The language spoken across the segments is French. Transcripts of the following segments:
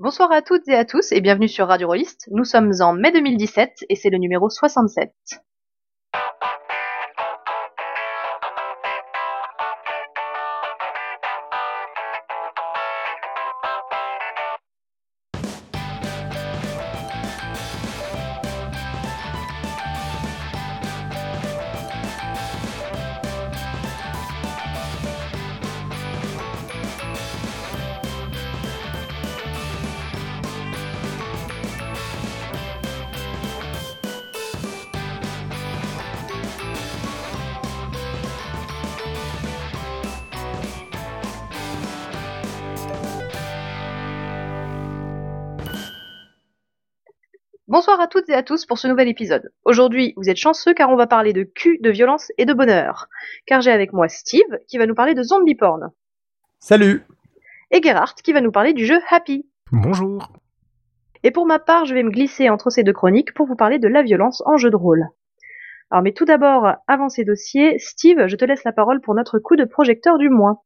Bonsoir à toutes et à tous et bienvenue sur Radio Rolliste. Nous sommes en mai 2017 et c'est le numéro 67. À tous pour ce nouvel épisode. Aujourd'hui, vous êtes chanceux car on va parler de cul, de violence et de bonheur. Car j'ai avec moi Steve qui va nous parler de zombie porn. Salut Et Gerhardt qui va nous parler du jeu Happy. Bonjour Et pour ma part, je vais me glisser entre ces deux chroniques pour vous parler de la violence en jeu de rôle. Alors mais tout d'abord, avant ces dossiers, Steve, je te laisse la parole pour notre coup de projecteur du mois.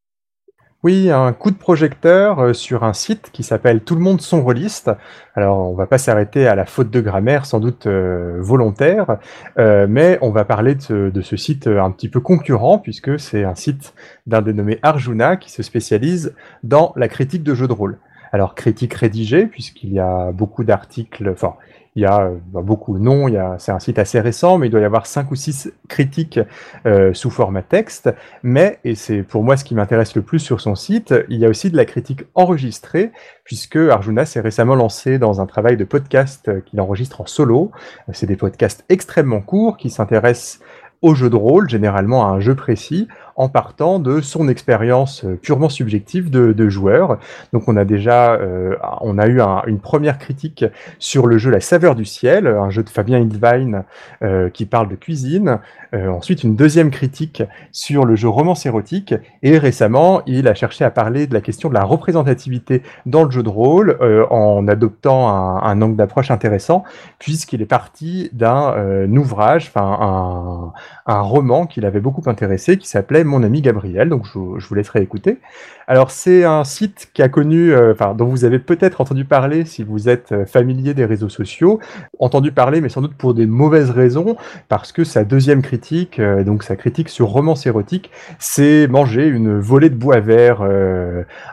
Oui, un coup de projecteur euh, sur un site qui s'appelle Tout le monde son rôliste. Alors, on va pas s'arrêter à la faute de grammaire, sans doute euh, volontaire, euh, mais on va parler de ce, de ce site un petit peu concurrent, puisque c'est un site d'un dénommé Arjuna qui se spécialise dans la critique de jeux de rôle. Alors, critique rédigée, puisqu'il y a beaucoup d'articles, enfin, il y a euh, beaucoup, y a, c'est un site assez récent, mais il doit y avoir cinq ou six critiques euh, sous format texte. Mais, et c'est pour moi ce qui m'intéresse le plus sur son site, il y a aussi de la critique enregistrée, puisque Arjuna s'est récemment lancé dans un travail de podcast euh, qu'il enregistre en solo. C'est des podcasts extrêmement courts qui s'intéressent au jeu de rôle, généralement à un jeu précis, en partant de son expérience euh, purement subjective de, joueur. Donc on a déjà euh, on a eu un, une première critique sur le jeu La saveur du ciel, un jeu de Fabien Hildwein euh, qui parle de cuisine. Ensuite une deuxième critique sur le jeu Romance érotique. Et récemment il a cherché à parler de la question de la représentativité dans le jeu de rôle en adoptant un, angle d'approche intéressant puisqu'il est parti d'un ouvrage, enfin un, un roman qui l'avait beaucoup intéressé qui s'appelait mon ami Gabriel, donc je, vous laisserai écouter. Alors c'est un site qui a connu, euh, dont vous avez peut-être entendu parler si vous êtes euh, familier des réseaux sociaux, entendu parler mais sans doute pour des mauvaises raisons, parce que sa deuxième critique, euh, donc sa critique sur romance érotique, c'est manger une volée de bois vert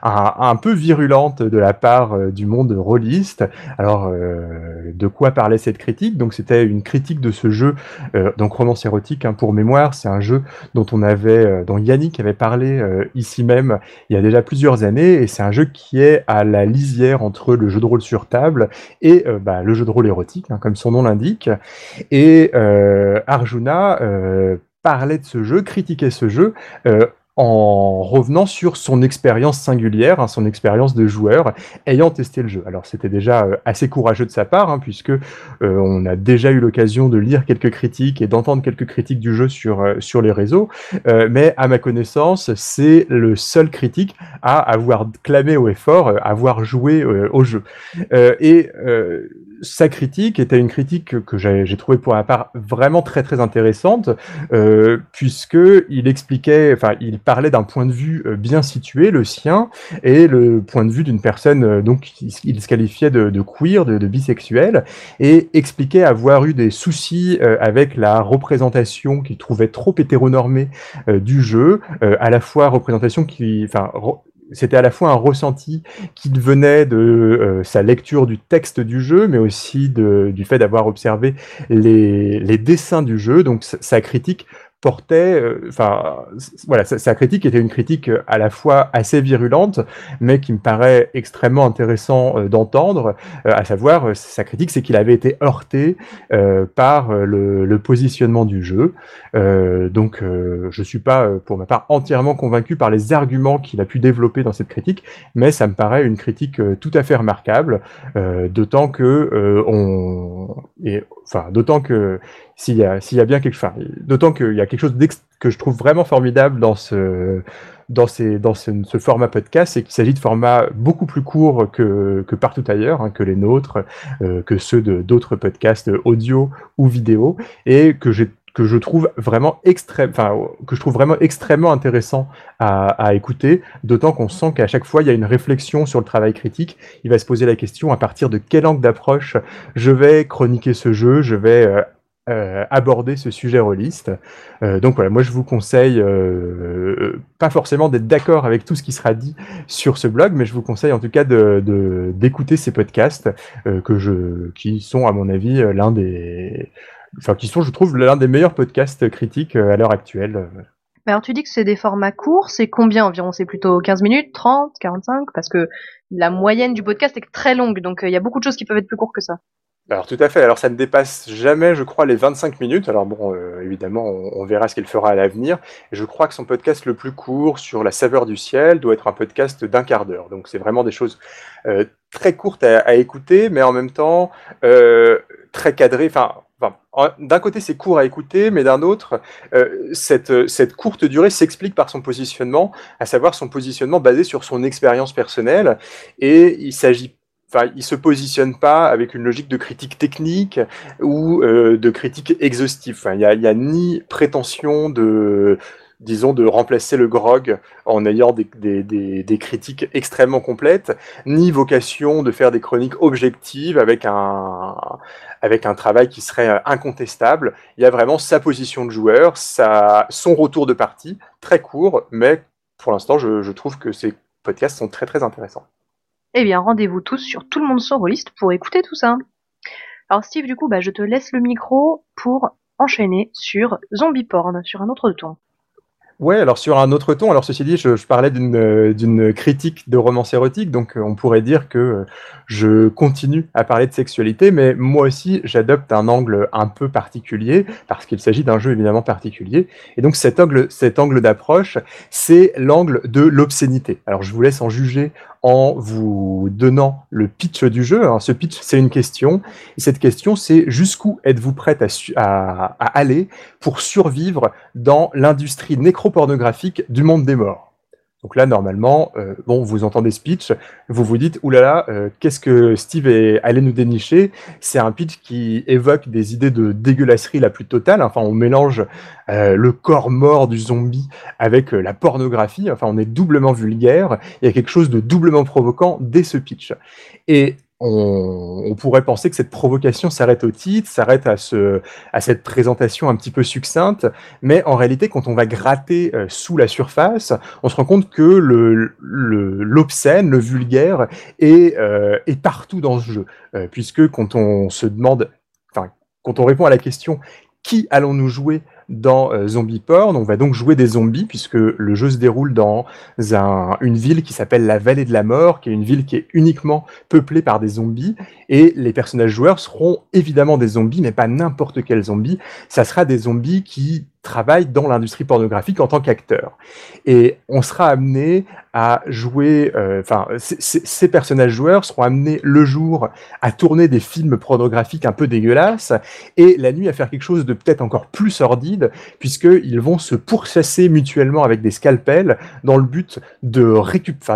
un, peu virulente de la part du monde rôliste. Alors de quoi parlait cette critique? Donc c'était une critique de ce jeu, donc romance érotique hein, pour mémoire, c'est un jeu dont on avait, dont Yannick avait parlé ici même il y a déjà plusieurs années et c'est un jeu qui est à la lisière entre le jeu de rôle sur table et euh, bah, le jeu de rôle érotique, hein, comme son nom l'indique. Et euh, Arjuna euh, parlait de ce jeu, critiquait ce jeu euh, en revenant sur son expérience singulière, hein, son expérience de joueur ayant testé le jeu. Alors c'était déjà euh, assez courageux de sa part, hein, puisque euh, on a déjà eu l'occasion de lire quelques critiques et d'entendre quelques critiques du jeu sur euh, les réseaux, mais à ma connaissance, c'est le seul critique à avoir clamé au effort, avoir joué au jeu. Sa critique était une critique que j'ai trouvé pour ma part vraiment très très intéressante, euh, puisque il expliquait, enfin, il parlait d'un point de vue euh, bien situé, le sien, et le point de vue d'une personne, euh, donc, il se qualifiait de, queer, de, de, bisexuel, et expliquait avoir eu des soucis euh, avec la représentation qu'il trouvait trop hétéronormée du jeu, à la fois représentation qui, enfin, c'était à la fois un ressenti qui venait de euh, sa lecture du texte du jeu, mais aussi du fait d'avoir observé les, dessins du jeu. Donc sa critique portait, euh, enfin, voilà, sa, critique était une critique euh, à la fois assez virulente, mais qui me paraît extrêmement intéressant euh, d'entendre, à savoir, sa critique, c'est qu'il avait été heurté par le, le, positionnement du jeu. donc, je suis pas, pour ma part, entièrement convaincu par les arguments qu'il a pu développer dans cette critique, mais ça me paraît une critique tout à fait remarquable, d'autant que on, enfin, d'autant que s'il y y a bien quelque chose, d'autant qu'il y a quelque chose que je trouve vraiment formidable dans ce, dans, ces, dans ce, format podcast, c'est qu'il s'agit de formats beaucoup plus courts que, que partout ailleurs, hein, que les nôtres, euh, que ceux d'autres podcasts audio ou vidéo, et que j'ai que je trouve vraiment extrême, enfin que je trouve vraiment extrêmement intéressant à, à écouter, d'autant qu'on sent qu'à chaque fois il y a une réflexion sur le travail critique. Il va se poser la question à partir de quel angle d'approche je vais chroniquer ce jeu, je vais euh, euh, aborder ce sujet rôliste. Euh, donc voilà, moi je vous conseille, euh, pas forcément d'être d'accord avec tout ce qui sera dit sur ce blog, mais je vous conseille en tout cas d'écouter de, ces podcasts que je, qui sont à mon avis l'un des, enfin qui sont, je trouve, l'un des meilleurs podcasts critiques à l'heure actuelle. Mais alors tu dis que c'est des formats courts, c'est combien environ? C'est plutôt 15 minutes, 30, 45 Parce que la moyenne du podcast est très longue, donc il y a beaucoup de choses qui peuvent être plus courtes que ça. Alors tout à fait. Alors ça ne dépasse jamais, je crois, les 25 minutes. Alors bon, euh, évidemment, on, verra ce qu'il fera à l'avenir. Je crois que son podcast le plus court sur la saveur du ciel doit être un podcast d'un quart d'heure. Donc c'est vraiment des choses euh, très courtes à, écouter, mais en même temps euh, très cadrées. Enfin, d'un côté c'est court à écouter, mais d'un autre, cette, cette courte durée s'explique par son positionnement, à savoir son positionnement basé sur son expérience personnelle. Et il s'agit enfin, il se positionne pas avec une logique de critique technique ou euh, de critique exhaustive. Enfin, il n'y a, ni prétention de disons, de remplacer le grog en ayant des, critiques extrêmement complètes, ni vocation de faire des chroniques objectives avec un, avec un travail qui serait incontestable. Il y a vraiment sa position de joueur, son retour de partie, très court, mais pour l'instant, je, je trouve que ces podcasts sont très très intéressants. Eh bien, rendez-vous tous sur Tout le monde sans rôliste pour écouter tout ça. Alors Steve, du coup, bah, je te laisse le micro pour enchaîner sur Zombie Porn, sur un autre ton. Ouais, alors sur un autre ton, alors ceci dit, je, parlais d'une d'une critique de romance érotique, donc on pourrait dire que je continue à parler de sexualité, mais moi aussi j'adopte un angle un peu particulier, parce qu'il s'agit d'un jeu évidemment particulier, et donc cet angle, cet angle d'approche, c'est l'angle de l'obscénité. Alors je vous laisse en juger en vous donnant le pitch du jeu. Ce pitch, c'est une question. Et cette question, c'est jusqu'où êtes-vous prête à, à, aller pour survivre dans l'industrie nécropornographique du monde des morts? Donc là, normalement, euh, bon, vous entendez ce pitch, vous vous dites, oulala, euh, qu'est-ce que Steve est allé nous dénicher? C'est un pitch qui évoque des idées de dégueulasserie la plus totale. Enfin, on mélange euh, le corps mort du zombie avec la pornographie. Enfin, on est doublement vulgaire. Il y a quelque chose de doublement provoquant dès ce pitch. Et on, pourrait penser que cette provocation s'arrête au titre, s'arrête à, ce, à cette présentation un petit peu succincte, mais en réalité, quand on va gratter euh, sous la surface, on se rend compte que l'obscène, le, le, vulgaire est, euh, est partout dans ce jeu, euh, puisque quand on se demande, enfin, quand on répond à la question qui allons-nous jouer dans euh, Zombie Porn. On va donc jouer des zombies puisque le jeu se déroule dans un, une ville qui s'appelle la Vallée de la Mort, qui est une ville qui est uniquement peuplée par des zombies. Et les personnages joueurs seront évidemment des zombies, mais pas n'importe quel zombie. Ça sera des zombies qui travaille dans l'industrie pornographique en tant qu'acteur. Et on sera amené à jouer, euh, enfin, ces personnages joueurs seront amenés le jour à tourner des films pornographiques un peu dégueulasses et la nuit à faire quelque chose de peut-être encore plus sordide puisqu'ils vont se pourchasser mutuellement avec des scalpels dans le but de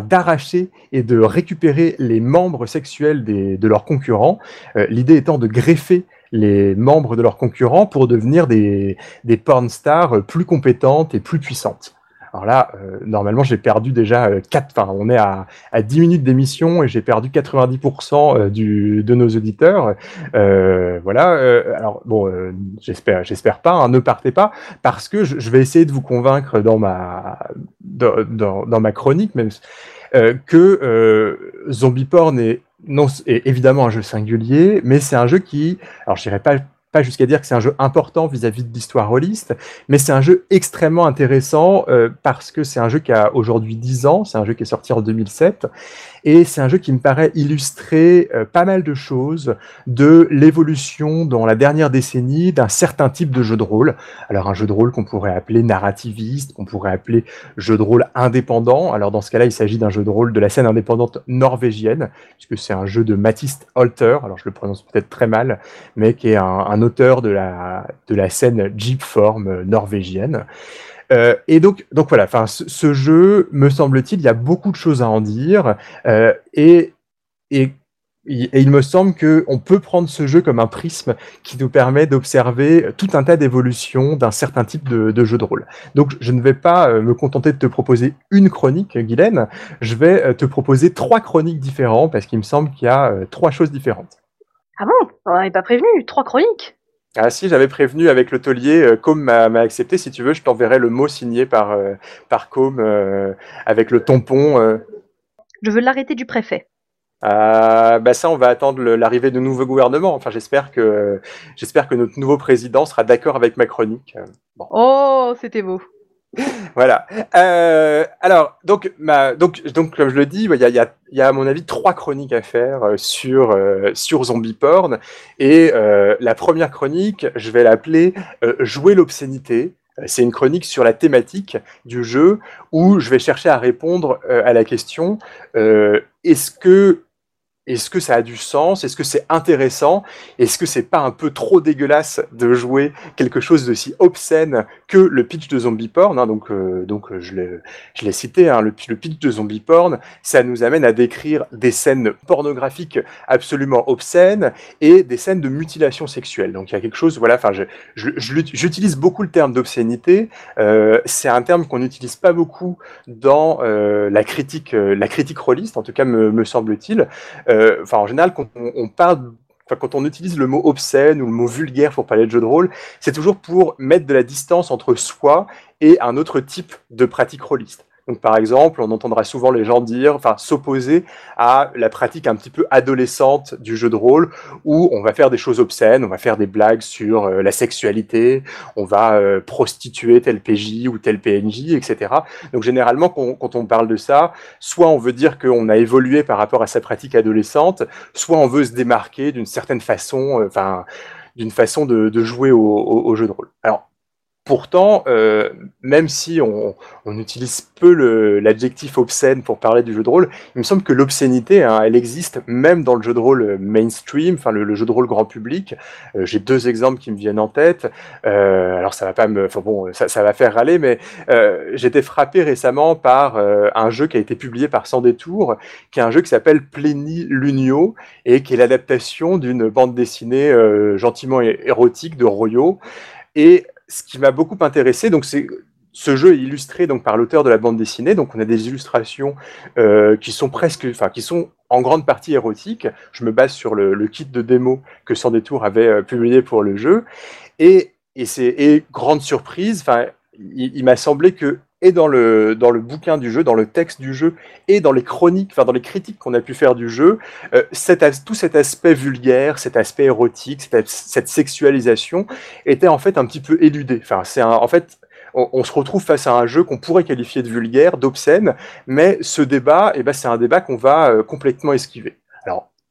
d'arracher et de récupérer les membres sexuels des, de leurs concurrents. Euh, L'idée étant de greffer les membres de leurs concurrents pour devenir des, des porn stars plus compétentes et plus puissantes. Alors là, euh, normalement, j'ai perdu déjà euh, 4, enfin, on est à, à 10 minutes d'émission et j'ai perdu 90% euh, du, de nos auditeurs. Euh, voilà. Alors bon, j'espère, j'espère pas. Hein, ne partez pas parce que je, vais essayer de vous convaincre dans ma dans, dans ma chronique, même que Zombie Porn est non, évidemment un jeu singulier, mais c'est un jeu qui, alors je dirais pas jusqu'à dire que c'est un jeu important vis-à-vis -vis de l'histoire rôliste, mais c'est un jeu extrêmement intéressant euh, parce que c'est un jeu qui a aujourd'hui 10 ans, c'est un jeu qui est sorti en 2007, et c'est un jeu qui me paraît illustrer euh, pas mal de choses de l'évolution dans la dernière décennie d'un certain type de jeu de rôle. Alors un jeu de rôle qu'on pourrait appeler narrativiste, qu'on pourrait appeler jeu de rôle indépendant. Alors dans ce cas-là, il s'agit d'un jeu de rôle de la scène indépendante norvégienne, puisque c'est un jeu de Mathis Holter, alors je le prononce peut-être très mal, mais qui est un, auteur de la, de la scène Jeep Form norvégienne. Euh, et donc, donc voilà, ce, jeu, me semble-t-il, il y a beaucoup de choses à en dire. Euh, et, et et il me semble qu'on peut prendre ce jeu comme un prisme qui nous permet d'observer tout un tas d'évolutions d'un certain type de, jeu de rôle. Donc je ne vais pas euh, me contenter de te proposer une chronique, Guylaine, je vais te proposer trois chroniques différentes parce qu'il me semble qu'il y a trois choses différentes. Ah bon? On n'est pas prévenu, trois chroniques? Ah si, j'avais prévenu avec le taulier, Com m'a accepté. Si tu veux, je t'enverrai le mot signé par, par Com avec le tampon. Je veux l'arrêter du préfet. Euh, bah ça, on va attendre l'arrivée de nouveaux gouvernements. Enfin, j'espère que j'espère que notre nouveau président sera d'accord avec ma chronique. Oh, c'était beau. voilà. Euh, alors, donc, donc, donc, comme je le dis, il y a, à mon avis trois chroniques à faire euh, sur euh, sur zombie porn. Et euh, la première chronique, je vais l'appeler jouer l'obscénité. C'est une chronique sur la thématique du jeu où je vais chercher à répondre à la question est-ce que est-ce que ça a du sens? Est-ce que c'est intéressant? Est-ce que c'est pas un peu trop dégueulasse de jouer quelque chose de si obscène que le pitch de zombie porn hein? Donc, euh, donc euh, je l'ai cité, hein, le, pitch de zombie porn, ça nous amène à décrire des scènes pornographiques absolument obscènes et des scènes de mutilation sexuelle. Donc il y a quelque chose, voilà, enfin, j'utilise beaucoup le terme d'obscénité. Euh, c'est un terme qu'on n'utilise pas beaucoup dans la critique, la critique rôliste, en tout cas me semble-t-il. Euh, en général, quand on, parle quand on utilise le mot obscène ou le mot vulgaire pour parler de jeu de rôle, c'est toujours pour mettre de la distance entre soi et un autre type de pratique rôliste. Donc, par exemple, on entendra souvent les gens dire, enfin, s'opposer à la pratique un petit peu adolescente du jeu de rôle, où on va faire des choses obscènes, on va faire des blagues sur euh, la sexualité, on va euh, prostituer tel PJ ou tel PNJ, etc. Donc, généralement, quand, on parle de ça, soit on veut dire qu'on a évolué par rapport à sa pratique adolescente, soit on veut se démarquer d'une certaine façon, euh, enfin, d'une façon de, jouer au, au, jeu de rôle. Alors, Pourtant, euh, même si on, utilise peu l'adjectif obscène pour parler du jeu de rôle, il me semble que l'obscénité, hein, elle existe même dans le jeu de rôle mainstream, enfin le, jeu de rôle grand public. Euh, J'ai deux exemples qui me viennent en tête. Euh, alors ça va pas me, enfin bon, ça, va faire râler, mais euh, j'étais frappé récemment par euh, un jeu qui a été publié par Sans détour, qui est un jeu qui s'appelle Lunio et qui est l'adaptation d'une bande dessinée euh, gentiment érotique de Royo. Et ce qui m'a beaucoup intéressé, donc c'est ce jeu est illustré donc par l'auteur de la bande dessinée, donc on a des illustrations euh, qui sont presque, enfin qui sont en grande partie érotiques. Je me base sur le, kit de démo que Sans détour avait euh, publié pour le jeu, et, et c'est grande surprise, enfin il m'a semblé que et dans le, dans le bouquin du jeu, dans le texte du jeu, et dans les chroniques, enfin dans les critiques qu'on a pu faire du jeu, euh, tout cet aspect vulgaire, cet aspect érotique, cette, cette, sexualisation était en fait un petit peu éludé. Enfin, c'est en fait, on, se retrouve face à un jeu qu'on pourrait qualifier de vulgaire, d'obscène, mais ce débat, eh ben, c'est un débat qu'on va euh, complètement esquiver.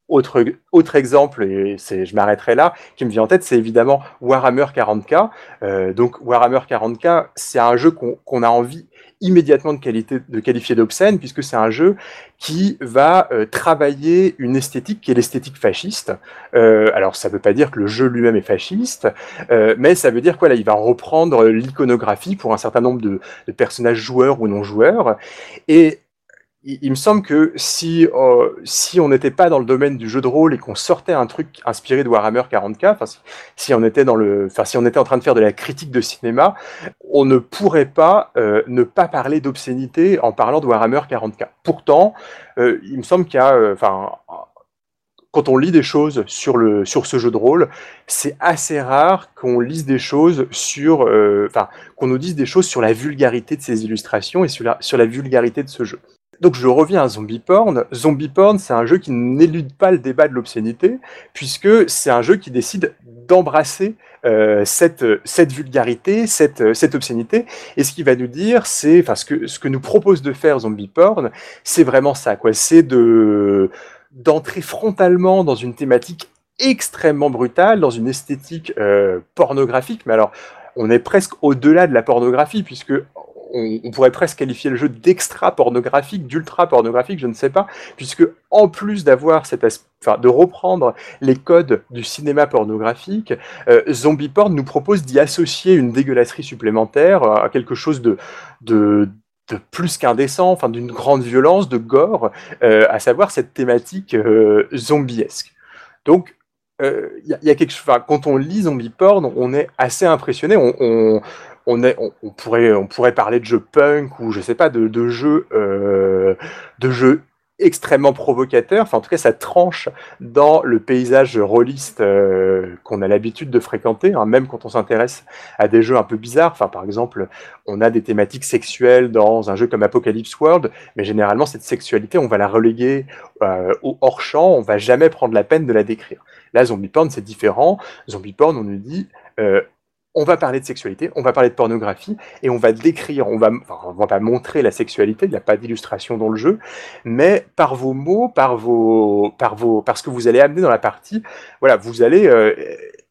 Autre, exemple, et je m'arrêterai là, qui me vient en tête, c'est évidemment Warhammer 40K. Euh, donc Warhammer 40K, c'est un jeu qu'on a envie immédiatement de, qualifier d'obscène, puisque c'est un jeu qui va euh, travailler une esthétique qui est l'esthétique fasciste. Euh, alors ça ne veut pas dire que le jeu lui-même est fasciste, mais ça veut dire quoi là, il va reprendre l'iconographie pour un certain nombre de, de personnages joueurs ou non joueurs, et il, me semble que si, euh, si on n'était pas dans le domaine du jeu de rôle et qu'on sortait un truc inspiré de Warhammer 40K, enfin, si, on était dans le, si on était en train de faire de la critique de cinéma, on ne pourrait pas euh, ne pas parler d'obscénité en parlant de Warhammer 40K. Pourtant, euh, il me semble qu'il y a, quand on lit des choses sur, le, sur ce jeu de rôle, c'est assez rare qu'on lise des choses sur, enfin, qu'on nous dise des choses sur la vulgarité de ces illustrations et sur la, sur la vulgarité de ce jeu. Donc je reviens à Zombie Porn. Zombie Porn, c'est un jeu qui n'élude pas le débat de l'obscénité, puisque c'est un jeu qui décide d'embrasser euh, cette, cette vulgarité, cette, cette obscénité. Et ce qu'il va nous dire, c'est, enfin, ce que, ce que nous propose de faire Zombie Porn, c'est vraiment ça, quoi. C'est de, d'entrer frontalement dans une thématique extrêmement brutale, dans une esthétique euh, pornographique. Mais alors, on est presque au-delà de la pornographie, puisque on, pourrait presque qualifier le jeu d'extra pornographique, d'ultra pornographique, je ne sais pas, puisque en plus d'avoir cette enfin, de reprendre les codes du cinéma pornographique, euh, Zombie Porn nous propose d'y associer une dégueulasserie supplémentaire à quelque chose de, de plus qu'indécent, enfin d'une grande violence, de gore, à savoir cette thématique zombiesque. Donc, il y. Quand on lit zombie porn, on est assez impressionné. On, on, est, on, pourrait, on pourrait parler de jeux punk ou je sais pas de, de jeux, de jeux extrêmement provocateur. Enfin, en tout cas, ça tranche dans le paysage rôliste euh, qu'on a l'habitude de fréquenter, hein, même quand on s'intéresse à des jeux un peu bizarres. Enfin, par exemple, on a des thématiques sexuelles dans un jeu comme Apocalypse World, mais généralement, cette sexualité, on va la reléguer euh, au hors-champ, on va jamais prendre la peine de la décrire. Là, Zombie Porn, c'est différent. Zombie Porn, on nous dit, euh, on va parler de sexualité, on va parler de pornographie, et on va décrire, on va, va pas montrer la sexualité, il n'y a pas d'illustration dans le jeu, mais par vos mots, par vos, par vos, parce que vous allez amener dans la partie, voilà, vous allez euh,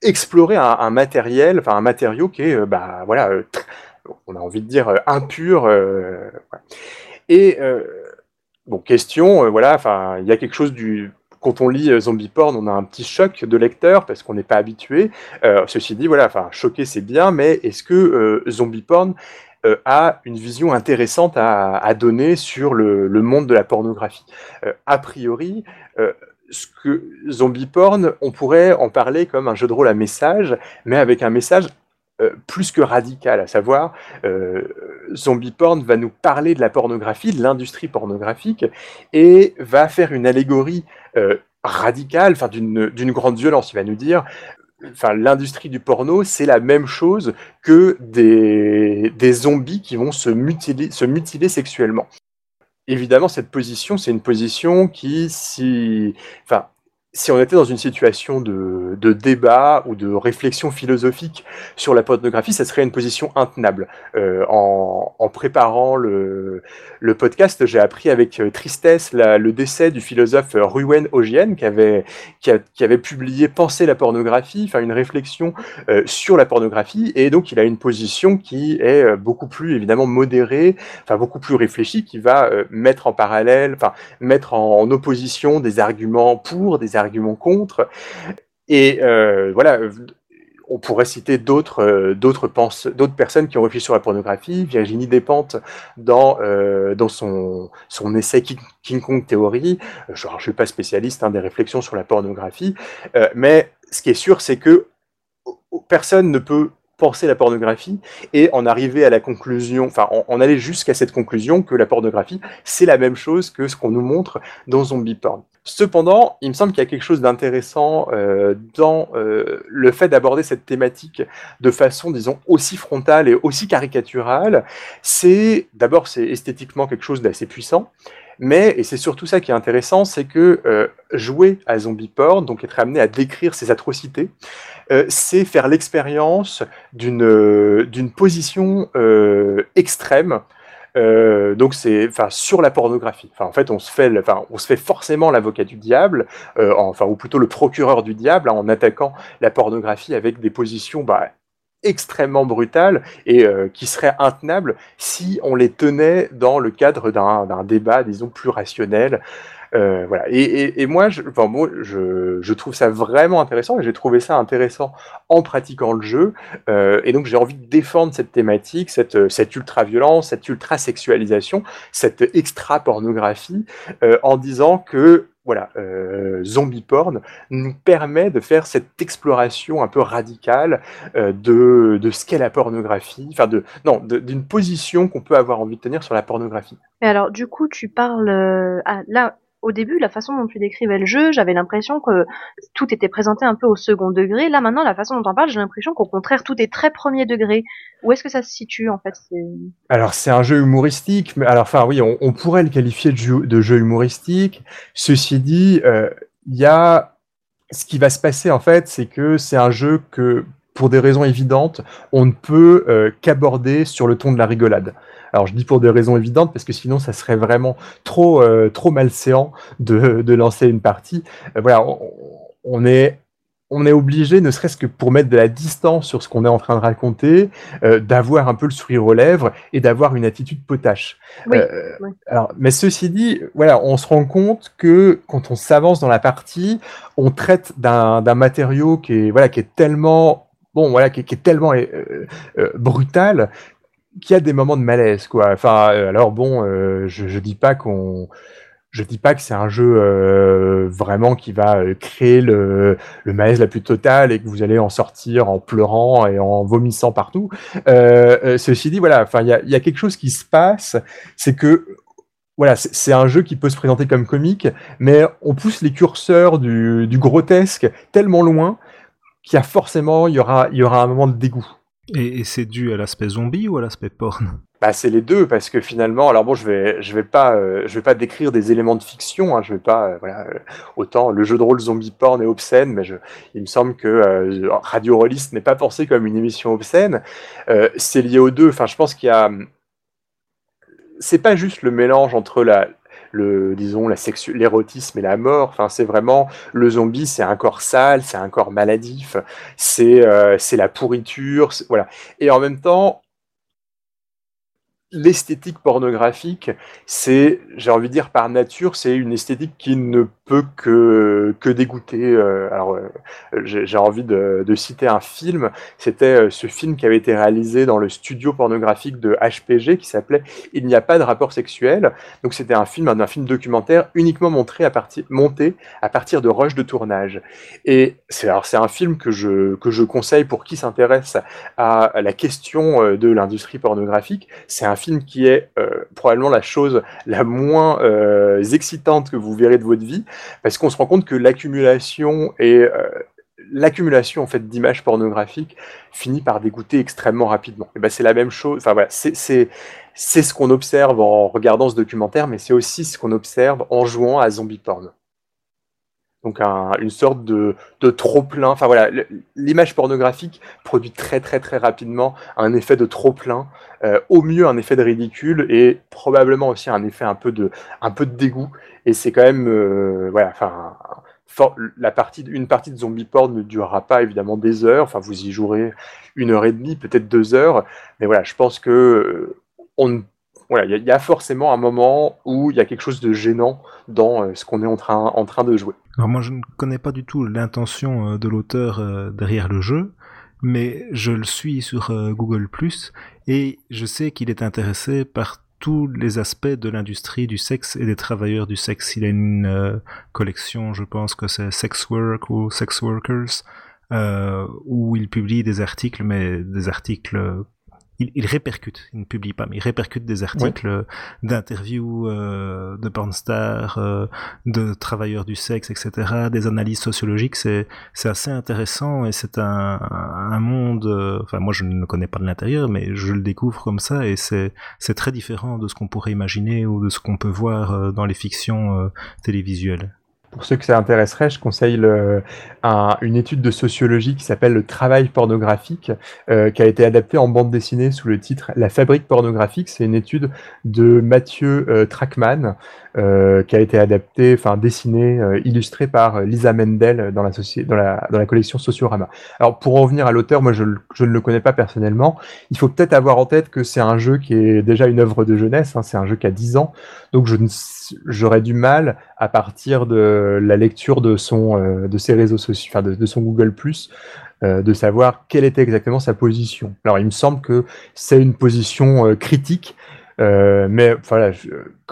explorer un, matériel, enfin un matériau qui est, euh, bah voilà, euh, on a envie de dire impur, et bon, question, voilà, enfin, il y a quelque chose du quand on lit euh, Zombie Porn, on a un petit choc de lecteur parce qu'on n'est pas habitué. Euh, ceci dit, voilà, enfin, choquer c'est bien, mais est-ce que euh, Zombie Porn a une vision intéressante à, donner sur le, monde de la pornographie? A priori, ce que Zombie Porn, on pourrait en parler comme un jeu de rôle à message, mais avec un message plus que radical, à savoir Zombie Porn va nous parler de la pornographie, de l'industrie pornographique, et va faire une allégorie euh, radicale, enfin d'une grande violence. Il va nous dire, enfin l'industrie du porno, c'est la même chose que des, zombies qui vont se mutiler, se mutiler sexuellement. Évidemment, cette position, c'est une position qui, si, si on était dans une situation de, débat ou de réflexion philosophique sur la pornographie, ça serait une position intenable. Euh, en, préparant le, podcast, j'ai appris avec euh, tristesse le décès du philosophe Ruwen Ogien, qui avait, qui, avait publié Penser la pornographie, enfin une réflexion euh, sur la pornographie, et donc il a une position qui est beaucoup plus évidemment modérée, enfin beaucoup plus réfléchie, qui va mettre en parallèle, enfin mettre en, en opposition des arguments pour, des arguments arguments contre. Et euh, voilà, on pourrait citer d'autres euh, d'autres personnes qui ont réfléchi sur la pornographie. Virginie Despentes dans euh, dans son son essai King, Kong Theory. Je ne suis pas spécialiste hein, des réflexions sur la pornographie, mais ce qui est sûr, c'est que personne ne peut penser la pornographie et en arriver à la conclusion, enfin en, aller jusqu'à cette conclusion que la pornographie c'est la même chose que ce qu'on nous montre dans Zombie Porn. Cependant, il me semble qu'il y a quelque chose d'intéressant euh, dans euh, le fait d'aborder cette thématique de façon, disons, aussi frontale et aussi caricaturale. C'est d'abord, c'est esthétiquement quelque chose d'assez puissant. Mais, et c'est surtout ça qui est intéressant, c'est que euh, jouer à zombie porn, donc être amené à décrire ces atrocités, c'est faire l'expérience d'une position extrême. Donc c'est enfin sur la pornographie. En fait on se fait enfin on se fait forcément l'avocat du diable, enfin ou plutôt le procureur du diable hein, en attaquant la pornographie avec des positions bah, extrêmement brutales et euh, qui seraient intenables si on les tenait dans le cadre d'un débat, disons, plus rationnel. Euh, voilà. Et, moi, je, enfin, je, trouve ça vraiment intéressant et j'ai trouvé ça intéressant en pratiquant le jeu. Euh, et donc, j'ai envie de défendre cette thématique, cette, cette ultra-violence, cette ultra-sexualisation, cette extra-pornographie, en disant que voilà, euh, zombie porn nous permet de faire cette exploration un peu radicale euh, de, ce qu'est la pornographie, de non, d'une position qu'on peut avoir envie de tenir sur la pornographie. Mais alors, du coup, tu parles euh, là au début, la façon dont tu décrivais le jeu, j'avais l'impression que tout était présenté un peu au second degré. Là, maintenant, la façon dont on parle, j'ai l'impression qu'au contraire, tout est très premier degré. Où est-ce que ça se situe, en fait Alors, c'est un jeu humoristique, mais alors, enfin, oui, on, pourrait le qualifier de jeu, humoristique. Ceci dit, euh, il y a ce qui va se passer, en fait, c'est que c'est un jeu que, pour des raisons évidentes, on ne peut euh, qu'aborder sur le ton de la rigolade. Alors je dis pour des raisons évidentes parce que sinon ça serait vraiment trop euh, trop malséant de, de lancer une partie. Euh, voilà, on, est on est obligé, ne serait-ce que pour mettre de la distance sur ce qu'on est en train de raconter, euh, d'avoir un peu le sourire aux lèvres et d'avoir une attitude potache. Alors, mais ceci dit, voilà, on se rend compte que quand on s'avance dans la partie, on traite d'un matériau qui est voilà qui est tellement bon voilà qui, est tellement brutal qui a des moments de malaise, quoi. Enfin, alors bon, je, je dis pas qu'on je dis pas que c'est un jeu euh, vraiment qui va euh, créer le, malaise la plus totale et que vous allez en sortir en pleurant et en vomissant partout. Euh, euh ceci dit, voilà, enfin, il y a, y a, quelque chose qui se passe, c'est que voilà, c'est un jeu qui peut se présenter comme comique, mais on pousse les curseurs du, du grotesque tellement loin qu'il y a forcément, il y aura, il y aura un moment de dégoût. Et, et c'est dû à l'aspect zombie ou à l'aspect porn? Bah, c'est les deux parce que finalement, alors bon, je vais, je vais pas, euh, je vais pas décrire des éléments de fiction. Hein, je vais pas, euh, voilà, euh, autant le jeu de rôle zombie porn est obscène, mais je, il me semble que Radio Rollist n'est pas pensé comme une émission obscène. c'est lié aux deux. Enfin, je pense qu'il y a, c'est pas juste le mélange entre la, le disons la l'érotisme et la mort. Enfin c'est vraiment le zombie c'est un corps sale c'est un corps maladif. C'est c'est la pourriture voilà. Et en même temps l'esthétique pornographique, c'est, j'ai envie de dire par nature, c'est une esthétique qui ne peut que, que dégoûter. Euh, alors, euh, j'ai envie de, citer un film. C'était euh, ce film qui avait été réalisé dans le studio pornographique de HPG qui s'appelait Il n'y a pas de rapport sexuel. Donc, c'était un film, un, film documentaire uniquement montré à partir, monté à partir de rushs de tournage. Et c'est un film que je que je conseille pour qui s'intéresse à la question de l'industrie pornographique. C'est un film qui est euh, probablement la chose la moins euh, excitante que vous verrez de votre vie, parce qu'on se rend compte que l'accumulation et euh, l'accumulation en fait d'images pornographiques finit par dégoûter extrêmement rapidement. Et ben c'est la même chose. Enfin voilà, c'est c'est ce qu'on observe en regardant ce documentaire, mais c'est aussi ce qu'on observe en jouant à zombie porn donc un, une sorte de, trop plein. Enfin voilà, l'image pornographique produit très très très rapidement un effet de trop plein, euh, au mieux un effet de ridicule et probablement aussi un effet un peu de dégoût. Et c'est quand même euh, la partie, une partie de zombie porn ne durera pas évidemment des heures. Enfin vous y jouerez une heure et demie, peut-être deux heures. Mais voilà, je pense que euh, on voilà, il y, a forcément un moment où il y a quelque chose de gênant dans euh, ce qu'on est en train, de jouer. Alors moi, je ne connais pas du tout l'intention euh, de l'auteur euh, derrière le jeu, mais je le suis sur Google et je sais qu'il est intéressé par tous les aspects de l'industrie du sexe et des travailleurs du sexe. Il a une collection, je pense que c'est Sex Work ou Sex Workers, où il publie des articles, mais des articles il, répercute, il ne publie pas, mais il répercute des articles d'interviews euh, de pornstars, euh, de travailleurs du sexe, etc., des analyses sociologiques. C'est assez intéressant et c'est un, un monde. Euh, enfin, moi, je ne le connais pas de l'intérieur, mais je le découvre comme ça et c'est c'est très différent de ce qu'on pourrait imaginer ou de ce qu'on peut voir euh, dans les fictions euh, télévisuelles. Pour ceux que ça intéresserait, je conseille le, un, une étude de sociologie qui s'appelle Le travail pornographique, euh, qui a été adaptée en bande dessinée sous le titre La fabrique pornographique. C'est une étude de Mathieu euh, Trackman, euh, qui a été adaptée, enfin dessinée, euh, illustrée par Lisa Mendel dans la, collection Sociorama. Alors pour en venir à l'auteur, moi je, ne le connais pas personnellement. Il faut peut-être avoir en tête que c'est un jeu qui est déjà une œuvre de jeunesse, hein, c'est un jeu qui a 10 ans, donc j'aurais du mal à partir de la lecture de son euh, de ses réseaux sociaux, enfin de, de son Google euh, de savoir quelle était exactement sa position. Alors il me semble que c'est une position euh, critique, euh, mais voilà,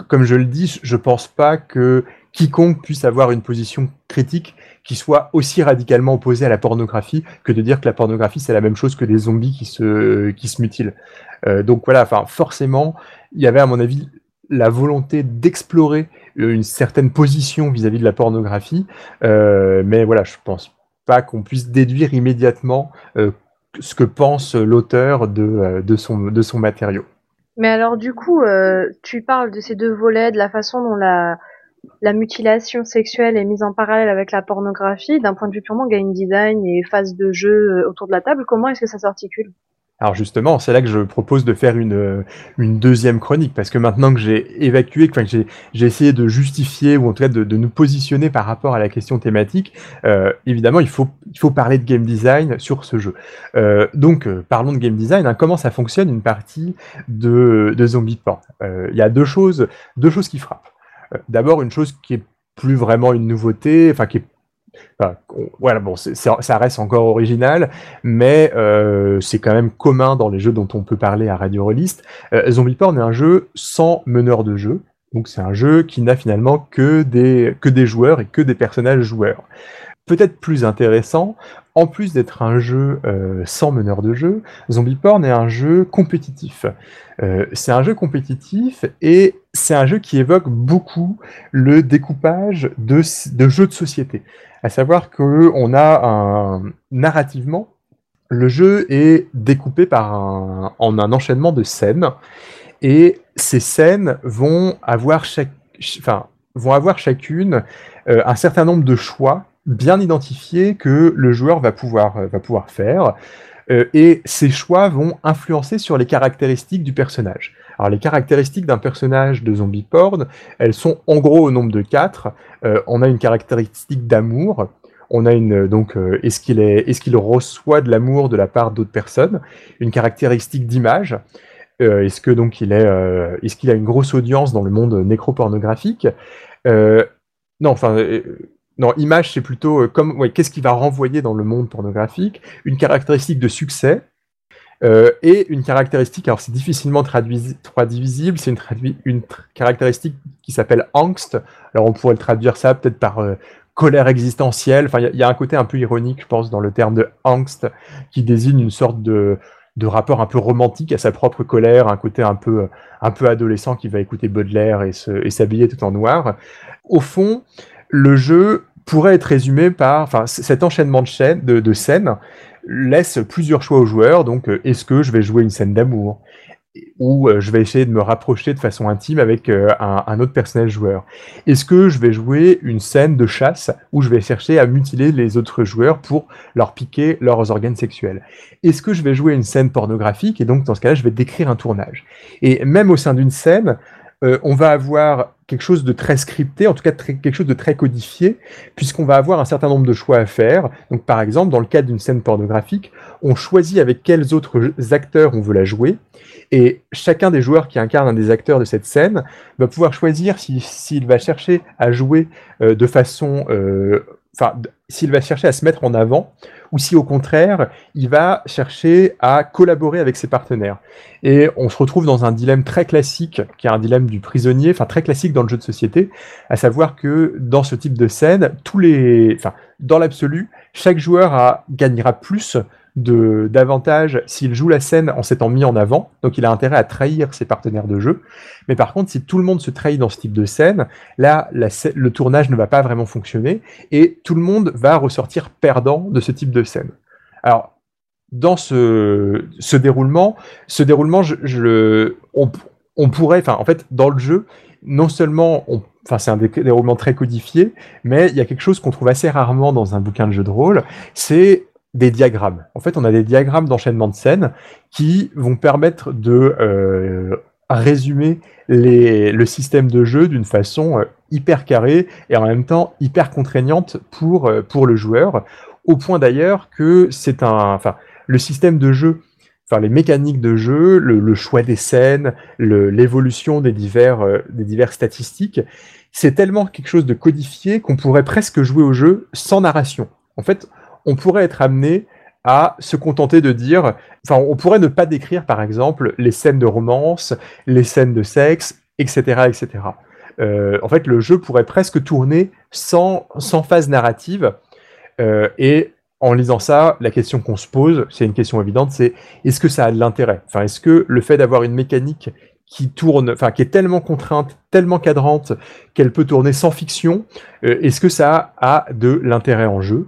comme je le dis, je pense pas que quiconque puisse avoir une position critique qui soit aussi radicalement opposée à la pornographie que de dire que la pornographie c'est la même chose que des zombies qui se qui se mutilent. Euh, donc voilà, forcément, il y avait à mon avis la volonté d'explorer euh, une certaine position vis-à-vis de la pornographie, mais voilà, je pense pas qu'on puisse déduire immédiatement ce que pense l'auteur de, de, son, de son matériau. Mais alors du coup, euh, tu parles de ces deux volets, de la façon dont la, la mutilation sexuelle est mise en parallèle avec la pornographie, d'un point de vue purement game design et phase de jeu autour de la table, comment est-ce que ça s'articule? Alors justement, c'est là que je propose de faire une, une deuxième chronique, parce que maintenant que j'ai évacué, que j'ai, essayé de justifier, ou en tout cas de, nous positionner par rapport à la question thématique, euh, évidemment, il faut, parler de game design sur ce jeu. Euh, donc, euh, parlons de game design. Hein, comment ça fonctionne une partie de, de Zombie euh, Il y a deux choses, deux choses qui frappent. Euh, d'abord, une chose qui est plus vraiment une nouveauté, enfin qui est voilà, bon, ça reste encore original, mais euh, c'est quand même commun dans les jeux dont on peut parler à Radio Rollist. Euh, Zombie Porn est un jeu sans meneur de jeu, donc c'est un jeu qui n'a finalement que des, que des joueurs et que des personnages joueurs. Peut-être plus intéressant, en plus d'être un jeu euh, sans meneur de jeu, Zombie Porn est un jeu compétitif. Euh, c'est un jeu compétitif et c'est un jeu qui évoque beaucoup le découpage de, jeux de société. À savoir qu'on a un narrativement, le jeu est découpé par un, en un enchaînement de scènes et ces scènes vont avoir chaque, enfin, vont avoir chacune euh, un certain nombre de choix bien identifiés que le joueur va pouvoir, euh, va pouvoir faire. Euh, et ces choix vont influencer sur les caractéristiques du personnage. Alors les caractéristiques d'un personnage de zombie porn, elles sont en gros au nombre de quatre. Euh, on a une caractéristique d'amour. On a une donc est-ce qu'il est est-ce reçoit de l'amour de la part d'autres personnes? Une caractéristique d'image. est-ce que donc il est est-ce qu'il a une grosse audience dans le monde nécropornographique? Non, enfin non, image, c'est plutôt euh, comme qu'est-ce qui va renvoyer dans le monde pornographique, une caractéristique de succès euh, et une caractéristique, alors c'est difficilement traduisible, c'est une, une caractéristique qui s'appelle angst. Alors on pourrait le traduire ça peut-être par euh, colère existentielle. Enfin, il y, a un côté un peu ironique, je pense, dans le terme de angst, qui désigne une sorte de, de rapport un peu romantique à sa propre colère, un côté un peu, un peu adolescent qui va écouter Baudelaire et s'habiller tout en noir. Au fond, le jeu pourrait être résumé par, cet enchaînement de, scènes laisse plusieurs choix aux joueurs. Donc, euh, est-ce que je vais jouer une scène d'amour ou euh, je vais essayer de me rapprocher de façon intime avec euh, un, autre personnage joueur? Est-ce que je vais jouer une scène de chasse où je vais chercher à mutiler les autres joueurs pour leur piquer leurs organes sexuels? Est-ce que je vais jouer une scène pornographique et donc dans ce cas-là je vais décrire un tournage? Et même au sein d'une scène, euh, on va avoir quelque chose de très scripté, en tout cas quelque chose de très codifié, puisqu'on va avoir un certain nombre de choix à faire. Donc par exemple, dans le cadre d'une scène pornographique, on choisit avec quels autres acteurs on veut la jouer, et chacun des joueurs qui incarne un des acteurs de cette scène va pouvoir choisir s'il va chercher à jouer euh, de façon... Euh, enfin, s'il va chercher à se mettre en avant, ou si au contraire, il va chercher à collaborer avec ses partenaires. Et on se retrouve dans un dilemme très classique, qui est un dilemme du prisonnier, enfin très classique dans le jeu de société, à savoir que dans ce type de scène, tous les, enfin, dans l'absolu, chaque joueur gagnera plus de d'avantage s'il joue la scène en s'étant mis en avant, donc il a intérêt à trahir ses partenaires de jeu. Mais par contre, si tout le monde se trahit dans ce type de scène, là, le tournage ne va pas vraiment fonctionner et tout le monde va ressortir perdant de ce type de scène. Alors, dans ce, déroulement, ce déroulement, on, pourrait, enfin, en fait, dans le jeu, non seulement on Enfin, c'est un déroulement très codifié, mais il y a quelque chose qu'on trouve assez rarement dans un bouquin de jeu de rôle, c'est des diagrammes. En fait, on a des diagrammes d'enchaînement de scènes qui vont permettre de euh, résumer le système de jeu d'une façon euh, hyper carrée et en même temps hyper contraignante pour, euh, pour le joueur, au point d'ailleurs que c'est un, enfin, le système de jeu, enfin les mécaniques de jeu, le, choix des scènes, l'évolution des divers, des divers statistiques, c'est tellement quelque chose de codifié qu'on pourrait presque jouer au jeu sans narration. En fait, on pourrait être amené à se contenter de dire, enfin, on pourrait ne pas décrire, par exemple, les scènes de romance, les scènes de sexe, etc., etc. Euh, en fait, le jeu pourrait presque tourner sans, sans phase narrative. Euh, et en lisant ça, la question qu'on se pose, c'est une question évidente, c'est est-ce que ça a de l'intérêt? Est-ce que le fait d'avoir une mécanique qui tourne, enfin, qui est tellement contrainte, tellement cadrante, qu'elle peut tourner sans fiction, euh, est-ce que ça a de l'intérêt en jeu?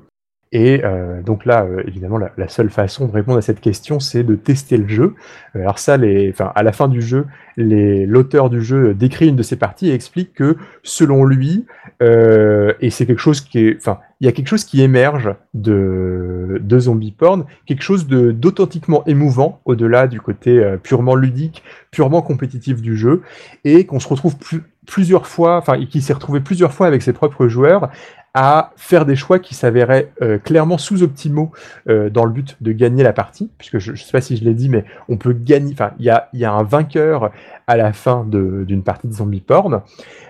Et euh, donc là, euh, évidemment, la, seule façon de répondre à cette question, c'est de tester le jeu. Euh, alors ça, à la fin du jeu, l'auteur du jeu décrit une de ses parties et explique que, selon lui, et c'est quelque chose qui enfin, il y a quelque chose qui émerge de, zombie porn, quelque chose d'authentiquement émouvant au-delà du côté purement ludique, purement compétitif du jeu, et qu'on se retrouve plus, plusieurs fois, enfin, qui s'est retrouvé plusieurs fois avec ses propres joueurs à faire des choix qui s'avéraient euh, clairement sous-optimaux euh, dans le but de gagner la partie, puisque je ne sais pas si je l'ai dit, mais on peut gagner, enfin, il y a, y a, un vainqueur à la fin d'une partie de zombie porn,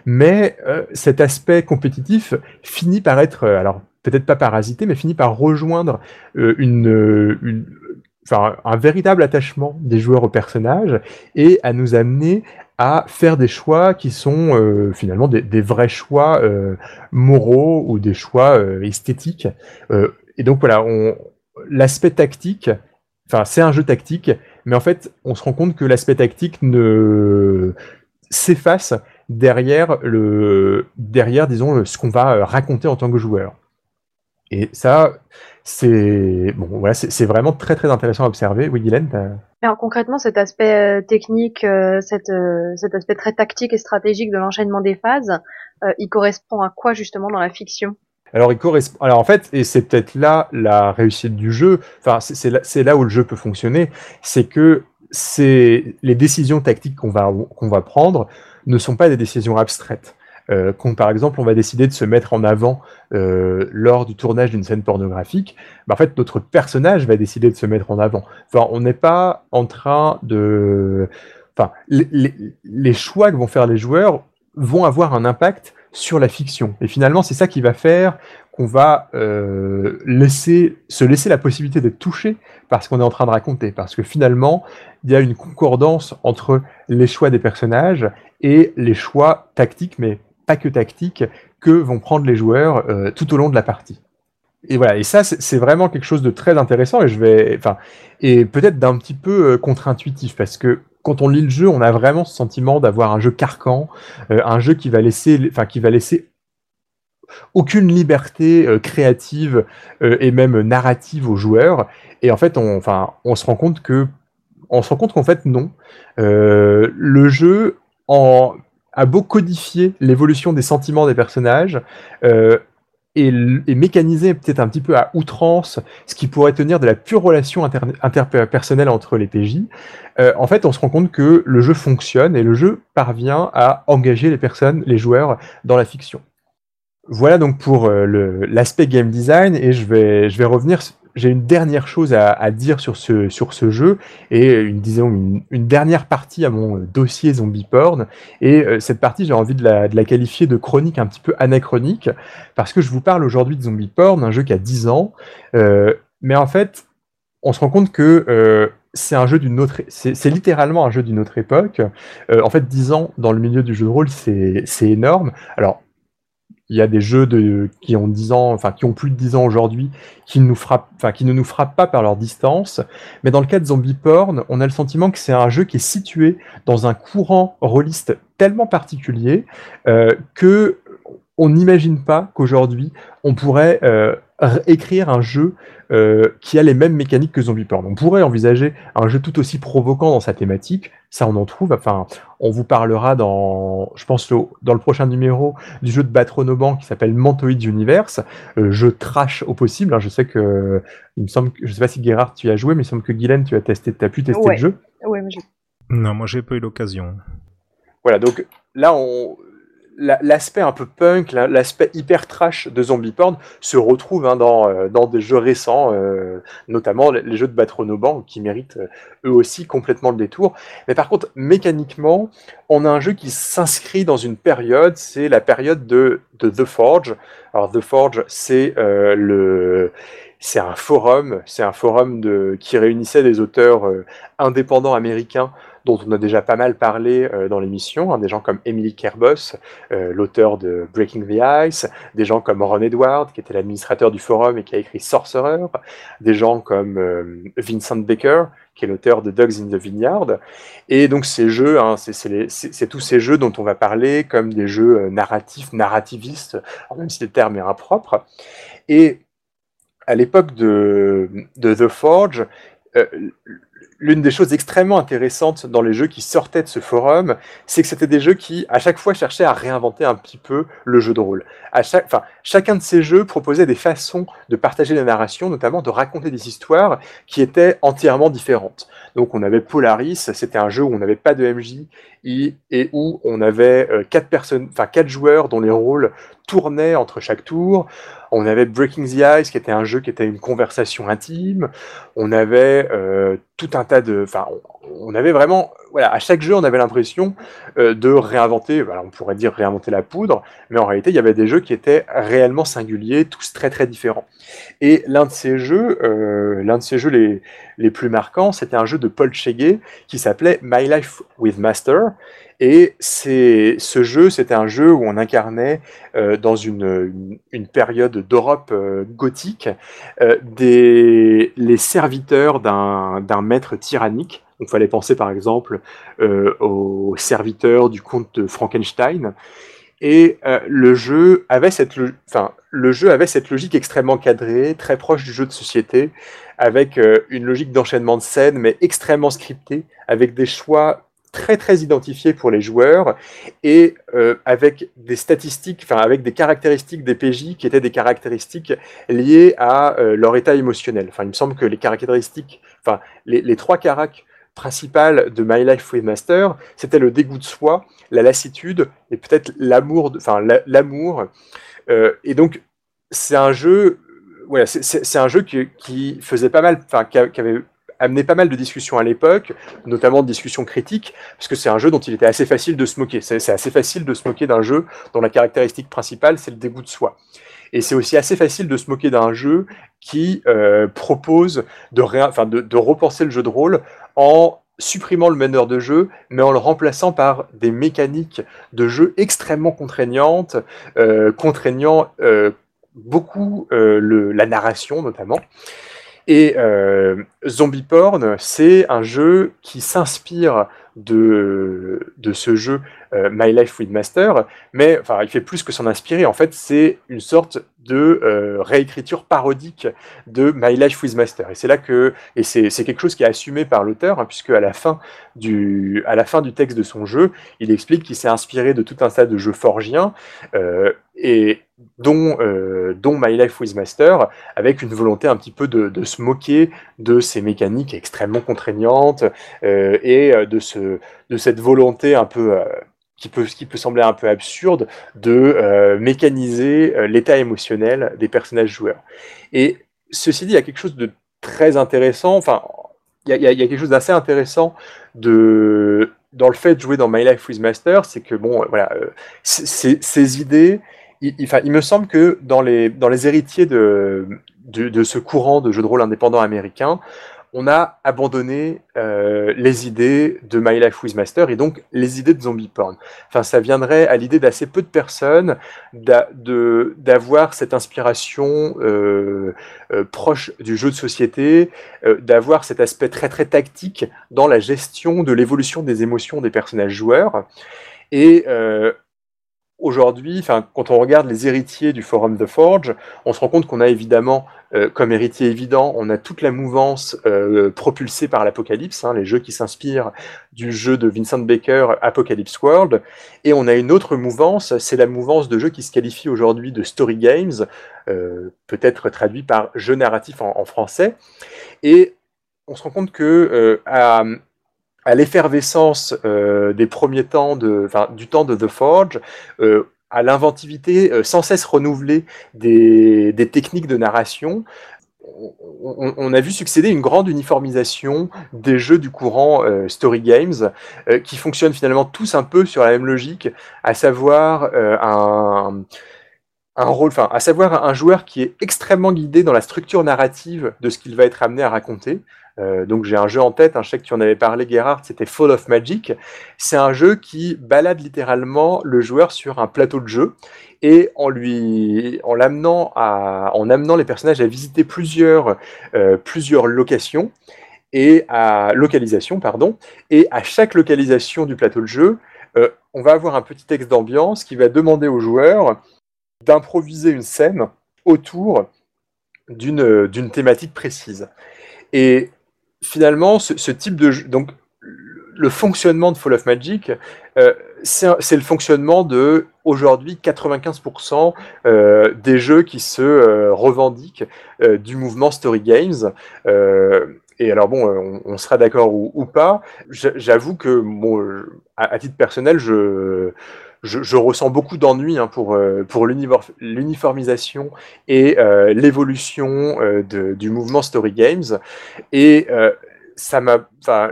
mais euh, cet aspect compétitif finit par être, alors peut-être pas parasiter, mais finit par rejoindre une, une un véritable attachement des joueurs au personnage et à nous amener à faire des choix qui sont euh, finalement des, vrais choix euh, moraux ou des choix euh, esthétiques. et donc voilà, l'aspect tactique, enfin c'est un jeu tactique, mais en fait on se rend compte que l'aspect tactique ne s'efface derrière le derrière disons ce qu'on va raconter en tant que joueur. Et ça, c'est bon, voilà, c'est vraiment très très intéressant à observer. Oui, Guylaine Alors concrètement, cet aspect euh, technique, euh, cet, euh, cet aspect très tactique et stratégique de l'enchaînement des phases, il correspond à quoi justement dans la fiction? Alors, il correspond. Alors, en fait, et c'est peut-être là la réussite du jeu. Enfin, c'est là, là, où le jeu peut fonctionner, c'est que c'est les décisions tactiques qu'on va qu'on va prendre ne sont pas des décisions abstraites. Euh, quand par exemple on va décider de se mettre en avant euh, lors du tournage d'une scène pornographique, bah, en fait notre personnage va décider de se mettre en avant. Enfin, on n'est pas en train de, enfin, les, choix que vont faire les joueurs vont avoir un impact sur la fiction. Et finalement, c'est ça qui va faire qu'on va euh, laisser, se laisser la possibilité d'être touché par ce qu'on est en train de raconter. Parce que finalement, il y a une concordance entre les choix des personnages et les choix tactiques, mais pas que tactique que vont prendre les joueurs euh, tout au long de la partie. Et voilà, et ça c'est vraiment quelque chose de très intéressant et je vais, enfin, et peut-être d'un petit peu euh, contre-intuitif parce que quand on lit le jeu, on a vraiment ce sentiment d'avoir un jeu carcan, euh, un jeu qui va laisser, enfin, qui va laisser aucune liberté créative et même narrative aux joueurs. Et en fait, enfin, on se rend compte que, on se rend compte qu'en fait non, le jeu en a beau codifier l'évolution des sentiments des personnages euh, et, mécaniser peut-être un petit peu à outrance ce qui pourrait tenir de la pure relation interpersonnelle entre les PJ, euh, en fait on se rend compte que le jeu fonctionne et le jeu parvient à engager les personnes, les joueurs dans la fiction. Voilà donc pour euh, l'aspect game design et je vais, je vais revenir j'ai une dernière chose à, dire sur ce, sur ce jeu et une, disons, une, dernière partie à mon dossier zombie porn. Et euh, cette partie, j'ai envie de la, de la, qualifier de chronique un petit peu anachronique parce que je vous parle aujourd'hui de zombie porn, un jeu qui a 10 ans. Euh, mais en fait, on se rend compte que euh, c'est un jeu d'une autre, c'est littéralement un jeu d'une autre époque. Euh, en fait, 10 ans dans le milieu du jeu de rôle, c'est énorme. Alors, il y a des jeux qui ont 10 ans, enfin qui ont plus de 10 ans aujourd'hui, qui, qui ne nous frappent pas par leur distance. Mais dans le cas de Zombie Porn, on a le sentiment que c'est un jeu qui est situé dans un courant rôliste tellement particulier euh, que on n'imagine pas qu'aujourd'hui on pourrait euh, écrire un jeu euh, qui a les mêmes mécaniques que Zombie Porn. On pourrait envisager un jeu tout aussi provoquant dans sa thématique, ça on en trouve, enfin on vous parlera dans, je pense dans le prochain numéro du jeu de Batronoban qui s'appelle Mantoid Universe, euh, jeu trash au possible, hein. je sais que, il me semble, que, je sais pas si Gerard tu as joué, mais il me semble que Guylaine tu as testé, as pu tester le jeu. Ouais, mais non, moi j'ai pas eu l'occasion. Voilà, donc là on l'aspect un peu punk, l'aspect hyper trash de Zombie Porn se retrouve hein, dans, euh, dans des jeux récents, euh, notamment les jeux de Batronoban, qui méritent euh, eux aussi complètement le détour. Mais par contre, mécaniquement, on a un jeu qui s'inscrit dans une période, c'est la période de, de, The Forge. Alors The Forge, c'est le c'est un forum, c'est un forum de, qui réunissait des auteurs indépendants américains dont on a déjà pas mal parlé euh, dans l'émission, hein, des gens comme Emily Kerbos, euh, l'auteur de Breaking the Ice, des gens comme Ron Edward, qui était l'administrateur du forum et qui a écrit Sorcerer, des gens comme euh, Vincent Baker, qui est l'auteur de Dogs in the Vineyard. Et donc ces jeux, hein, c'est tous ces jeux dont on va parler comme des jeux narratifs, narrativistes, même si le terme est impropre. Et à l'époque de, de, The Forge, l'une des choses extrêmement intéressantes dans les jeux qui sortaient de ce forum, c'est que c'était des jeux qui, à chaque fois, cherchaient à réinventer un petit peu le jeu de rôle. Chacun de ces jeux proposait des façons de partager la narration, notamment de raconter des histoires qui étaient entièrement différentes. Donc, on avait Polaris, c'était un jeu où on n'avait pas de MJ et, où on avait euh, quatre personnes, enfin quatre joueurs dont les rôles tournaient entre chaque tour. On avait Breaking the Ice, qui était un jeu qui était une conversation intime. On avait euh, tout un tas de, enfin, on, avait vraiment à chaque jeu, on avait l'impression euh, de réinventer, on pourrait dire réinventer la poudre, mais en réalité, il y avait des jeux qui étaient réellement singuliers, tous très très différents. Et l'un de ces jeux, euh, l'un de ces jeux les, plus marquants, c'était un jeu de Paul Cheguet qui s'appelait My Life with Master. Et ce jeu, c'était un jeu où on incarnait euh, dans une, période d'Europe gothique les serviteurs d'un maître tyrannique. Il fallait penser par exemple aux serviteurs du comte de Frankenstein. Et le jeu avait cette, enfin, le jeu avait cette logique extrêmement cadrée, très proche du jeu de société, avec une logique d'enchaînement de scènes, mais extrêmement scriptée, avec des choix très très identifiés pour les joueurs et euh, avec des statistiques, enfin avec des caractéristiques des PJ qui étaient des caractéristiques liées à euh, leur état émotionnel. Enfin, il me semble que les caractéristiques, enfin les, les trois caracs principales de My Life with Master, c'était le dégoût de soi, la lassitude et peut-être l'amour, enfin l'amour. Euh, et donc c'est un jeu, voilà, c'est un jeu qui, qui faisait pas mal, enfin qui, avait amené pas mal de discussions à l'époque, notamment de discussions critiques, parce que c'est un jeu dont il était assez facile de se moquer. C'est assez facile de se moquer d'un jeu dont la caractéristique principale, c'est le dégoût de soi. Et c'est aussi assez facile de se moquer d'un jeu qui euh, propose de, de, de repenser le jeu de rôle en supprimant le meneur de jeu, mais en le remplaçant par des mécaniques de jeu extrêmement contraignantes, euh, contraignant euh, beaucoup euh, la narration notamment. Et Zombie Porn, c'est un jeu qui s'inspire de ce jeu euh, My Life with Master, mais enfin, il fait plus que s'en inspirer. En fait, c'est une sorte de euh, réécriture parodique de My Life with Master. Et c'est là que, et c'est quelque chose qui est assumé par l'auteur, hein, puisque à la fin du, à la fin du texte de son jeu, il explique qu'il s'est inspiré de tout un tas de jeux forgiens. Euh, et dont, dont My Life with Master, avec une volonté un petit peu de, de se moquer de ces mécaniques extrêmement contraignantes et de, ce, de cette volonté un peu qui peut, qui peut sembler un peu absurde de euh, mécaniser euh, l'état émotionnel des personnages joueurs. Et ceci dit, il y a quelque chose de très intéressant, enfin, il y a, quelque chose d'assez intéressant de, dans le fait de jouer dans My Life with Master, c'est que, bon, voilà, ces idées, il, il, me semble que dans les, dans les héritiers de, de, de, ce courant de jeux de rôle indépendant américain, on a abandonné euh, les idées de My Life with Master et donc les idées de zombie porn. Enfin, ça viendrait à l'idée d'assez peu de personnes d'avoir cette inspiration euh, euh, proche du jeu de société, d'avoir cet aspect très très tactique dans la gestion de l'évolution des émotions des personnages joueurs. Et aujourd'hui, enfin, quand on regarde les héritiers du forum The Forge, on se rend compte qu'on a évidemment, euh, comme héritier évident, on a toute la mouvance euh, propulsée par l'Apocalypse, hein, les jeux qui s'inspirent du jeu de Vincent Baker, Apocalypse World, et on a une autre mouvance, c'est la mouvance de jeux qui se qualifie aujourd'hui de story games, euh, peut-être traduit par jeu narratif en, en, français, et on se rend compte que à, à l'effervescence euh, des premiers temps du temps de The Forge, euh, à l'inventivité euh, sans cesse renouvelée des, techniques de narration, on, a vu succéder une grande uniformisation des jeux du courant Story Games, qui fonctionnent finalement tous un peu sur la même logique, à savoir un un rôle, enfin, à savoir un joueur qui est extrêmement guidé dans la structure narrative de ce qu'il va être amené à raconter. Euh, donc j'ai un jeu en tête, un je sais que tu en avais parlé Gerhard, c'était Fall of Magic. C'est un jeu qui balade littéralement le joueur sur un plateau de jeu et en lui, en l'amenant à, en amenant les personnages à visiter plusieurs, euh, plusieurs locations et à pardon, et à chaque localisation du plateau de jeu, euh, on va avoir un petit texte d'ambiance qui va demander aux joueurs d'improviser une scène autour d'une d'une thématique précise. Et finalement, ce, type de donc le fonctionnement de Fall of Magic, euh, c'est le fonctionnement de aujourd'hui 95% euh, des jeux qui se euh, revendiquent euh, du mouvement Story Games. Euh, et alors bon, on, sera d'accord ou, pas. J'avoue que bon, à, titre personnel, je je, ressens beaucoup d'ennui hein, pour, pour l'uniformisation et euh, l'évolution euh, du mouvement Story Games. Et euh, ça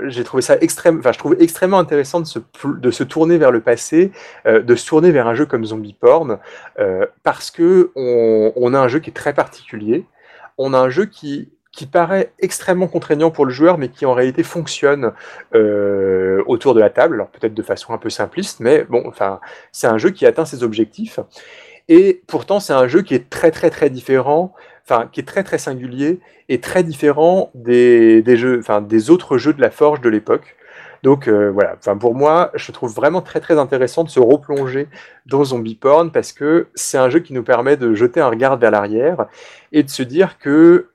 j'ai trouvé ça extrême, je trouvais extrêmement intéressant de se, de se tourner vers le passé, euh, de se tourner vers un jeu comme Zombie Porn, euh, parce que on, on, a un jeu qui est très particulier. On a un jeu qui, qui paraît extrêmement contraignant pour le joueur, mais qui en réalité fonctionne euh, autour de la table, alors peut-être de façon un peu simpliste, mais bon, enfin, c'est un jeu qui atteint ses objectifs. Et pourtant, c'est un jeu qui est très très très différent enfin, qui est très très singulier et très différent des, des jeux, enfin, des autres jeux de la Forge de l'époque. Donc euh, voilà, enfin pour moi, je trouve vraiment très très intéressant de se replonger dans Zombie Porn parce que c'est un jeu qui nous permet de jeter un regard vers l'arrière et de se dire que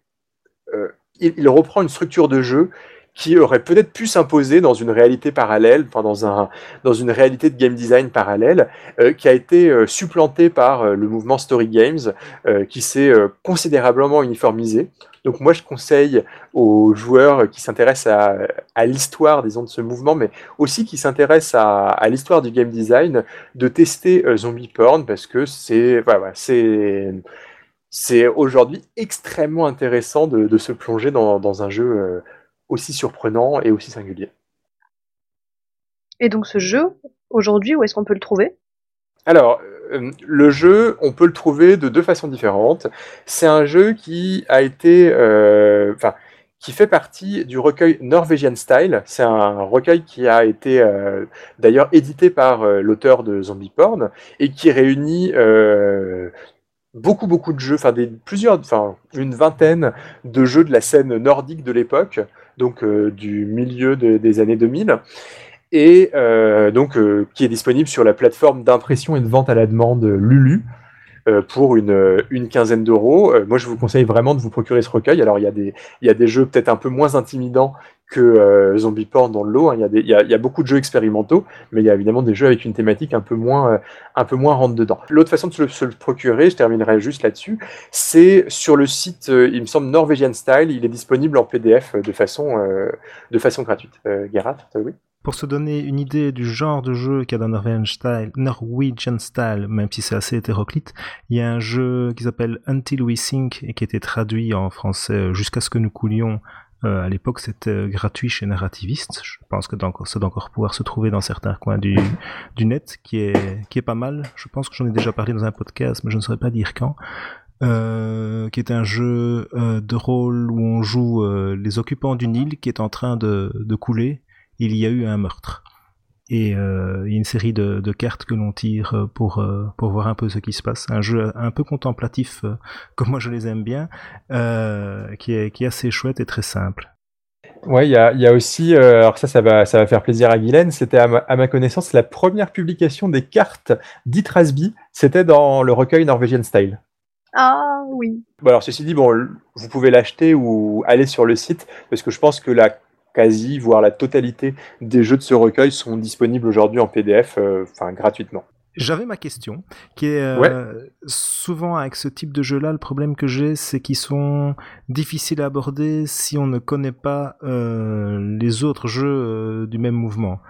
euh, il, reprend une structure de jeu qui aurait peut-être pu s'imposer dans une réalité parallèle, enfin dans, un, dans une réalité de game design parallèle, euh, qui a été euh, supplantée par le mouvement Story Games, qui s'est considérablement uniformisé. Donc moi, je conseille aux joueurs qui s'intéressent à, à l'histoire, disons, de ce mouvement, mais aussi qui s'intéressent à, à l'histoire du game design, de tester Zombie Porn, parce que c'est voilà, c'est c'est aujourd'hui extrêmement intéressant de, de, se plonger dans, dans un jeu aussi surprenant et aussi singulier. Et donc ce jeu, aujourd'hui, où est-ce qu'on peut le trouver? Alors, euh, le jeu, on peut le trouver de deux façons différentes. C'est un jeu qui a été... Euh, qui fait partie du recueil Norwegian Style. C'est un recueil qui a été euh, d'ailleurs édité par euh, l'auteur de Zombie Porn et qui réunit euh, beaucoup beaucoup de jeux, enfin plusieurs, enfin une vingtaine de jeux de la scène nordique de l'époque, donc euh, du milieu de, des années 2000, et euh, donc euh, qui est disponible sur la plateforme d'impression et de vente à la demande Lulu. Euh, pour une, une quinzaine d'euros. Euh, moi, je vous conseille vraiment de vous procurer ce recueil. Alors, il y a des, y a des jeux peut-être un peu moins intimidants que euh, Zombie Porn dans le lot. Hein. Il, y a y beaucoup de jeux expérimentaux, mais il y a évidemment des jeux avec une thématique un peu moins, euh, un peu moins rentre dedans. L'autre façon de se, le procurer, je terminerai juste là-dessus, c'est sur le site, euh, il me semble Norwegian Style. Il est disponible en PDF de façon, de façon gratuite. Euh, Gerard, oui? Pour se donner une idée du genre de jeu qu'il y a dans Norwegian Style, Norwegian Style, même si c'est assez hétéroclite, il y a un jeu qui s'appelle Until We Sink et qui était traduit en français jusqu'à ce que nous coulions. Euh, à l'époque, c'était gratuit chez Narrativist. Je pense que ça doit encore pouvoir se trouver dans certains coins du, net, qui est, pas mal. Je pense que j'en ai déjà parlé dans un podcast, mais je ne saurais pas dire quand. Euh, qui est un jeu euh, de rôle où on joue euh, les occupants d'une île qui est en train de couler il y a eu un meurtre. Et euh, il y a une série de, de cartes que l'on tire euh, pour, euh, pour voir un peu ce qui se passe. Un jeu un peu contemplatif, euh, comme moi je les aime bien, euh, qui, est, qui est assez chouette et très simple. Ouais, il y a, y a, aussi, euh, alors ça, ça va, ça va faire plaisir à Guylaine, c'était à, à, ma connaissance la première publication des cartes d'Itrasby, c'était dans le recueil Norwegian Style. Ah oui. Bon, alors ceci dit, bon, vous pouvez l'acheter ou aller sur le site, parce que je pense que la quasi, voire la totalité des jeux de ce recueil sont disponibles aujourd'hui en PDF, euh, enfin gratuitement. J'avais ma question, qui est euh, ouais. souvent avec ce type de jeu-là, le problème que j'ai, c'est qu'ils sont difficiles à aborder si on ne connaît pas euh, les autres jeux euh, du même mouvement.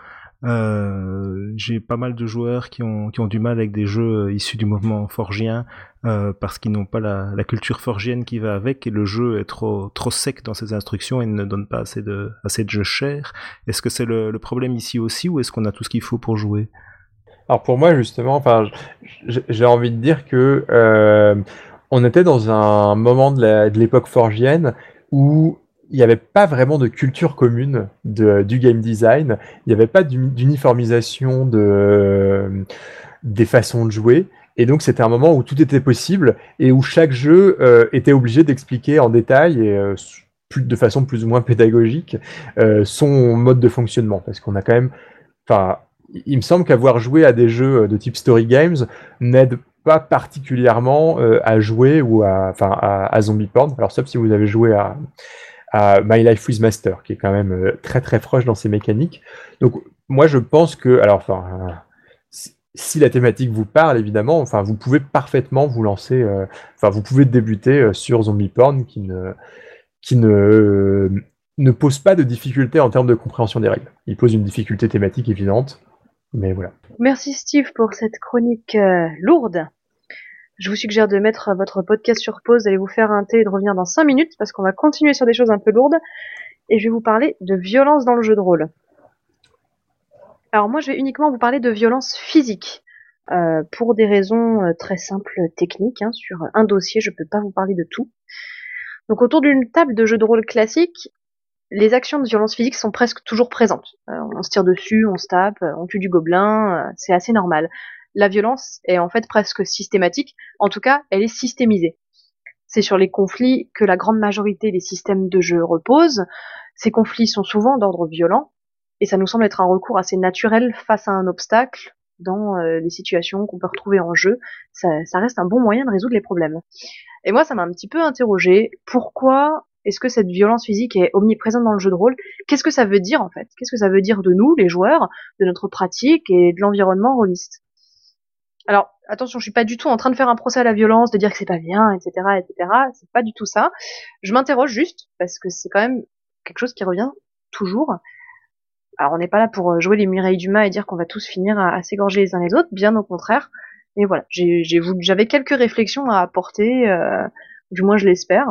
J'ai pas mal de joueurs qui ont, qui ont du mal avec des jeux issus du mouvement forgien euh, parce qu'ils n'ont pas la, culture forgienne qui va avec et le jeu est trop, trop sec dans ses instructions et ne donne pas assez de, assez de jeux chers. Est-ce que c'est le, problème ici aussi ou est-ce qu'on a tout ce qu'il faut pour jouer? Alors pour moi justement, j'ai envie de dire que euh, on était dans un moment de l'époque forgienne où il n'y avait pas vraiment de culture commune de, du game design, il n'y avait pas d'uniformisation de, des façons de jouer, et donc c'était un moment où tout était possible et où chaque jeu euh, était obligé d'expliquer en détail et euh, de façon plus ou moins pédagogique euh, son mode de fonctionnement, parce qu'on a quand même, enfin, il me semble qu'avoir joué à des jeux de type story games n'aide pas particulièrement à jouer ou à, enfin, à, zombie porn. Alors sauf si vous avez joué à à My Life with Master, qui est quand même très très proche dans ses mécaniques. Donc moi je pense que, alors enfin, si la thématique vous parle évidemment, enfin vous pouvez parfaitement vous lancer, euh, enfin vous pouvez débuter euh, sur Zombie Porn qui ne qui ne ne pose pas de difficulté en termes de compréhension des règles. Il pose une difficulté thématique évidente, mais voilà. Merci Steve pour cette chronique lourde. Je vous suggère de mettre votre podcast sur pause, d'aller vous faire un thé et de revenir dans 5 minutes parce qu'on va continuer sur des choses un peu lourdes. et je vais vous parler de violence dans le jeu de rôle. Alors moi, je vais uniquement vous parler de violence physique. Euh, pour des raisons euh, très simples techniques. Hein, sur un dossier, je ne peux pas vous parler de tout. Donc autour d'une table de jeu de rôle classique, les actions de violence physique sont presque toujours présentes. Euh, on se tire dessus, on se tape, on tue du gobelin, c'est assez normal. La violence est en fait presque systématique, en tout cas elle est systémisée. C'est sur les conflits que la grande majorité des systèmes de jeu reposent. Ces conflits sont souvent d'ordre violent, et ça nous semble être un recours assez naturel face à un obstacle dans euh, les situations qu'on peut retrouver en jeu. Ça, reste un bon moyen de résoudre les problèmes. Et moi, ça m'a un petit peu interrogé. Pourquoi est-ce que cette violence physique est omniprésente dans le jeu de rôle? Qu'est-ce que ça veut dire en fait? Qu'est-ce que ça veut dire de nous, les joueurs, de notre pratique et de l'environnement rôliste? Alors, attention, je suis pas du tout en train de faire un procès à la violence, de dire que c'est pas bien, etc., etc. C'est pas du tout ça. Je m'interroge juste parce que c'est quand même quelque chose qui revient toujours. Alors on n'est pas là pour euh, jouer les Mireilles Dumas et dire qu'on va tous finir à, s'égorger les uns les autres, bien au contraire. Mais voilà, j'avais quelques réflexions à apporter, euh, du moins je l'espère,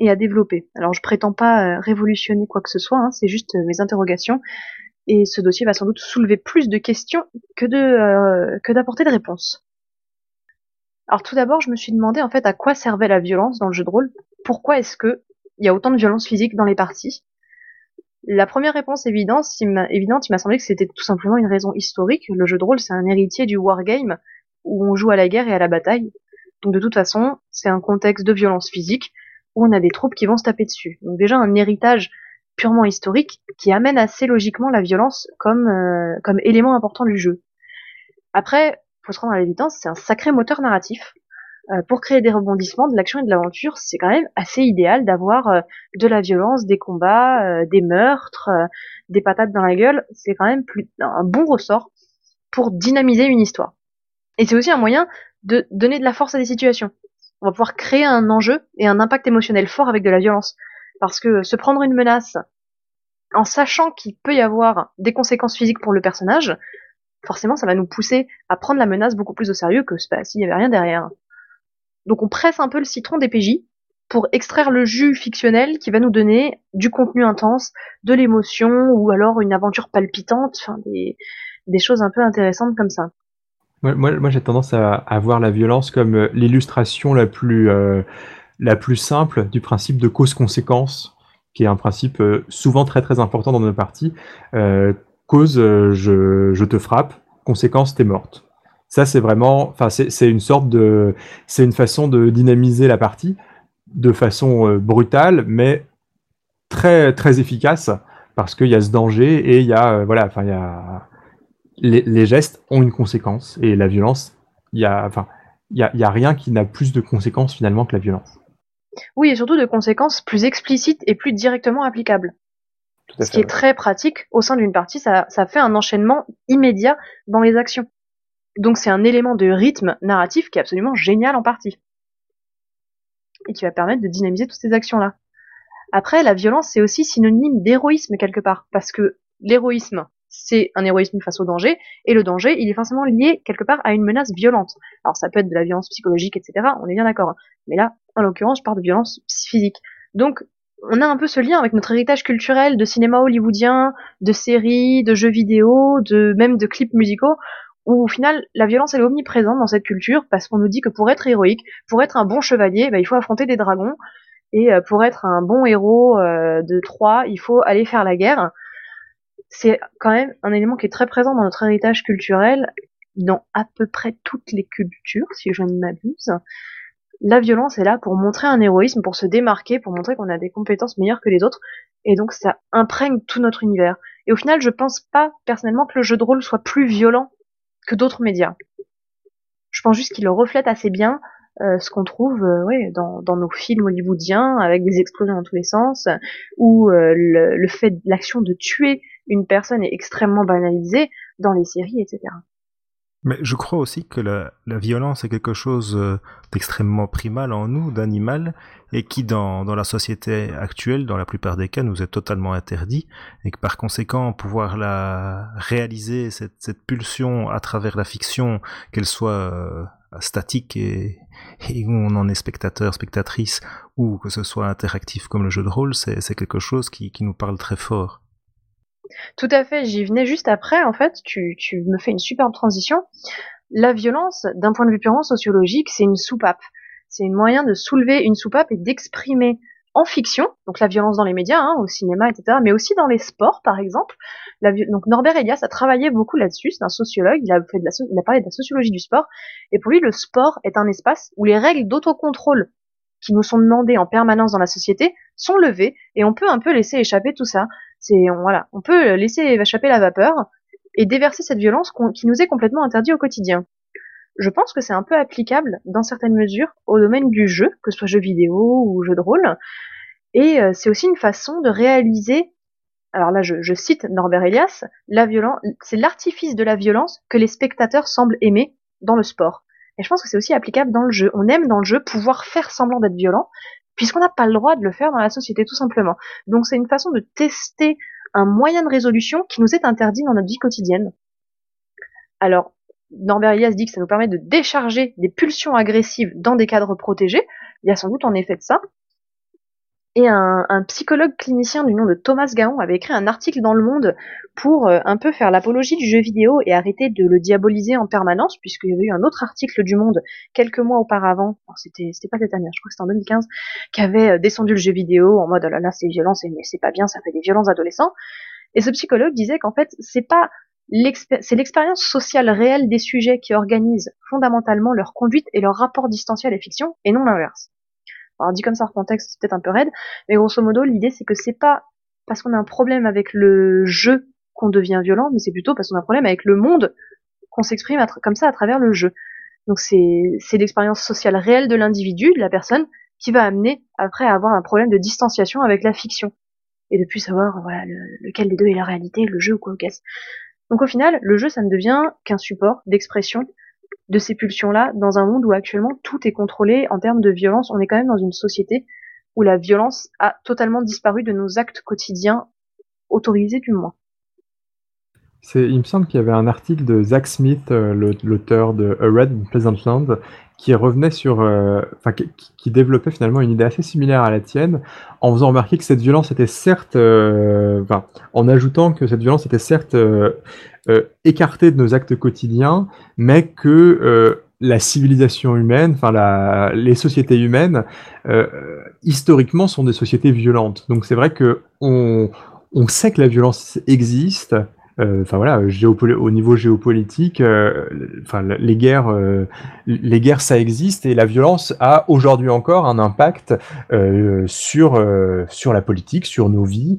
et à développer. Alors je prétends pas euh, révolutionner quoi que ce soit, hein, c'est juste mes interrogations, et ce dossier va sans doute soulever plus de questions que de que d'apporter de réponses. Alors tout d'abord, je me suis demandé en fait à quoi servait la violence dans le jeu de rôle? Pourquoi est-ce que il y a autant de violence physique dans les parties? La première réponse évidente, il m'a semblé que c'était tout simplement une raison historique. Le jeu de rôle, c'est un héritier du wargame, où on joue à la guerre et à la bataille. Donc de toute façon, c'est un contexte de violence physique, où on a des troupes qui vont se taper dessus. Donc déjà un héritage purement historique qui amène assez logiquement la violence comme, euh, comme élément important du jeu. Après, faut se rendre à l'évidence, c'est un sacré moteur narratif. Euh, pour créer des rebondissements, de l'action et de l'aventure, c'est quand même assez idéal d'avoir euh, de la violence, des combats, euh, des meurtres, des patates dans la gueule. C'est quand même plus, un bon ressort pour dynamiser une histoire. Et c'est aussi un moyen de donner de la force à des situations. On va pouvoir créer un enjeu et un impact émotionnel fort avec de la violence. Parce que se prendre une menace en sachant qu'il peut y avoir des conséquences physiques pour le personnage, forcément ça va nous pousser à prendre la menace beaucoup plus au sérieux que s'il n'y avait rien derrière. Donc on presse un peu le citron des PJ pour extraire le jus fictionnel qui va nous donner du contenu intense, de l'émotion ou alors une aventure palpitante, enfin des, choses un peu intéressantes comme ça. Moi, j'ai tendance à, voir la violence comme euh, l'illustration la plus euh, la plus simple du principe de cause-conséquence, qui est un principe euh, souvent très très important dans nos parties. cause, je, je te frappe, conséquence, t'es morte. Ça, c'est vraiment, enfin, c'est une sorte de, c'est une façon de dynamiser la partie de façon euh, brutale, mais très très efficace parce qu'il y a ce danger et il y a, euh, voilà, enfin, il y a les, gestes ont une conséquence et la violence, il y a, enfin, il y a, y a rien qui n'a plus de conséquences finalement que la violence. Oui, et surtout de conséquences plus explicites et plus directement applicables. Ce qui est très pratique au sein d'une partie, ça, ça fait un enchaînement immédiat dans les actions. Donc c'est un élément de rythme narratif qui est absolument génial en partie. Et qui va permettre de dynamiser toutes ces actions-là. Après, la violence, c'est aussi synonyme d'héroïsme quelque part. Parce que l'héroïsme, c'est un héroïsme face au danger, et le danger, il est forcément lié quelque part à une menace violente. Alors ça peut être de la violence psychologique, etc., on est bien d'accord. Mais là, en l'occurrence, je parle de violence physique. Donc, on a un peu ce lien avec notre héritage culturel de cinéma hollywoodien, de séries, de jeux vidéo, de même de clips musicaux, où au final la violence elle est omniprésente dans cette culture parce qu'on nous dit que pour être héroïque, pour être un bon chevalier, bah, il faut affronter des dragons et euh, pour être un bon héros euh, de Troie, il faut aller faire la guerre. C'est quand même un élément qui est très présent dans notre héritage culturel dans à peu près toutes les cultures, si je ne m'abuse. La violence est là pour montrer un héroïsme, pour se démarquer, pour montrer qu'on a des compétences meilleures que les autres, et donc ça imprègne tout notre univers. Et au final, je pense pas personnellement que le jeu de rôle soit plus violent que d'autres médias. Je pense juste qu'il reflète assez bien euh, ce qu'on trouve euh, dans, nos films hollywoodiens avec des explosions dans tous les sens, où euh, l'action de tuer une personne est extrêmement banalisée dans les séries, etc. Mais je crois aussi que la, violence est quelque chose euh, d'extrêmement primal en nous, d'animal, et qui dans, dans la société actuelle, dans la plupart des cas, nous est totalement interdit, et que par conséquent, pouvoir la réaliser, cette, cette pulsion à travers la fiction, qu'elle soit euh, statique et, où on en est spectateur, spectatrice, ou que ce soit interactif comme le jeu de rôle, c'est quelque chose qui, nous parle très fort. Tout à fait, j'y venais juste après, en fait, tu, me fais une superbe transition. La violence, d'un point de vue purement sociologique, c'est une soupape. C'est un moyen de soulever une soupape et d'exprimer en fiction, donc la violence dans les médias, hein, au cinéma, etc., mais aussi dans les sports, par exemple. donc Norbert Elias a travaillé beaucoup là-dessus, c'est un sociologue, il a, il a parlé de la sociologie du sport, et pour lui, le sport est un espace où les règles d'autocontrôle qui nous sont demandées en permanence dans la société sont levées, et on peut un peu laisser échapper tout ça. On peut laisser échapper la vapeur et déverser cette violence qui nous est complètement interdite au quotidien je pense que c'est un peu applicable dans certaines mesures au domaine du jeu, que ce soit jeu vidéo ou jeu de rôle. Et euh, c'est aussi une façon de réaliser, alors là je, cite Norbert Elias, la c'est l'artifice de la violence que les spectateurs semblent aimer dans le sport. Et je pense que c'est aussi applicable dans le jeu. On aime dans le jeu pouvoir faire semblant d'être violent, puisqu'on n'a pas le droit de le faire dans la société tout simplement. Donc c'est une façon de tester un moyen de résolution qui nous est interdit dans notre vie quotidienne. Alors, Norbert Elias dit que ça nous permet de décharger des pulsions agressives dans des cadres protégés. Il y a sans doute en effet de ça. Et un, psychologue clinicien du nom de Thomas Gaon avait écrit un article dans Le Monde pour euh, un peu faire l'apologie du jeu vidéo et arrêter de le diaboliser en permanence, puisqu'il y avait eu un autre article du Monde quelques mois auparavant, c'était c'était pas cette année, je crois que c'était en 2015, qui avait euh, descendu le jeu vidéo en mode oh là là c'est violent, c'est pas bien, ça fait des violences adolescents. Et ce psychologue disait qu'en fait c'est pas c'est l'expérience sociale réelle des sujets qui organisent fondamentalement leur conduite et leur rapport distanciel à la fiction, et non l'inverse. Alors dit comme ça en contexte, c'est peut-être un peu raide, mais grosso modo, l'idée c'est que c'est pas parce qu'on a un problème avec le jeu qu'on devient violent, mais c'est plutôt parce qu'on a un problème avec le monde qu'on s'exprime comme ça à travers le jeu. Donc c'est l'expérience sociale réelle de l'individu, de la personne, qui va amener après à avoir un problème de distanciation avec la fiction. Et de plus savoir voilà, lequel des deux est la réalité, le jeu ou quoi qu'est-ce. Donc au final, le jeu, ça ne devient qu'un support d'expression de ces pulsions-là dans un monde où actuellement tout est contrôlé en termes de violence. On est quand même dans une société où la violence a totalement disparu de nos actes quotidiens autorisés du moins. Il me semble qu'il y avait un article de Zach Smith, euh, l'auteur de A Red Pleasant Land, qui revenait sur, euh, enfin, qui, développait finalement une idée assez similaire à la tienne, en faisant remarquer que cette violence était certes, euh, enfin, en ajoutant que cette violence était certes euh, écartée de nos actes quotidiens, mais que la civilisation humaine, enfin les sociétés humaines, historiquement sont des sociétés violentes. Donc c'est vrai que on, on sait que la violence existe, euh, enfin voilà, au niveau géopolitique, euh, enfin les guerres, euh, les guerres ça existe et la violence a aujourd'hui encore un impact sur sur la politique, sur nos vies,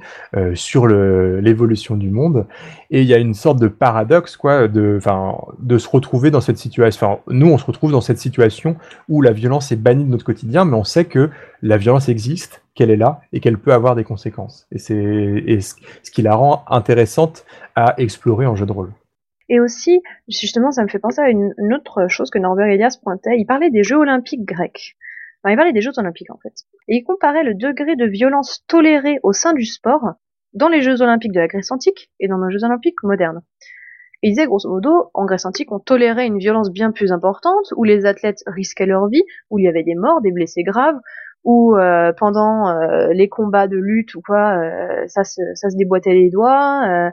sur l'évolution du monde. Et il y a une sorte de paradoxe quoi, de enfin de se retrouver dans cette situation. Enfin, nous on se retrouve dans cette situation où la violence est bannie de notre quotidien, mais on sait que la violence existe, qu'elle est là et qu'elle peut avoir des conséquences. Et c'est ce qui la rend intéressante à explorer en jeu de rôle. Et aussi, justement, ça me fait penser à une, autre chose que Norbert Elias pointait. Il parlait des Jeux olympiques grecs. Il parlait des Jeux olympiques, en fait. Et il comparait le degré de violence toléré au sein du sport dans les Jeux olympiques de la Grèce antique et dans nos Jeux olympiques modernes. il disait, grosso modo, en Grèce antique, on tolérait une violence bien plus importante, où les athlètes risquaient leur vie, où il y avait des morts, des blessés graves, où euh, pendant euh, les combats de lutte ou quoi, euh, ça, se, ça se déboîtait les doigts,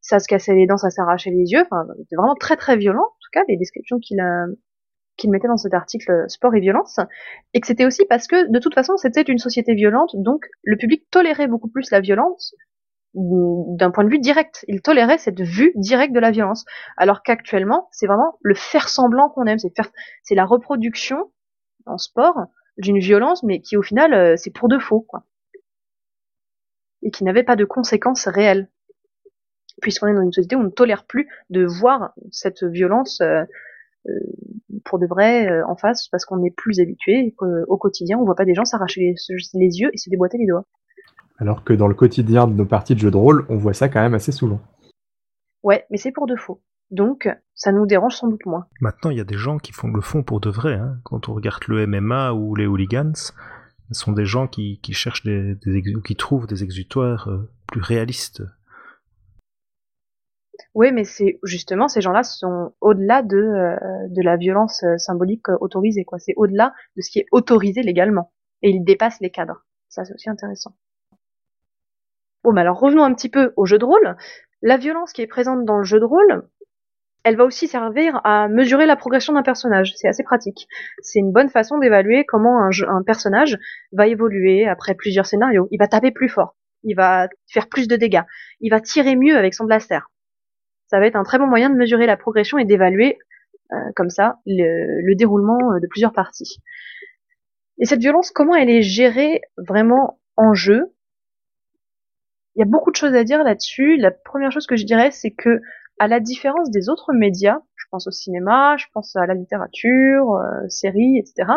ça se cassait les dents, ça s'arrachait les yeux. Enfin, c'était vraiment très très violent, en tout cas, les descriptions qu'il a qu'il mettait dans cet article sport et violence, et que c'était aussi parce que de toute façon c'était une société violente, donc le public tolérait beaucoup plus la violence d'un point de vue direct. Il tolérait cette vue directe de la violence, alors qu'actuellement c'est vraiment le faire semblant qu'on aime, c'est faire, c'est la reproduction en sport d'une violence, mais qui au final euh, c'est pour de faux, quoi. Et qui n'avait pas de conséquences réelles. Puisqu'on est dans une société où on ne tolère plus de voir cette violence euh, euh, pour de vrai en face, parce qu'on n'est plus habitué, au quotidien on voit pas des gens s'arracher les, yeux et se déboîter les doigts. Alors que dans le quotidien de nos parties de jeux de rôle, on voit ça quand même assez souvent. Ouais, mais c'est pour de faux. Donc, ça nous dérange sans doute moins. Maintenant, il y a des gens qui font le fond pour de vrai. Hein. Quand on regarde le MMA ou les hooligans, ce sont des gens qui, cherchent des, qui trouvent des exutoires euh, plus réalistes. Oui, mais c'est justement ces gens-là sont au-delà de euh, de la violence euh, symbolique autorisée, quoi. C'est au-delà de ce qui est autorisé légalement, et ils dépassent les cadres. Ça, c'est aussi intéressant. Bon, mais alors revenons un petit peu au jeu de rôle. La violence qui est présente dans le jeu de rôle, elle va aussi servir à mesurer la progression d'un personnage. C'est assez pratique. C'est une bonne façon d'évaluer comment un, personnage va évoluer après plusieurs scénarios. Il va taper plus fort, il va faire plus de dégâts, il va tirer mieux avec son blaster ça va être un très bon moyen de mesurer la progression et d'évaluer euh, comme ça le, déroulement euh, de plusieurs parties. Et cette violence, comment elle est gérée vraiment en jeu? Il y a beaucoup de choses à dire là-dessus. La première chose que je dirais, c'est que à la différence des autres médias, je pense au cinéma, je pense à la littérature, euh, séries, etc.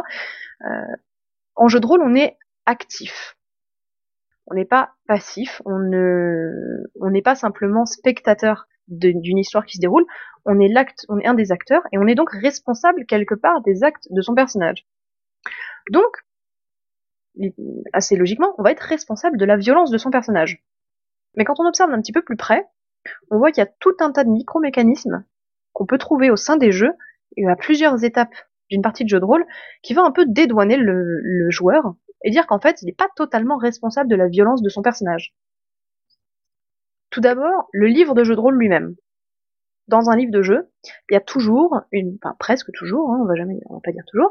en jeu de rôle, on est actif. On n'est pas passif, on n'est pas simplement spectateur d'une histoire qui se déroule, on est l'acte, on est un des acteurs et on est donc responsable quelque part des actes de son personnage. Donc, assez logiquement, on va être responsable de la violence de son personnage. Mais quand on observe un petit peu plus près, on voit qu'il y a tout un tas de micro-mécanismes qu'on peut trouver au sein des jeux et à plusieurs étapes d'une partie de jeu de rôle qui va un peu dédouaner le, joueur et dire qu'en fait, il n'est pas totalement responsable de la violence de son personnage. Tout d'abord, le livre de jeu de rôle lui-même. Dans un livre de jeu, il y a toujours enfin presque toujours, hein, on va jamais, on va pas dire toujours,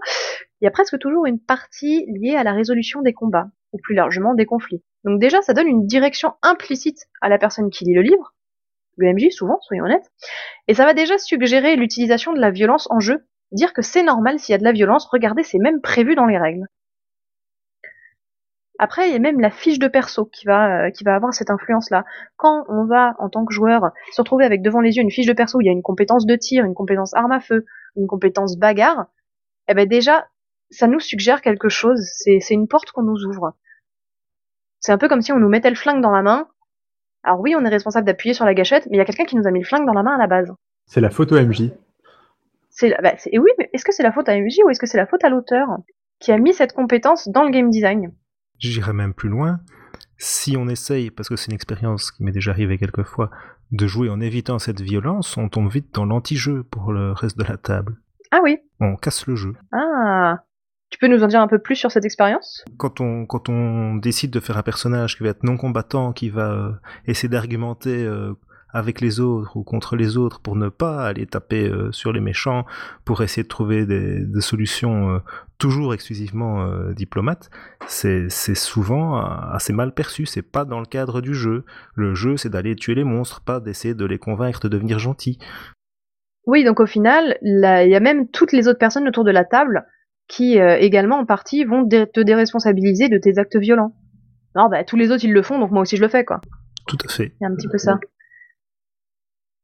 il y a presque toujours une partie liée à la résolution des combats, ou plus largement des conflits. Donc déjà, ça donne une direction implicite à la personne qui lit le livre, le MJ souvent, soyons honnêtes, et ça va déjà suggérer l'utilisation de la violence en jeu, dire que c'est normal s'il y a de la violence, regardez, c'est même prévu dans les règles. Après, il y a même la fiche de perso qui va, euh, qui va avoir cette influence-là. Quand on va, en tant que joueur, se retrouver avec devant les yeux une fiche de perso où il y a une compétence de tir, une compétence arme à feu, une compétence bagarre, eh ben déjà, ça nous suggère quelque chose. C'est, c'est une porte qu'on nous ouvre. C'est un peu comme si on nous mettait le flingue dans la main. Alors oui, on est responsable d'appuyer sur la gâchette, mais il y a quelqu'un qui nous a mis le flingue dans la main à la base. C'est la faute au MJ. C'est, bah, c'est, oui, mais est-ce que c'est la faute à MJ ou est-ce que c'est la faute à l'auteur qui a mis cette compétence dans le game design? J'irai même plus loin. Si on essaye, parce que c'est une expérience qui m'est déjà arrivée quelquefois, de jouer en évitant cette violence, on tombe vite dans l'anti-jeu pour le reste de la table. Ah oui On casse le jeu. Ah Tu peux nous en dire un peu plus sur cette expérience? Quand on, quand on décide de faire un personnage qui va être non combattant, qui va euh, essayer d'argumenter euh, avec les autres ou contre les autres pour ne pas aller taper euh, sur les méchants, pour essayer de trouver des, solutions euh, toujours exclusivement euh, diplomates, c'est souvent assez mal perçu. C'est pas dans le cadre du jeu. Le jeu, c'est d'aller tuer les monstres, pas d'essayer de les convaincre de devenir gentils. Oui, donc au final, il y a même toutes les autres personnes autour de la table qui également en partie vont te déresponsabiliser de tes actes violents. Non, bah tous les autres ils le font, donc moi aussi je le fais quoi. Tout à fait. Il y a un petit peu ça.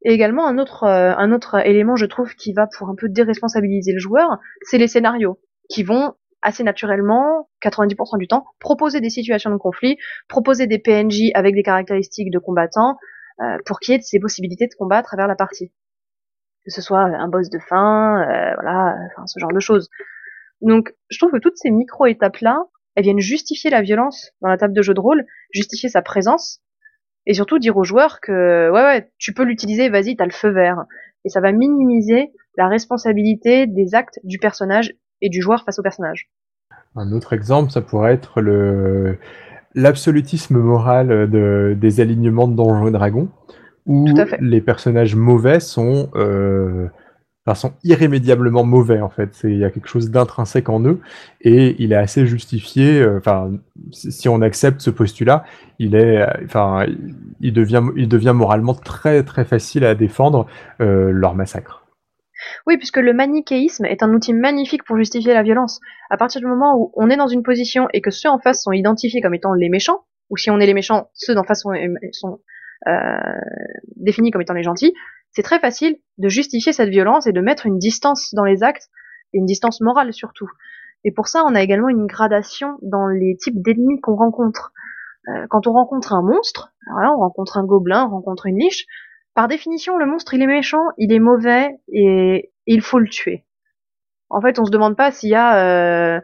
Et également un autre euh, un autre élément, je trouve, qui va pour un peu déresponsabiliser le joueur, c'est les scénarios qui vont assez naturellement, 90% du temps, proposer des situations de conflit, proposer des PNJ avec des caractéristiques de combattants, euh, pour qu'il y ait ces possibilités de combat à travers la partie. Que ce soit un boss de fin, euh, voilà, enfin ce genre de choses. Donc, je trouve que toutes ces micro-étapes-là, elles viennent justifier la violence dans la table de jeu de rôle, justifier sa présence, et surtout dire aux joueurs que ouais ouais tu peux l'utiliser vas-y t'as le feu vert et ça va minimiser la responsabilité des actes du personnage et du joueur face au personnage. Un autre exemple, ça pourrait être le l'absolutisme moral de, des alignements de Donjons et Dragons, où les personnages mauvais sont euh, sont irrémédiablement mauvais en fait. Il y a quelque chose d'intrinsèque en eux et il est assez justifié. Euh, enfin, si on accepte ce postulat, il est, euh, enfin, il devient, il devient moralement très très facile à défendre leur massacre. Oui, puisque le manichéisme est un outil magnifique pour justifier la violence. À partir du moment où on est dans une position et que ceux en face sont identifiés comme étant les méchants, ou si on est les méchants, ceux d'en face sont, sont euh, définis comme étant les gentils, c'est très facile de justifier cette violence et de mettre une distance dans les actes, et une distance morale surtout. Et pour ça, on a également une gradation dans les types d'ennemis qu'on rencontre. Euh, quand on rencontre un monstre, on rencontre un gobelin, on rencontre une liche, par définition, le monstre, il est méchant, il est mauvais, et, il faut le tuer. En fait, on se demande pas s'il y a euh,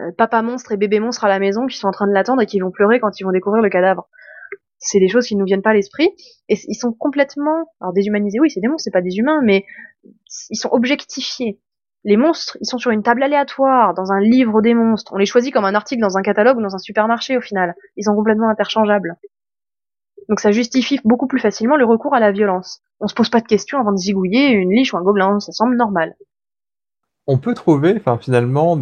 euh, papa monstre et bébé monstre à la maison qui sont en train de l'attendre et qui vont pleurer quand ils vont découvrir le cadavre. C'est des choses qui nous viennent pas à l'esprit. Et ils sont complètement alors déshumanisés oui c'est des monstres c'est pas des humains mais ils sont objectifiés. Les monstres ils sont sur une table aléatoire dans un livre des monstres. On les choisit comme un article dans un catalogue ou dans un supermarché au final. Ils sont complètement interchangeables. Donc ça justifie beaucoup plus facilement le recours à la violence. On se pose pas de questions avant de zigouiller une liche ou un gobelin ça semble normal. On peut trouver, finalement,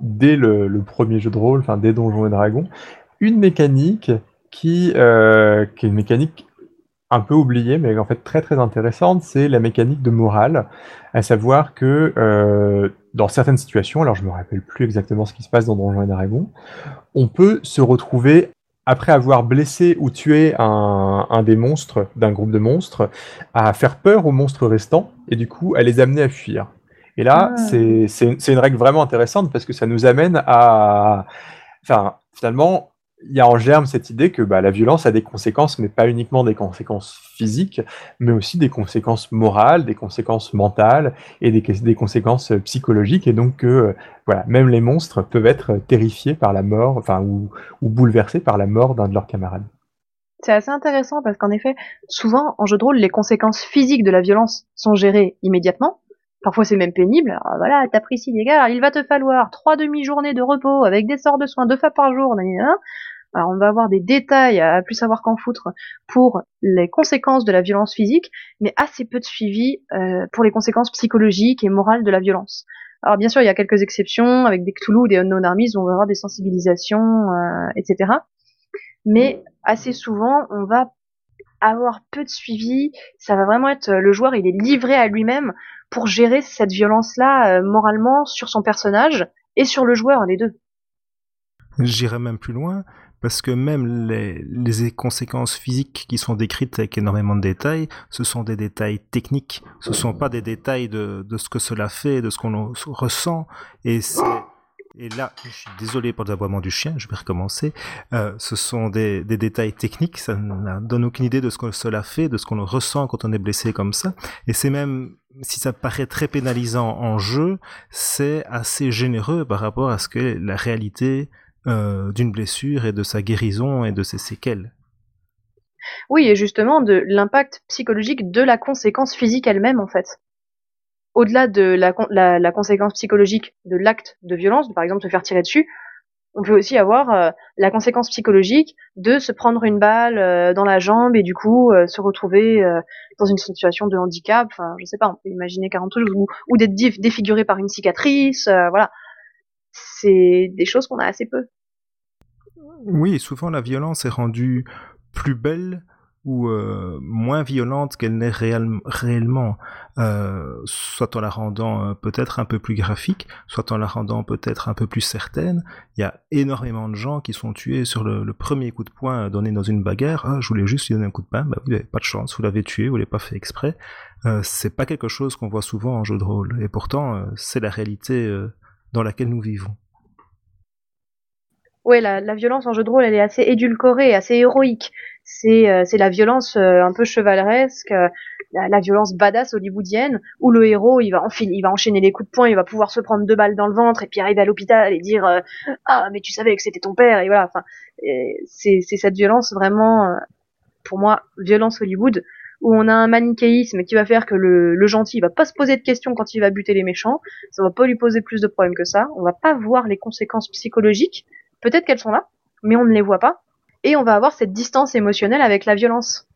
dès le, le, premier jeu de rôle, enfin dès Donjons et Dragons, une mécanique qui, euh, qui est une mécanique un peu oubliée, mais en fait très très intéressante, c'est la mécanique de morale, à savoir que euh, dans certaines situations, alors je me rappelle plus exactement ce qui se passe dans Donjons et Dragons, on peut se retrouver après avoir blessé ou tué un, un des monstres d'un groupe de monstres, à faire peur aux monstres restants et du coup à les amener à fuir. Et là, ah. c'est une règle vraiment intéressante parce que ça nous amène à, enfin, finalement, il y a en germe cette idée que bah, la violence a des conséquences, mais pas uniquement des conséquences physiques, mais aussi des conséquences morales, des conséquences mentales et des, conséquences psychologiques. Et donc, euh, voilà, même les monstres peuvent être terrifiés par la mort, enfin, ou, ou bouleversés par la mort d'un de leurs camarades. C'est assez intéressant parce qu'en effet, souvent en jeu de rôle, les conséquences physiques de la violence sont gérées immédiatement. Parfois c'est même pénible. Alors, voilà, t'as pris les gars, il va te falloir trois demi-journées de repos avec des sorts de soins deux fois par jour. Alors on va avoir des détails à plus savoir qu'en foutre pour les conséquences de la violence physique, mais assez peu de suivi euh, pour les conséquences psychologiques et morales de la violence. Alors bien sûr, il y a quelques exceptions avec des Cthulhu ou des Unknown Armies où on va avoir des sensibilisations, euh, etc. Mais assez souvent, on va avoir peu de suivi. Ça va vraiment être le joueur, il est livré à lui-même pour gérer cette violence-là euh, moralement sur son personnage et sur le joueur, les deux. J'irais même plus loin parce que même les, les, conséquences physiques qui sont décrites avec énormément de détails, ce sont des détails techniques, ce sont pas des détails de, de ce que cela fait, de ce qu'on ressent, et et là, je suis désolé pour l'aboiement du chien, je vais recommencer. Euh, ce sont des, des, détails techniques, ça ne donne aucune idée de ce que cela fait, de ce qu'on ressent quand on est blessé comme ça. Et c'est même, si ça paraît très pénalisant en jeu, c'est assez généreux par rapport à ce que la réalité euh, d'une blessure et de sa guérison et de ses séquelles. Oui, et justement de l'impact psychologique de la conséquence physique elle-même en fait. Au-delà de la, conséquence psychologique de l'acte de violence, par exemple se faire tirer dessus, on peut aussi avoir euh, la conséquence psychologique de se prendre une balle euh, dans la jambe et du coup se retrouver dans une situation de handicap. Enfin, je sais pas, on peut imaginer 40 trucs ou, ou d'être défiguré par une cicatrice. voilà, c'est des choses qu'on a assez peu. Oui, souvent la violence est rendue plus belle ou euh, moins violente qu'elle n'est réellement, euh, soit en la rendant euh, peut-être un peu plus graphique, soit en la rendant peut-être un peu plus certaine. Il y a énormément de gens qui sont tués sur le, premier coup de poing donné dans une bagarre. Ah, je voulais juste lui donner un coup de poing, bah vous n'avez pas de chance, vous l'avez tué, vous l'avez pas fait exprès. c'est pas quelque chose qu'on voit souvent en jeu de rôle, et pourtant c'est la réalité dans laquelle nous vivons ouais, la, la, violence en jeu de rôle, elle est assez édulcorée, assez héroïque. C'est euh, la violence euh, un peu chevaleresque, euh, la, violence badass hollywoodienne, où le héros, il va, enfiler, il va enchaîner les coups de poing, il va pouvoir se prendre deux balles dans le ventre et puis arriver à l'hôpital et dire ah mais tu savais que c'était ton père et voilà. Enfin, c'est c'est cette violence vraiment, pour moi, violence Hollywood où on a un manichéisme qui va faire que le, le gentil va pas se poser de questions quand il va buter les méchants, ça va pas lui poser plus de problèmes que ça, on va pas voir les conséquences psychologiques, Peut-être qu'elles sont là, mais on ne les voit pas. Et on va avoir cette distance émotionnelle avec la violence.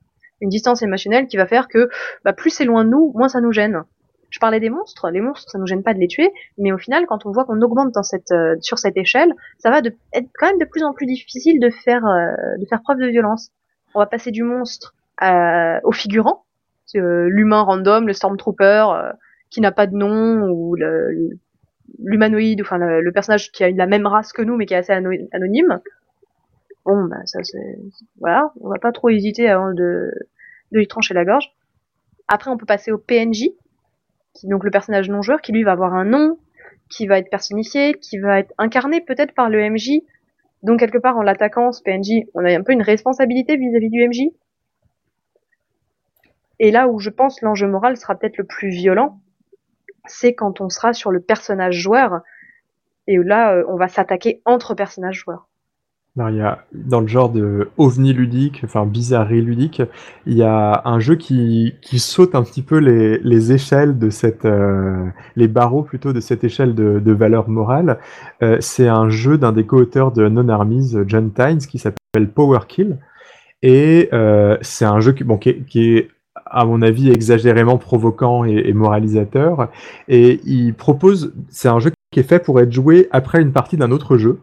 Une distance émotionnelle qui va faire que bah, plus c'est loin de nous, moins ça nous gêne. Je parlais des monstres, les monstres, ça nous gêne pas de les tuer, mais au final, quand on voit qu'on augmente euh, sur cette échelle, ça va être quand même de plus en plus difficile de faire, euh, preuve de violence. On va passer du monstre euh, au figurant, l'humain random, le stormtrooper qui n'a pas de nom, ou le, l'humanoïde, enfin le, personnage qui a la même race que nous mais qui est assez anonyme. Bon, bah ça c'est voilà, on va pas trop hésiter avant de de lui trancher la gorge. Après, on peut passer au PNJ, qui donc le personnage non joueur, qui lui va avoir un nom, qui va être personnifié, qui va être incarné peut-être par le MJ. Donc quelque part en l'attaquant, ce PNJ, on a un peu une responsabilité vis-à-vis -vis du MJ. Et là où je pense l'enjeu moral sera peut-être le plus violent, c'est quand on sera sur le personnage joueur et là euh, on va s'attaquer entre personnages joueurs. Il y a, dans le genre de ovni ludique, enfin bizarrerie ludique, il y a un jeu qui, qui saute un petit peu les, les échelles de cette, euh, les barreaux plutôt de cette échelle de, de valeur morale. Euh, c'est un jeu d'un des co-auteurs de Non Armies, John Tynes, qui s'appelle Power Kill. Et c'est un jeu qui, bon, qui, est, à mon avis, exagérément provoquant et, moralisateur. Et il propose, c'est un jeu qui est fait pour être joué après une partie d'un autre jeu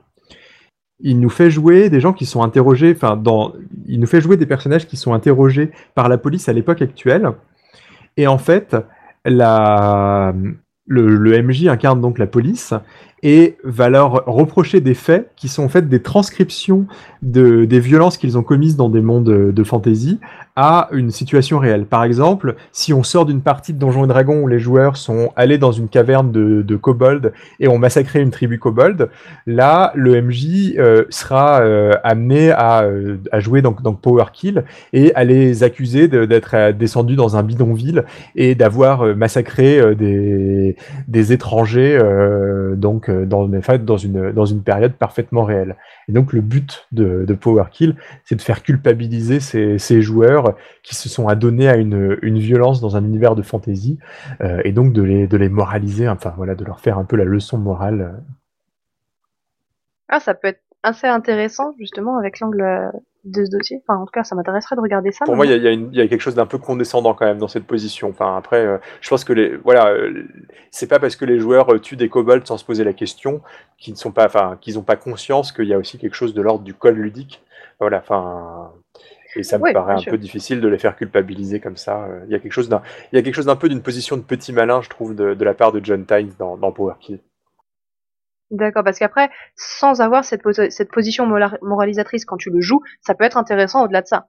il nous fait jouer des gens qui sont interrogés, enfin, dans, il nous fait jouer des personnages qui sont interrogés par la police à l'époque actuelle. Et en fait, la, le, le, MJ incarne donc la police et va leur reprocher des faits qui sont en fait des transcriptions de, des violences qu'ils ont commises dans des mondes de, de fantasy à une situation réelle. Par exemple, si on sort d'une partie de Donjons et Dragons où les joueurs sont allés dans une caverne de, de kobold et ont massacré une tribu kobold, là, le MJ euh, sera euh, amené à, euh, jouer donc, donc Power Kill et à les accuser d'être descendus dans un bidonville et d'avoir massacré des, étrangers donc dans, dans, une, dans période parfaitement réelle. Et donc le but de, de Power Kill, c'est de faire culpabiliser ces, joueurs qui se sont adonnés à une, une violence dans un univers de fantasy, euh, et donc de les, de les moraliser, enfin voilà, de leur faire un peu la leçon morale. Ah, ça peut être assez intéressant justement avec l'angle euh, de ce dossier. Enfin, en tout cas, ça m'intéresserait de regarder ça. Pour moi, il y, y, y, a quelque chose d'un peu condescendant quand même dans cette position. Enfin, après, euh, je pense que les, voilà, euh, c'est pas parce que les joueurs euh, tuent des kobolds sans se poser la question qu'ils ne sont pas, enfin, qu'ils n'ont pas conscience qu'il y a aussi quelque chose de l'ordre du col ludique. Voilà, enfin. Et ça me Oui, paraît un sûr. peu difficile de les faire culpabiliser comme ça. Il y a quelque chose d'un, il y a quelque chose d'un peu d'une position de petit malin, je trouve, de, de la part de John Tynes dans, dans Power Kill. D'accord, parce qu'après, sans avoir cette, cette position moralisatrice quand tu le joues, ça peut être intéressant au-delà de ça.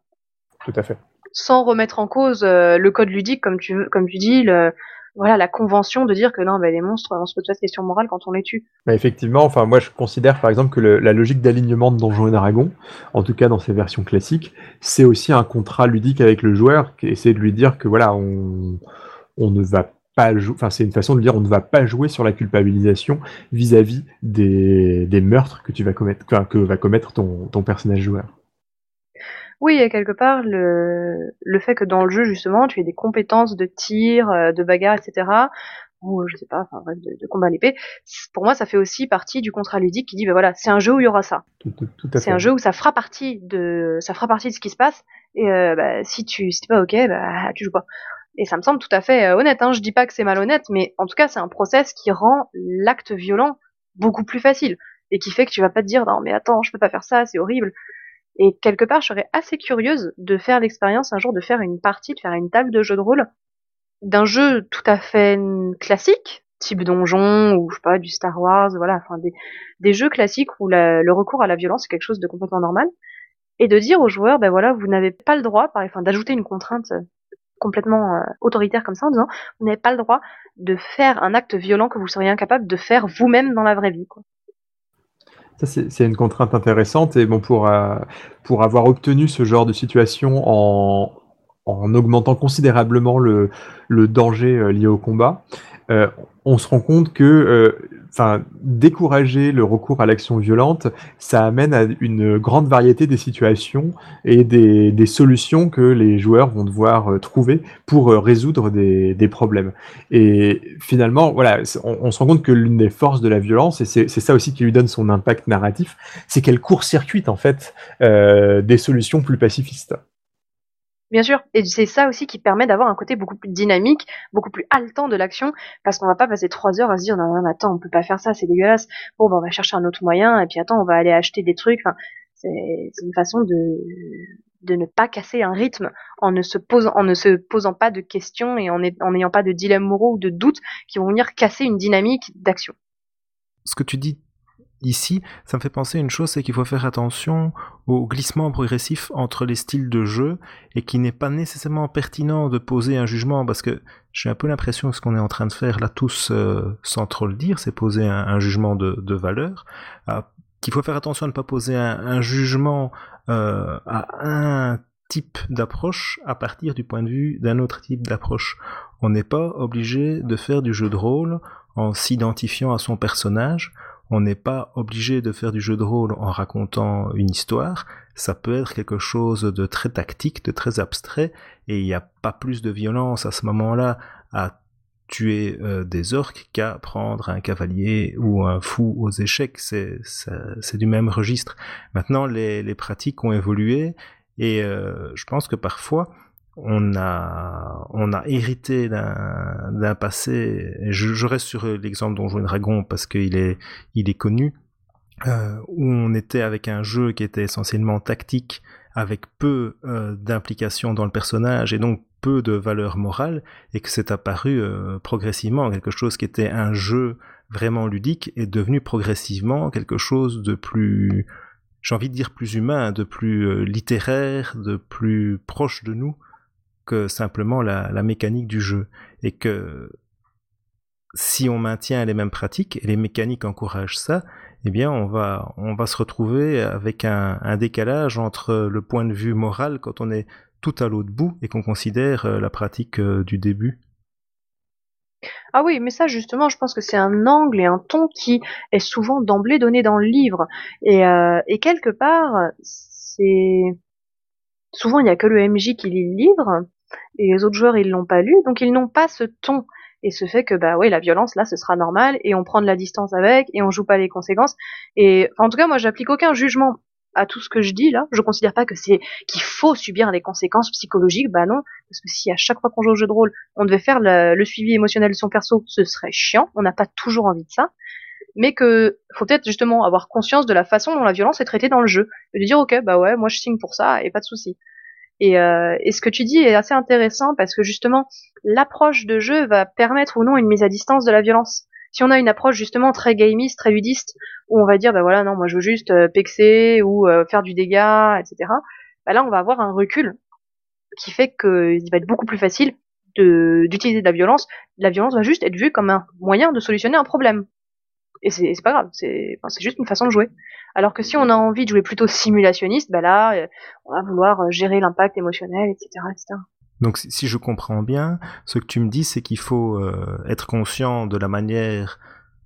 Tout à fait. Sans remettre en cause euh, le code ludique, comme tu, comme tu dis, le, voilà, la convention de dire que non, bah, les monstres, on se pose pas de questions morales quand on les tue. Mais effectivement, enfin moi je considère par exemple que la logique d'alignement de Donjons et Dragons, en tout cas dans ses versions classiques, c'est aussi un contrat ludique avec le joueur qui essaie de lui dire que voilà, on, ne va pas jouer, enfin c'est une façon de dire on ne va pas jouer sur la culpabilisation vis-à-vis des, meurtres que tu vas commettre, va commettre ton personnage joueur. Oui, et quelque part, le, le fait que dans le jeu, justement, tu aies des compétences de tir, euh, de bagarre, etc., ou je sais pas, enfin bref, de, de combat à l'épée, pour moi, ça fait aussi partie du contrat ludique qui dit, ben voilà, c'est un jeu où il y aura ça. Tout, tout, tout à C'est un jeu où ça fera partie de, ça fera partie de ce qui se passe, et euh, bah, si tu, si t'es pas ok, bah, tu joues pas. Et ça me semble tout à fait euh, honnête, hein. Je dis pas que c'est malhonnête, mais en tout cas, c'est un process qui rend l'acte violent beaucoup plus facile. Et qui fait que tu vas pas te dire, non, mais attends, je peux pas faire ça, c'est horrible. Et quelque part, je serais assez curieuse de faire l'expérience un jour de faire une partie, de faire une table de jeu de rôle d'un jeu tout à fait classique, type donjon ou je sais pas du Star Wars, voilà, enfin des, jeux classiques où le recours à la violence est quelque chose de complètement normal, et de dire aux joueurs, ben voilà, vous n'avez pas le droit, enfin d'ajouter une contrainte euh, complètement euh, autoritaire comme ça en disant, vous n'avez pas le droit de faire un acte violent que vous seriez incapable de faire vous-même dans la vraie vie. Quoi. C'est une contrainte intéressante. Et bon, pour, euh, pour avoir obtenu ce genre de situation en, en augmentant considérablement le, le danger euh, lié au combat, euh, on se rend compte que euh, décourager le recours à l'action violente, ça amène à une grande variété des situations et des, solutions que les joueurs vont devoir euh, trouver pour résoudre des, problèmes. Et finalement, voilà, on, se rend compte que l'une des forces de la violence, et c'est ça aussi qui lui donne son impact narratif, c'est qu'elle court-circuite en fait des solutions plus pacifistes. Bien sûr, et c'est ça aussi qui permet d'avoir un côté beaucoup plus dynamique, beaucoup plus haletant de l'action, parce qu'on va pas passer trois heures à se dire non, non, attends, on peut pas faire ça, c'est dégueulasse. Bon, ben, on va chercher un autre moyen, et puis attends, on va aller acheter des trucs. Enfin, c'est une façon de ne pas casser un rythme en ne se posant en ne se posant pas de questions et en n'ayant pas de dilemmes moraux ou de doutes qui vont venir casser une dynamique d'action. Ce que tu dis ici, ça me fait penser à une chose, c'est qu'il faut faire attention au glissement progressif entre les styles de jeu et qu'il n'est pas nécessairement pertinent de poser un jugement parce que j'ai un peu l'impression que ce qu'on est en train de faire là tous euh, sans trop le dire, c'est poser un, jugement de, valeur. Euh, qu'il faut faire attention à ne pas poser un, un jugement euh, à un type d'approche à partir du point de vue d'un autre type d'approche. On n'est pas obligé de faire du jeu de rôle en s'identifiant à son personnage On n'est pas obligé de faire du jeu de rôle en racontant une histoire. Ça peut être quelque chose de très tactique, de très abstrait, et il n'y a pas plus de violence à ce moment-là à tuer euh, des orques qu'à prendre un cavalier ou un fou aux échecs. C'est du même registre. Maintenant, les, pratiques ont évolué et euh, je pense que parfois on a, on a hérité d'un passé. Je, je, reste sur l'exemple Donjons et Dragon parce qu'il est, il est connu. Euh, où on était avec un jeu qui était essentiellement tactique, avec peu euh, d'implication dans le personnage et donc peu de valeur morale, et que c'est apparu euh, progressivement quelque chose qui était un jeu vraiment ludique est devenu progressivement quelque chose de plus, j'ai envie de dire plus humain, de plus euh, littéraire, de plus proche de nous que simplement la, mécanique du jeu. Et que si on maintient les mêmes pratiques, et les mécaniques encouragent ça, eh bien, on va, on va se retrouver avec un, un, décalage entre le point de vue moral quand on est tout à l'autre bout et qu'on considère euh, la pratique euh, du début. Ah oui, mais ça justement, je pense que c'est un angle et un ton qui est souvent d'emblée donné dans le livre. Et, euh, et quelque part, c'est souvent il n'y a que le MJ qui lit le livre et les autres joueurs ils l'ont pas lu, donc ils n'ont pas ce ton et ce fait que bah oui la violence là ce sera normal et on prend de la distance avec et on joue pas les conséquences et en tout cas moi j'applique aucun jugement à tout ce que je dis là. Je considère pas que c'est qu'il faut subir des conséquences psychologiques. Bah non, parce que si à chaque fois qu'on joue au jeu de rôle, on devait faire le, suivi émotionnel de son perso, ce serait chiant. On n'a pas toujours envie de ça. Mais que faut peut-être justement avoir conscience de la façon dont la violence est traitée dans le jeu, de dire ok bah ouais moi je signe pour ça et pas de souci. Et, euh, et ce que tu dis est assez intéressant parce que justement l'approche de jeu va permettre ou non une mise à distance de la violence. Si on a une approche justement très gamiste, très ludiste, où on va dire bah voilà non moi je veux juste euh, pexer ou euh, faire du dégât, etc. Bah là on va avoir un recul qui fait qu'il va être beaucoup plus facile d'utiliser de la violence. La violence va juste être vue comme un moyen de solutionner un problème. Et c'est pas grave, c'est juste une façon de jouer. Alors que si on a envie de jouer plutôt simulationniste, bah là, euh, on va vouloir gérer l'impact émotionnel, etc., etc. Donc si je comprends bien, ce que tu me dis, c'est qu'il faut euh, être conscient de la manière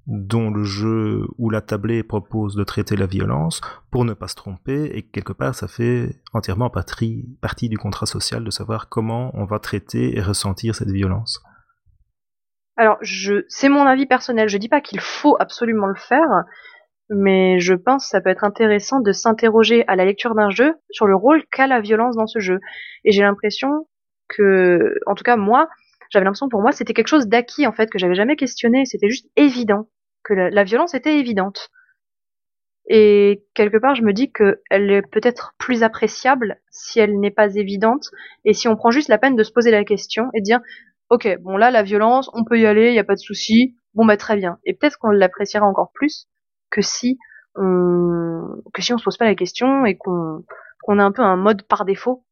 dont le jeu ou la tablée propose de traiter la violence pour ne pas se tromper et quelque part ça fait entièrement partie, partie du contrat social de savoir comment on va traiter et ressentir cette violence. Alors je c'est mon avis personnel, je dis pas qu'il faut absolument le faire, mais je pense que ça peut être intéressant de s'interroger à la lecture d'un jeu sur le rôle qu'a la violence dans ce jeu. Et j'ai l'impression que, en tout cas moi, j'avais l'impression pour moi c'était quelque chose d'acquis en fait que j'avais jamais questionné, c'était juste évident que la, violence était évidente. Et quelque part, je me dis qu'elle est peut-être plus appréciable si elle n'est pas évidente et si on prend juste la peine de se poser la question et de dire ok bon là la violence on peut y aller il y a pas de souci bon bah très bien et peut-être qu'on l'appréciera encore plus que si on que si on se pose pas la question et qu'on qu'on a un peu un mode par défaut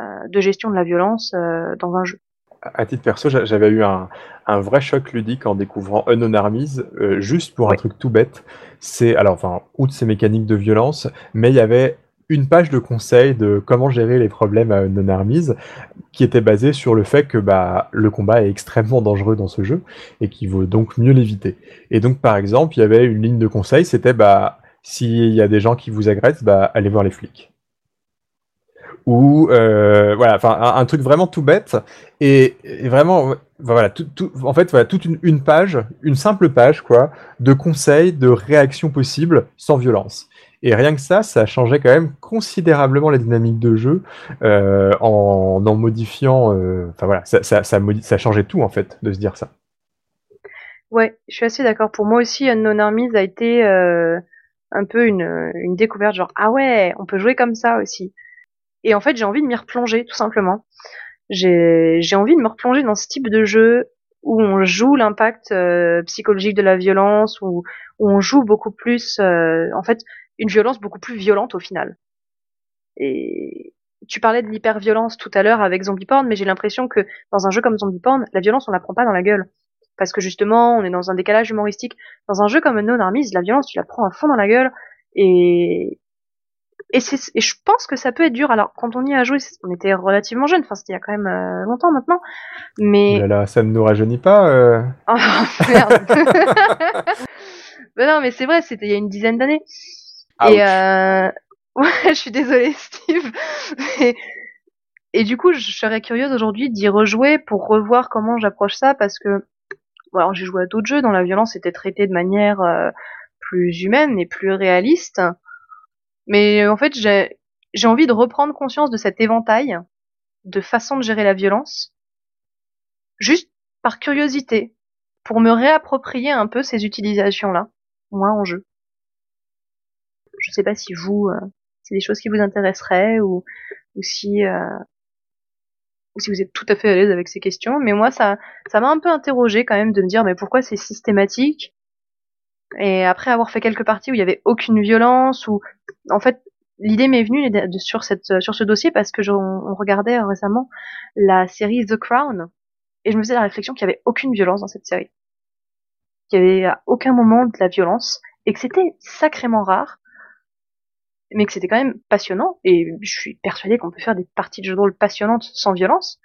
euh, de gestion de la violence euh, dans un jeu. À titre perso, j'avais eu un, un, vrai choc ludique en découvrant Unknown Armies, euh, juste pour un truc tout bête. C'est, alors, enfin, outre ces mécaniques de violence, mais il y avait une page de conseil de comment gérer les problèmes à Unknown Armies, qui était basée sur le fait que bah, le combat est extrêmement dangereux dans ce jeu et qu'il vaut donc mieux l'éviter. Et donc, par exemple, il y avait une ligne de conseil, c'était bah, s'il y a des gens qui vous agressent, bah, allez voir les flics ou euh, voilà, enfin un, truc vraiment tout bête et, vraiment voilà, tout, tout, en fait voilà toute une, une, page, une simple page quoi, de conseils, de réactions possibles sans violence. Et rien que ça, ça changeait quand même considérablement la dynamique de jeu euh, en, en modifiant. Euh, enfin voilà, ça, ça, ça, changeait tout en fait de se dire ça. Ouais, je suis assez d'accord. Pour moi aussi, Unknown Armies a été euh, un peu une, découverte, genre ah ouais, on peut jouer comme ça aussi. Et en fait, j'ai envie de m'y replonger, tout simplement. J'ai envie de me replonger dans ce type de jeu où on joue l'impact psychologique de la violence, où, on joue beaucoup plus, en fait, une violence beaucoup plus violente au final. Et tu parlais de l'hyperviolence tout à l'heure avec Zombie Porn, mais j'ai l'impression que dans un jeu comme Zombie Porn, la violence on la prend pas dans la gueule. Parce que justement, on est dans un décalage humoristique. Dans un jeu comme No Armies, la violence, tu la prends à fond dans la gueule. Et, et, et, je pense que ça peut être dur. Alors, quand on y a joué, on était relativement jeunes. Enfin, c'était il y a quand même euh, longtemps maintenant. Mais là, ça ne nous rajeunit pas. Euh... Oh, merde. Mais non, mais c'est vrai, c'était il y a une dizaine d'années. Et euh... ouais, je suis désolée, Steve. Et... du coup, je serais curieuse aujourd'hui d'y rejouer pour revoir comment j'approche ça parce que, bon, alors j'ai joué à d'autres jeux dont la violence était traitée de manière euh, plus humaine et plus réaliste. Mais en fait, j'ai j'ai envie de reprendre conscience de cet éventail de façon de gérer la violence, juste par curiosité, pour me réapproprier un peu ces utilisations-là, moi en jeu. Je sais pas si vous, euh, c'est des choses qui vous intéresseraient ou, ou si euh, ou si vous êtes tout à fait à l'aise avec ces questions, mais moi ça ça m'a un peu interrogé quand même de me dire mais pourquoi c'est systématique? Et après avoir fait quelques parties où il y avait aucune violence ou en fait l'idée m'est venue sur cette sur ce dossier parce que on regardait récemment la série The Crown et je me faisais la réflexion qu'il y avait aucune violence dans cette série, qu'il y avait à aucun moment de la violence et que c'était sacrément rare, mais que c'était quand même passionnant et je suis persuadée qu'on peut faire des parties de jeux de rôle passionnantes sans violence.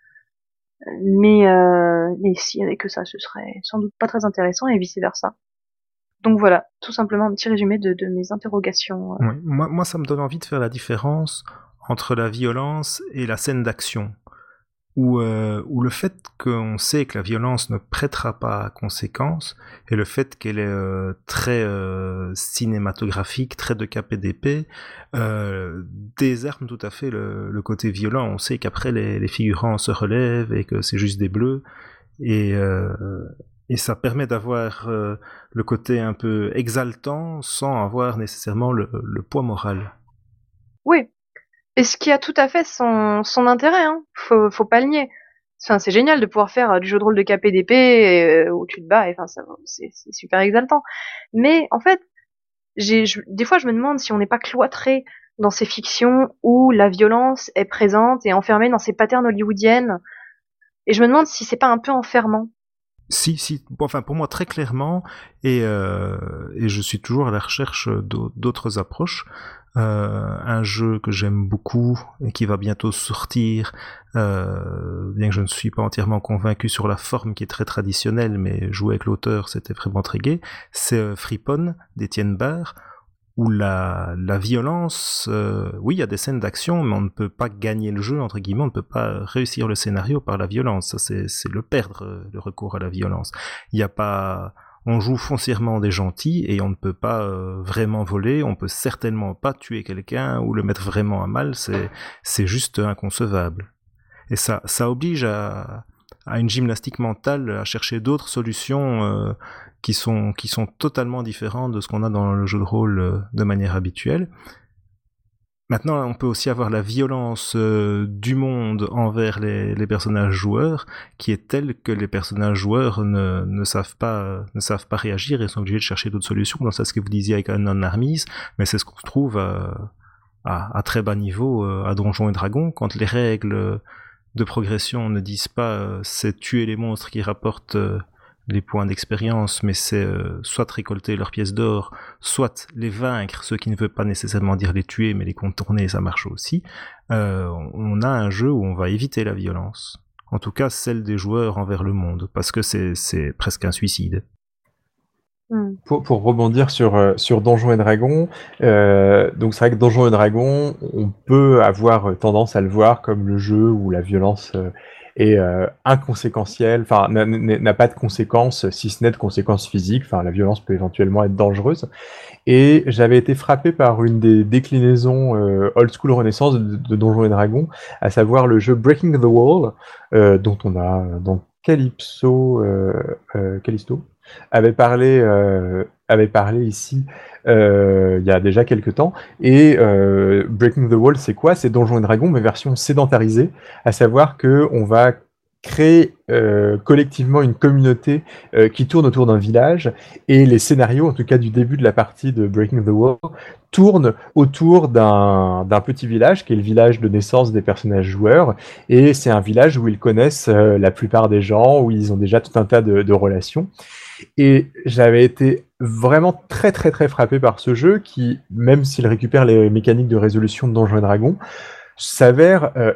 Mais euh, mais s'il y avait que ça, ce serait sans doute pas très intéressant et vice versa. Donc voilà, tout simplement un petit résumé de, mes interrogations. Euh. moi, moi, ça me donne envie de faire la différence entre la violence et la scène d'action. Ou euh, le fait qu'on sait que la violence ne prêtera pas à conséquence, et le fait qu'elle est euh, très cinématographique, très de KPDP, désarme tout à fait le, côté violent. On sait qu'après les, les, figurants se relèvent et que c'est juste des bleus. Et, et ça permet d'avoir euh, le côté un peu exaltant sans avoir nécessairement le, poids moral. Oui, et ce qui a tout à fait son, intérêt, hein. faut, faut pas le nier. Enfin, c'est génial de pouvoir faire euh, du jeu de rôle de KPDP euh, où tu te bats, et enfin, c'est super exaltant. Mais en fait, des fois, je me demande si on n'est pas cloîtré dans ces fictions où la violence est présente et enfermée dans ces patterns hollywoodiennes. Et je me demande si c'est pas un peu enfermant. Si, si, enfin pour moi très clairement, et, euh, et je suis toujours à la recherche d'autres approches. Euh, un jeu que j'aime beaucoup et qui va bientôt sortir, euh, bien que je ne suis pas entièrement convaincu sur la forme qui est très traditionnelle, mais jouer avec l'auteur c'était vraiment très gai, c'est Freepon d'Étienne Barr, où la, violence, euh, oui, il y a des scènes d'action, mais on ne peut pas gagner le jeu, entre guillemets, on ne peut pas réussir le scénario par la violence. Ça, c'est le perdre, euh, le recours à la violence. Il n'y a pas... On joue foncièrement des gentils et on ne peut pas euh, vraiment voler, on peut certainement pas tuer quelqu'un ou le mettre vraiment à mal, c'est juste inconcevable. Et ça, ça oblige à, à une gymnastique mentale, à chercher d'autres solutions euh, qui sont qui sont totalement différentes de ce qu'on a dans le jeu de rôle euh, de manière habituelle. Maintenant, on peut aussi avoir la violence euh, du monde envers les, personnages joueurs, qui est telle que les personnages joueurs ne, ne, savent pas ne savent pas réagir et sont obligés de chercher d'autres solutions. Donc c'est ce que vous disiez avec Unknown Armies, mais c'est ce qu'on trouve à, à, à, très bas niveau à Donjons et Dragons, quand les règles de progression ne disent pas euh, c'est tuer les monstres qui rapportent euh, les points d'expérience, mais c'est euh, soit récolter leurs pièces d'or, soit les vaincre, ce qui ne veut pas nécessairement dire les tuer, mais les contourner, ça marche aussi. on a un jeu où on va éviter la violence. En tout cas, celle des joueurs envers le monde, parce que c'est presque un suicide. Hmm. Pour, pour, rebondir sur, euh, sur Donjons et Dragons, euh, donc c'est vrai que Donjons et Dragons, on peut avoir tendance à le voir comme le jeu où la violence euh, est euh, inconséquentielle, enfin n'a pas de conséquences, si ce n'est de conséquences physiques, enfin la violence peut éventuellement être dangereuse. Et j'avais été frappé par une des déclinaisons euh, old school renaissance de, de, Donjons et Dragons, à savoir le jeu Breaking the Wall, dont on a dans Calypso, Callisto, avait parlé, euh, avait parlé ici euh, il y a déjà quelques temps. Et euh, Breaking the Wall, c'est quoi? C'est Donjons et Dragons, mais version sédentarisée, à savoir que on va créer euh, collectivement une communauté euh, qui tourne autour d'un village et les scénarios, en tout cas du début de la partie de Breaking the Wall, tournent autour d'un petit village qui est le village de naissance des personnages joueurs et c'est un village où ils connaissent euh, la plupart des gens, où ils ont déjà tout un tas de relations. Et j'avais été vraiment très très très frappé par ce jeu qui, même s'il récupère les mécaniques de résolution de Donjons et Dragons, s'avère euh,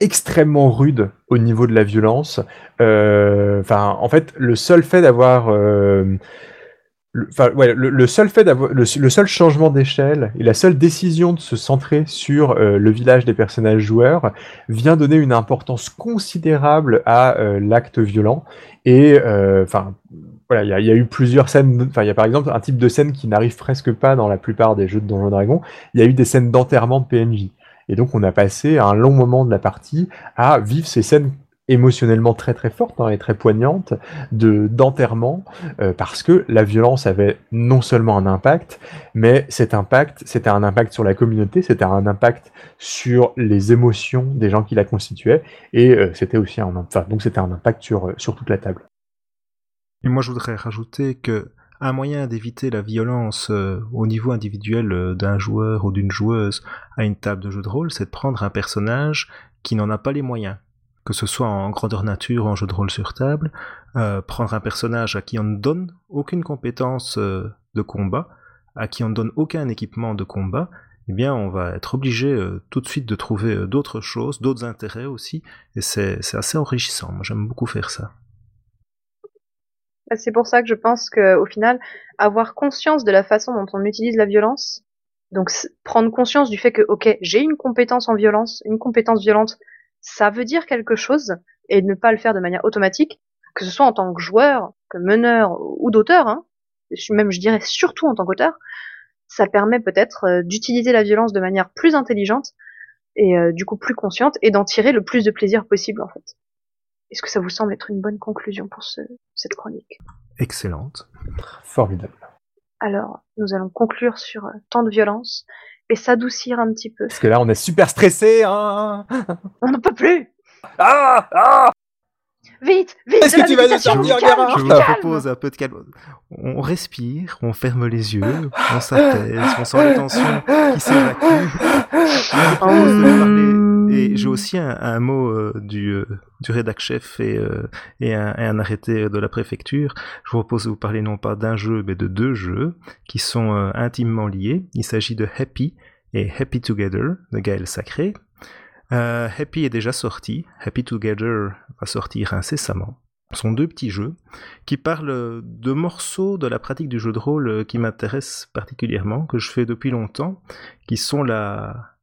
extrêmement rude au niveau de la violence. Euh, enfin, en fait, le seul fait d'avoir euh, le, seul fait d'avoir le, seul changement d'échelle et la seule décision de se centrer sur le village des personnages joueurs vient donner une importance considérable à l'acte violent et enfin il y a, eu plusieurs scènes enfin il y a par exemple un type de scène qui n'arrive presque pas dans la plupart des jeux de Donjons Dragons. Il y a eu des scènes d'enterrement de PNJ et donc on a passé un long moment de la partie à vivre ces scènes émotionnellement très très forte hein, et très poignante de d'enterrement euh, parce que la violence avait non seulement un impact mais cet impact c'était un impact sur la communauté c'était un impact sur les émotions des gens qui la constituaient et euh, c'était aussi un enfin donc c'était un impact sur euh, sur toute la table et moi je voudrais rajouter que un moyen d'éviter la violence euh, au niveau individuel euh, d'un joueur ou d'une joueuse à une table de jeu de rôle, c'est de prendre un personnage qui n'en a pas les moyens que ce soit en grandeur nature en jeu de rôle sur table, euh, prendre un personnage à qui on ne donne aucune compétence de combat, à qui on ne donne aucun équipement de combat, eh bien on va être obligé tout de suite de trouver d'autres choses, d'autres intérêts aussi, et c'est assez enrichissant. Moi j'aime beaucoup faire ça. C'est pour ça que je pense qu'au final, avoir conscience de la façon dont on utilise la violence, donc prendre conscience du fait que, ok, j'ai une compétence en violence, une compétence violente, ça veut dire quelque chose et ne pas le faire de manière automatique, que ce soit en tant que joueur, que meneur ou d'auteur, hein, même je dirais surtout en tant qu'auteur, ça permet peut-être euh, d'utiliser la violence de manière plus intelligente et euh, du coup plus consciente et d'en tirer le plus de plaisir possible en fait. Est-ce que ça vous semble être une bonne conclusion pour ce, cette chronique? Excellente. Formidable. Alors, nous allons conclure sur euh, tant de violence et s'adoucir un petit peu. Parce que là, on est super stressé. Hein on n'en peut plus. Ah, ah Vite, vite. Qu'est-ce que tu vas nous sortir, Je vous propose un peu de calme. On respire, on ferme les yeux, on s'apaise, on sent les tensions qui s'évacuent. Et j'ai aussi un, un mot euh, du, euh, du rédac chef et, euh, et, un, et, un, arrêté de la préfecture. Je vous propose de vous parler non pas d'un jeu, mais de deux jeux qui sont euh, intimement liés. Il s'agit de Happy et Happy Together de Gaël Sacré. Euh, Happy est déjà sorti. Happy Together va sortir incessamment. Ce sont deux petits jeux qui parlent de morceaux de la pratique du jeu de rôle qui m'intéressent particulièrement, que je fais depuis longtemps, qui sont la,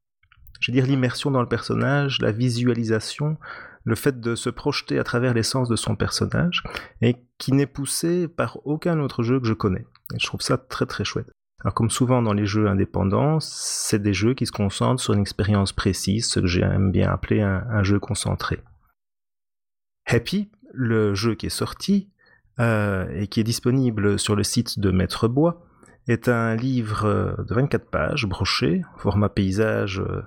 je veux dire l'immersion dans le personnage, la visualisation, le fait de se projeter à travers l'essence de son personnage, et qui n'est poussé par aucun autre jeu que je connais. Et je trouve ça très très chouette. Alors comme souvent dans les jeux indépendants, c'est des jeux qui se concentrent sur une expérience précise, ce que j'aime bien appeler un, jeu concentré. Happy, le jeu qui est sorti euh, et qui est disponible sur le site de Maître Bois, est un livre de 24 pages, broché, format paysage euh,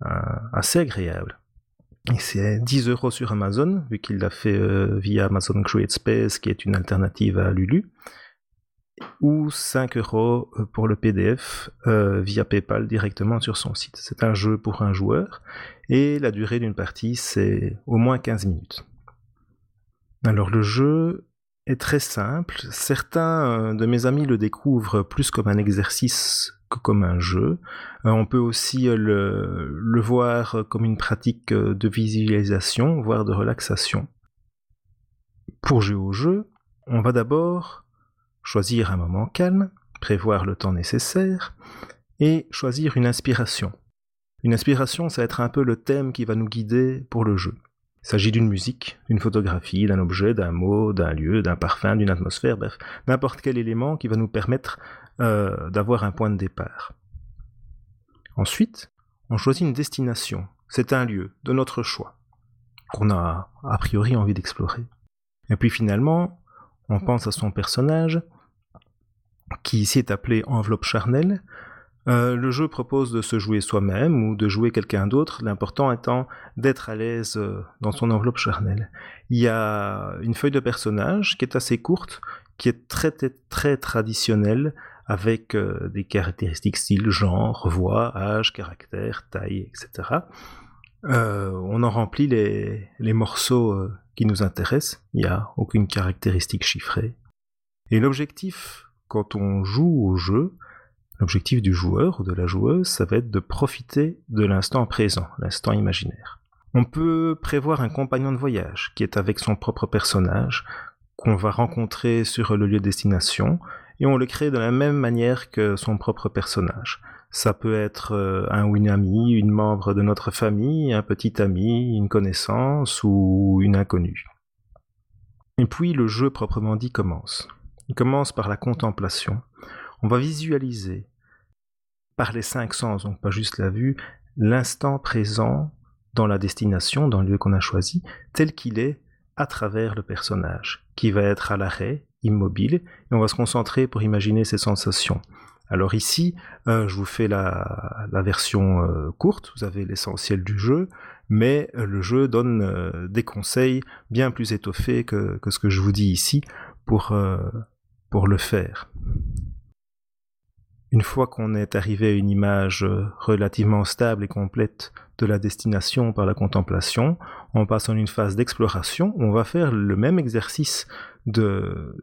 assez agréable. Et c'est 10 euros sur Amazon, vu qu'il l'a fait euh, via Amazon Create Space, qui est une alternative à Lulu ou 5 euros pour le PDF euh, via PayPal directement sur son site. C'est un jeu pour un joueur et la durée d'une partie c'est au moins 15 minutes. Alors le jeu est très simple. Certains de mes amis le découvrent plus comme un exercice comme un jeu. Euh, on peut aussi le, le voir comme une pratique de visualisation, voire de relaxation. Pour jouer au jeu, on va d'abord choisir un moment calme, prévoir le temps nécessaire, et choisir une inspiration. Une inspiration, ça va être un peu le thème qui va nous guider pour le jeu. Il s'agit d'une musique, d'une photographie, d'un objet, d'un mot, d'un lieu, d'un parfum, d'une atmosphère, bref, n'importe quel élément qui va nous permettre euh, d'avoir un point de départ. Ensuite, on choisit une destination. C'est un lieu de notre choix, qu'on a a priori envie d'explorer. Et puis finalement, on pense à son personnage, qui ici est appelé enveloppe charnelle. Euh, le jeu propose de se jouer soi-même ou de jouer quelqu'un d'autre, l'important étant d'être à l'aise euh, dans son enveloppe charnelle. Il y a une feuille de personnage qui est assez courte, qui est très très traditionnelle, avec euh, des caractéristiques style genre, voix, âge, caractère, taille, etc. Euh, on en remplit les, morceaux euh, qui nous intéressent, il n'y a aucune caractéristique chiffrée. Et l'objectif quand on joue au jeu, l'objectif du joueur ou de la joueuse, ça va être de profiter de l'instant présent, l'instant imaginaire. On peut prévoir un compagnon de voyage qui est avec son propre personnage, qu'on va rencontrer sur le lieu de destination, et on le crée de la même manière que son propre personnage. Ça peut être euh, un ou une amie, une membre de notre famille, un petit ami, une connaissance ou une inconnue. Et puis le jeu proprement dit commence. Il commence par la contemplation. On va visualiser par les cinq sens, donc pas juste la vue, l'instant présent dans la destination, dans le lieu qu'on a choisi, tel qu'il est à travers le personnage, qui va être à l'arrêt, immobile, et on va se concentrer pour imaginer ses sensations. Alors ici, euh, je vous fais la, version euh, courte, vous avez l'essentiel du jeu, mais euh, le jeu donne des conseils bien plus étoffés que, ce que je vous dis ici pour, pour le faire. Une fois qu'on est arrivé à une image relativement stable et complète de la destination par la contemplation, on passe en une phase d'exploration on va faire le même exercice de,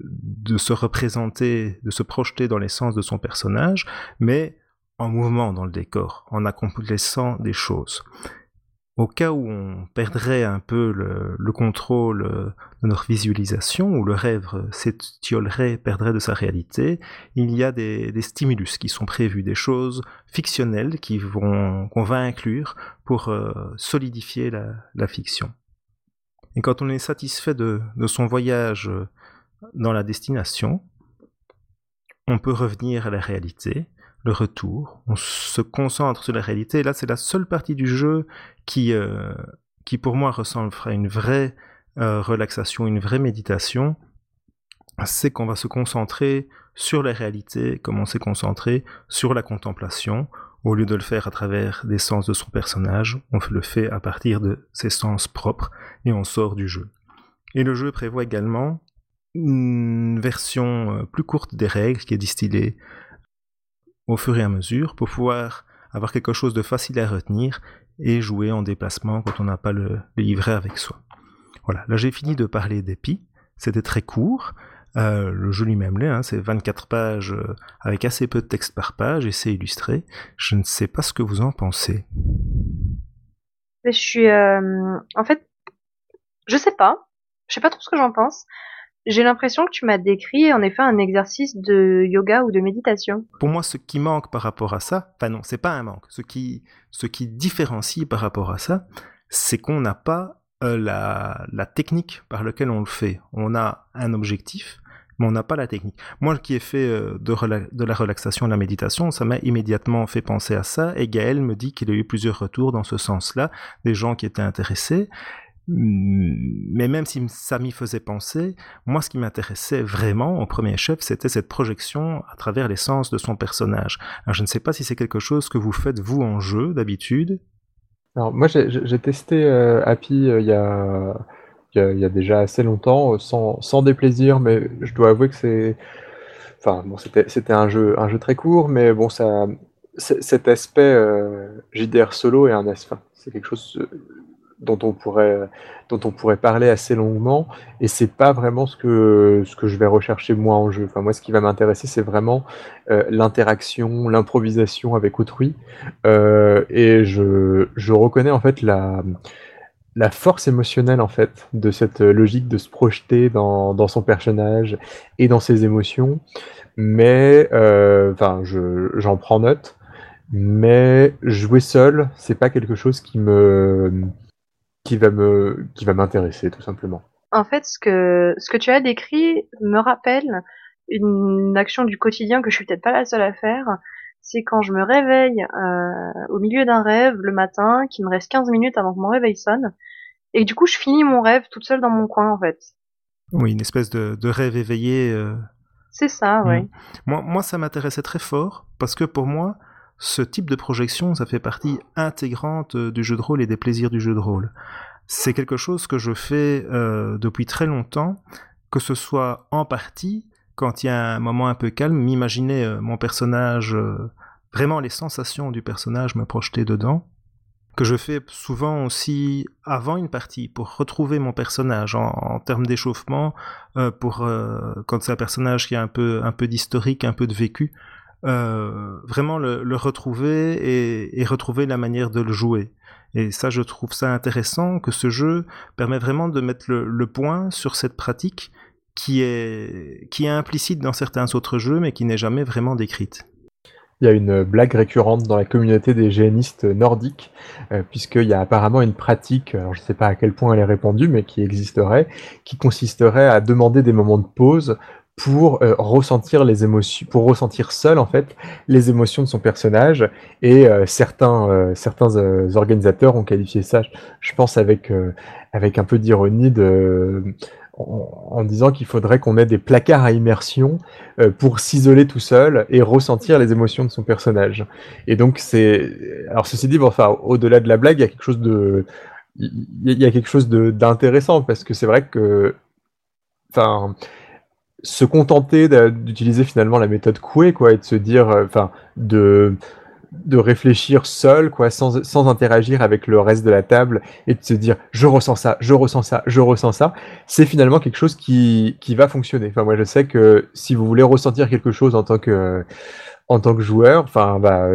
se représenter, de se projeter dans l'essence de son personnage, mais en mouvement dans le décor, en accomplissant des choses au cas où on perdrait un peu le, contrôle euh, de notre visualisation, où le rêve s'étiolerait, perdrait de sa réalité, il y a des, stimulus qui sont prévus, des choses fictionnelles qu'on va inclure pour euh, solidifier la, fiction. Et quand on est satisfait de, son voyage euh, dans la destination, on peut revenir à la réalité, le retour, on se concentre sur la réalité. Et là, c'est la seule partie du jeu qui, euh, qui pour moi ressemble à une vraie euh, relaxation, une vraie méditation. C'est qu'on va se concentrer sur la réalité, comme on s'est concentré sur la contemplation. Au lieu de le faire à travers des sens de son personnage, on le fait à partir de ses sens propres et on sort du jeu. Et le jeu prévoit également une version euh, plus courte des règles qui est distillée au fur et à mesure pour pouvoir avoir quelque chose de facile à retenir et jouer en déplacement quand on n'a pas le, livret avec soi. Voilà, là j'ai fini de parler d'Epi, c'était très court, euh, le jeu lui-même l'est, hein, c'est 24 pages euh, avec assez peu de texte par page et c'est illustré. Je ne sais pas ce que vous en pensez. Je suis... Euh, en fait, je sais pas. Je sais pas trop ce que j'en pense. J'ai l'impression que tu m'as décrit en effet un exercice de yoga ou de méditation. Pour moi, ce qui manque par rapport à ça, enfin non, c'est pas un manque. Ce qui, ce qui différencie par rapport à ça, c'est qu'on n'a pas euh, la, la technique par laquelle on le fait. On a un objectif, mais on n'a pas la technique. Moi qui ai fait euh, de, la relaxation, de la méditation, ça m'a immédiatement fait penser à ça, et Gaël me dit qu'il a eu plusieurs retours dans ce sens-là, des gens qui étaient intéressés, mais même si ça m'y faisait penser, moi ce qui m'intéressait vraiment au premier chef, c'était cette projection à travers l'essence de son personnage. Alors je ne sais pas si c'est quelque chose que vous faites vous en jeu d'habitude. Alors moi j'ai testé euh, Happy euh, il, y a, il, y a, déjà assez longtemps, euh, sans, sans déplaisir, mais je dois avouer que c'est... Enfin bon, c'était un jeu, un jeu très court, mais bon, ça, cet aspect JDR solo est un aspect, c'est quelque chose dont on pourrait dont on pourrait parler assez longuement et c'est pas vraiment ce que ce que je vais rechercher moi en jeu. Enfin moi ce qui va m'intéresser c'est vraiment euh, l'interaction, l'improvisation avec autrui euh, et je, je reconnais en fait la la force émotionnelle en fait de cette logique de se projeter dans, dans son personnage et dans ses émotions mais euh, enfin je j'en prends note mais jouer seul c'est pas quelque chose qui me qui va me qui va m'intéresser tout simplement. En fait, ce que ce que tu as décrit me rappelle une action du quotidien que je suis peut-être pas la seule à faire. C'est quand je me réveille euh, au milieu d'un rêve le matin, qu'il me reste 15 minutes avant que mon réveil sonne, et du coup je finis mon rêve toute seule dans mon coin en fait. Oui, une espèce de, de rêve éveillé. Euh... C'est ça, oui. Mm. Moi, moi, ça m'intéressait très fort parce que pour moi, ce type de projection, ça fait partie intégrante euh, du jeu de rôle et des plaisirs du jeu de rôle. C'est quelque chose que je fais euh, depuis très longtemps, que ce soit en partie, quand il y a un moment un peu calme, m'imaginer euh, mon personnage, vraiment les sensations du personnage me projeter dedans, que je fais souvent aussi avant une partie pour retrouver mon personnage en, termes d'échauffement, pour quand c'est un personnage qui a un peu un peu d'historique, un peu de vécu, euh, vraiment le, retrouver et, retrouver la manière de le jouer. Et ça, je trouve ça intéressant que ce jeu permet vraiment de mettre le, point sur cette pratique qui est, implicite dans certains autres jeux, mais qui n'est jamais vraiment décrite. Il y a une blague récurrente dans la communauté des géanistes nordiques, euh, puisqu'il y a apparemment une pratique, alors je ne sais pas à quel point elle est répandue, mais qui existerait, qui consisterait à demander des moments de pause pour euh, ressentir les émotions, pour ressentir seul en fait les émotions de son personnage. Et euh, certains, certains organisateurs ont qualifié ça, je pense avec avec un peu d'ironie de en, disant qu'il faudrait qu'on ait des placards à immersion euh, pour s'isoler tout seul et ressentir les émotions de son personnage. Et donc c'est, alors ceci dit, bon, enfin, au-delà de la blague, il y a quelque chose de, il y a quelque chose d'intéressant parce que c'est vrai que, enfin, se contenter d'utiliser finalement la méthode Coué, quoi, et de se dire, euh, enfin, de de réfléchir seul, quoi, sans, sans, interagir avec le reste de la table et de se dire je ressens ça, je ressens ça, je ressens ça, c'est finalement quelque chose qui, qui va fonctionner. Enfin, moi, je sais que si vous voulez ressentir quelque chose en tant que, en tant que joueur, enfin, bah,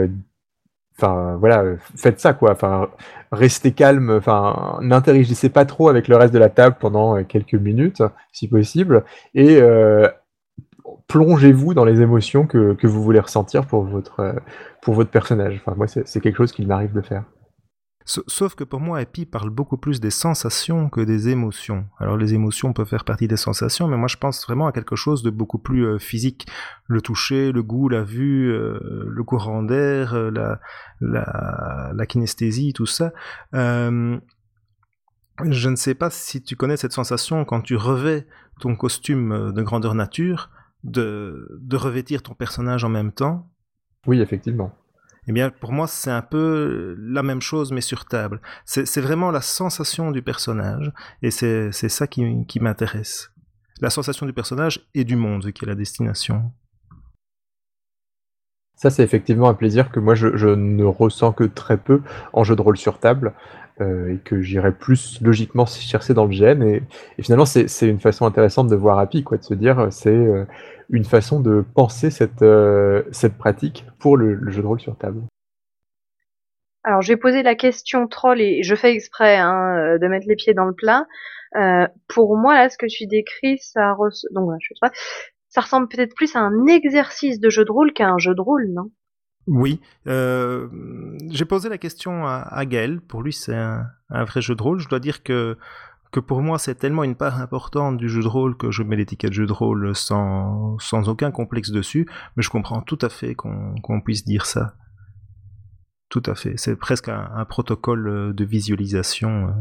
enfin, voilà, faites ça, quoi. Enfin, restez calme, enfin, n'interagissez pas trop avec le reste de la table pendant quelques minutes, si possible, et euh, plongez-vous dans les émotions que, vous voulez ressentir pour votre, pour votre personnage. Moi, c'est quelque chose qu'il m'arrive de faire. Sauf que pour moi, Happy parle beaucoup plus des sensations que des émotions. Alors les émotions peuvent faire partie des sensations, mais moi je pense vraiment à quelque chose de beaucoup plus euh, physique. Le toucher, le goût, la vue, euh, le courant d'air, euh, la, kinesthésie, tout ça. je ne sais pas si tu connais cette sensation quand tu revais ton costume de grandeur nature, de revêtir ton personnage en même temps, oui, effectivement. Eh bien, pour moi, c'est un peu la même chose, mais sur table. C'est vraiment la sensation du personnage, et c'est ça qui, qui m'intéresse. La sensation du personnage et du monde, qui est la destination. Ça, c'est effectivement un plaisir que moi, je, je, ne ressens que très peu en jeu de rôle sur table. Euh, et que j'irais plus logiquement chercher dans le GN. Et, finalement, c'est une façon intéressante de voir Happy, quoi, de se dire, euh, c'est euh, une façon de penser cette, cette pratique pour le, jeu de rôle sur table. Alors, je vais poser la question troll et je fais exprès hein, de mettre les pieds dans le plat. pour moi, là, ce que tu décris, ça, Donc, je ça ressemble peut-être plus à un exercice de jeu de rôle qu'à un jeu de rôle, non? Oui, euh, j'ai posé la question à, à Gaël. Pour lui, c'est un, vrai jeu de rôle. Je dois dire que, que pour moi, c'est tellement une part importante du jeu de rôle que je mets l'étiquette jeu de rôle sans, sans aucun complexe dessus. Mais je comprends tout à fait qu'on puisse dire ça. Tout à fait. C'est presque un, protocole de visualisation.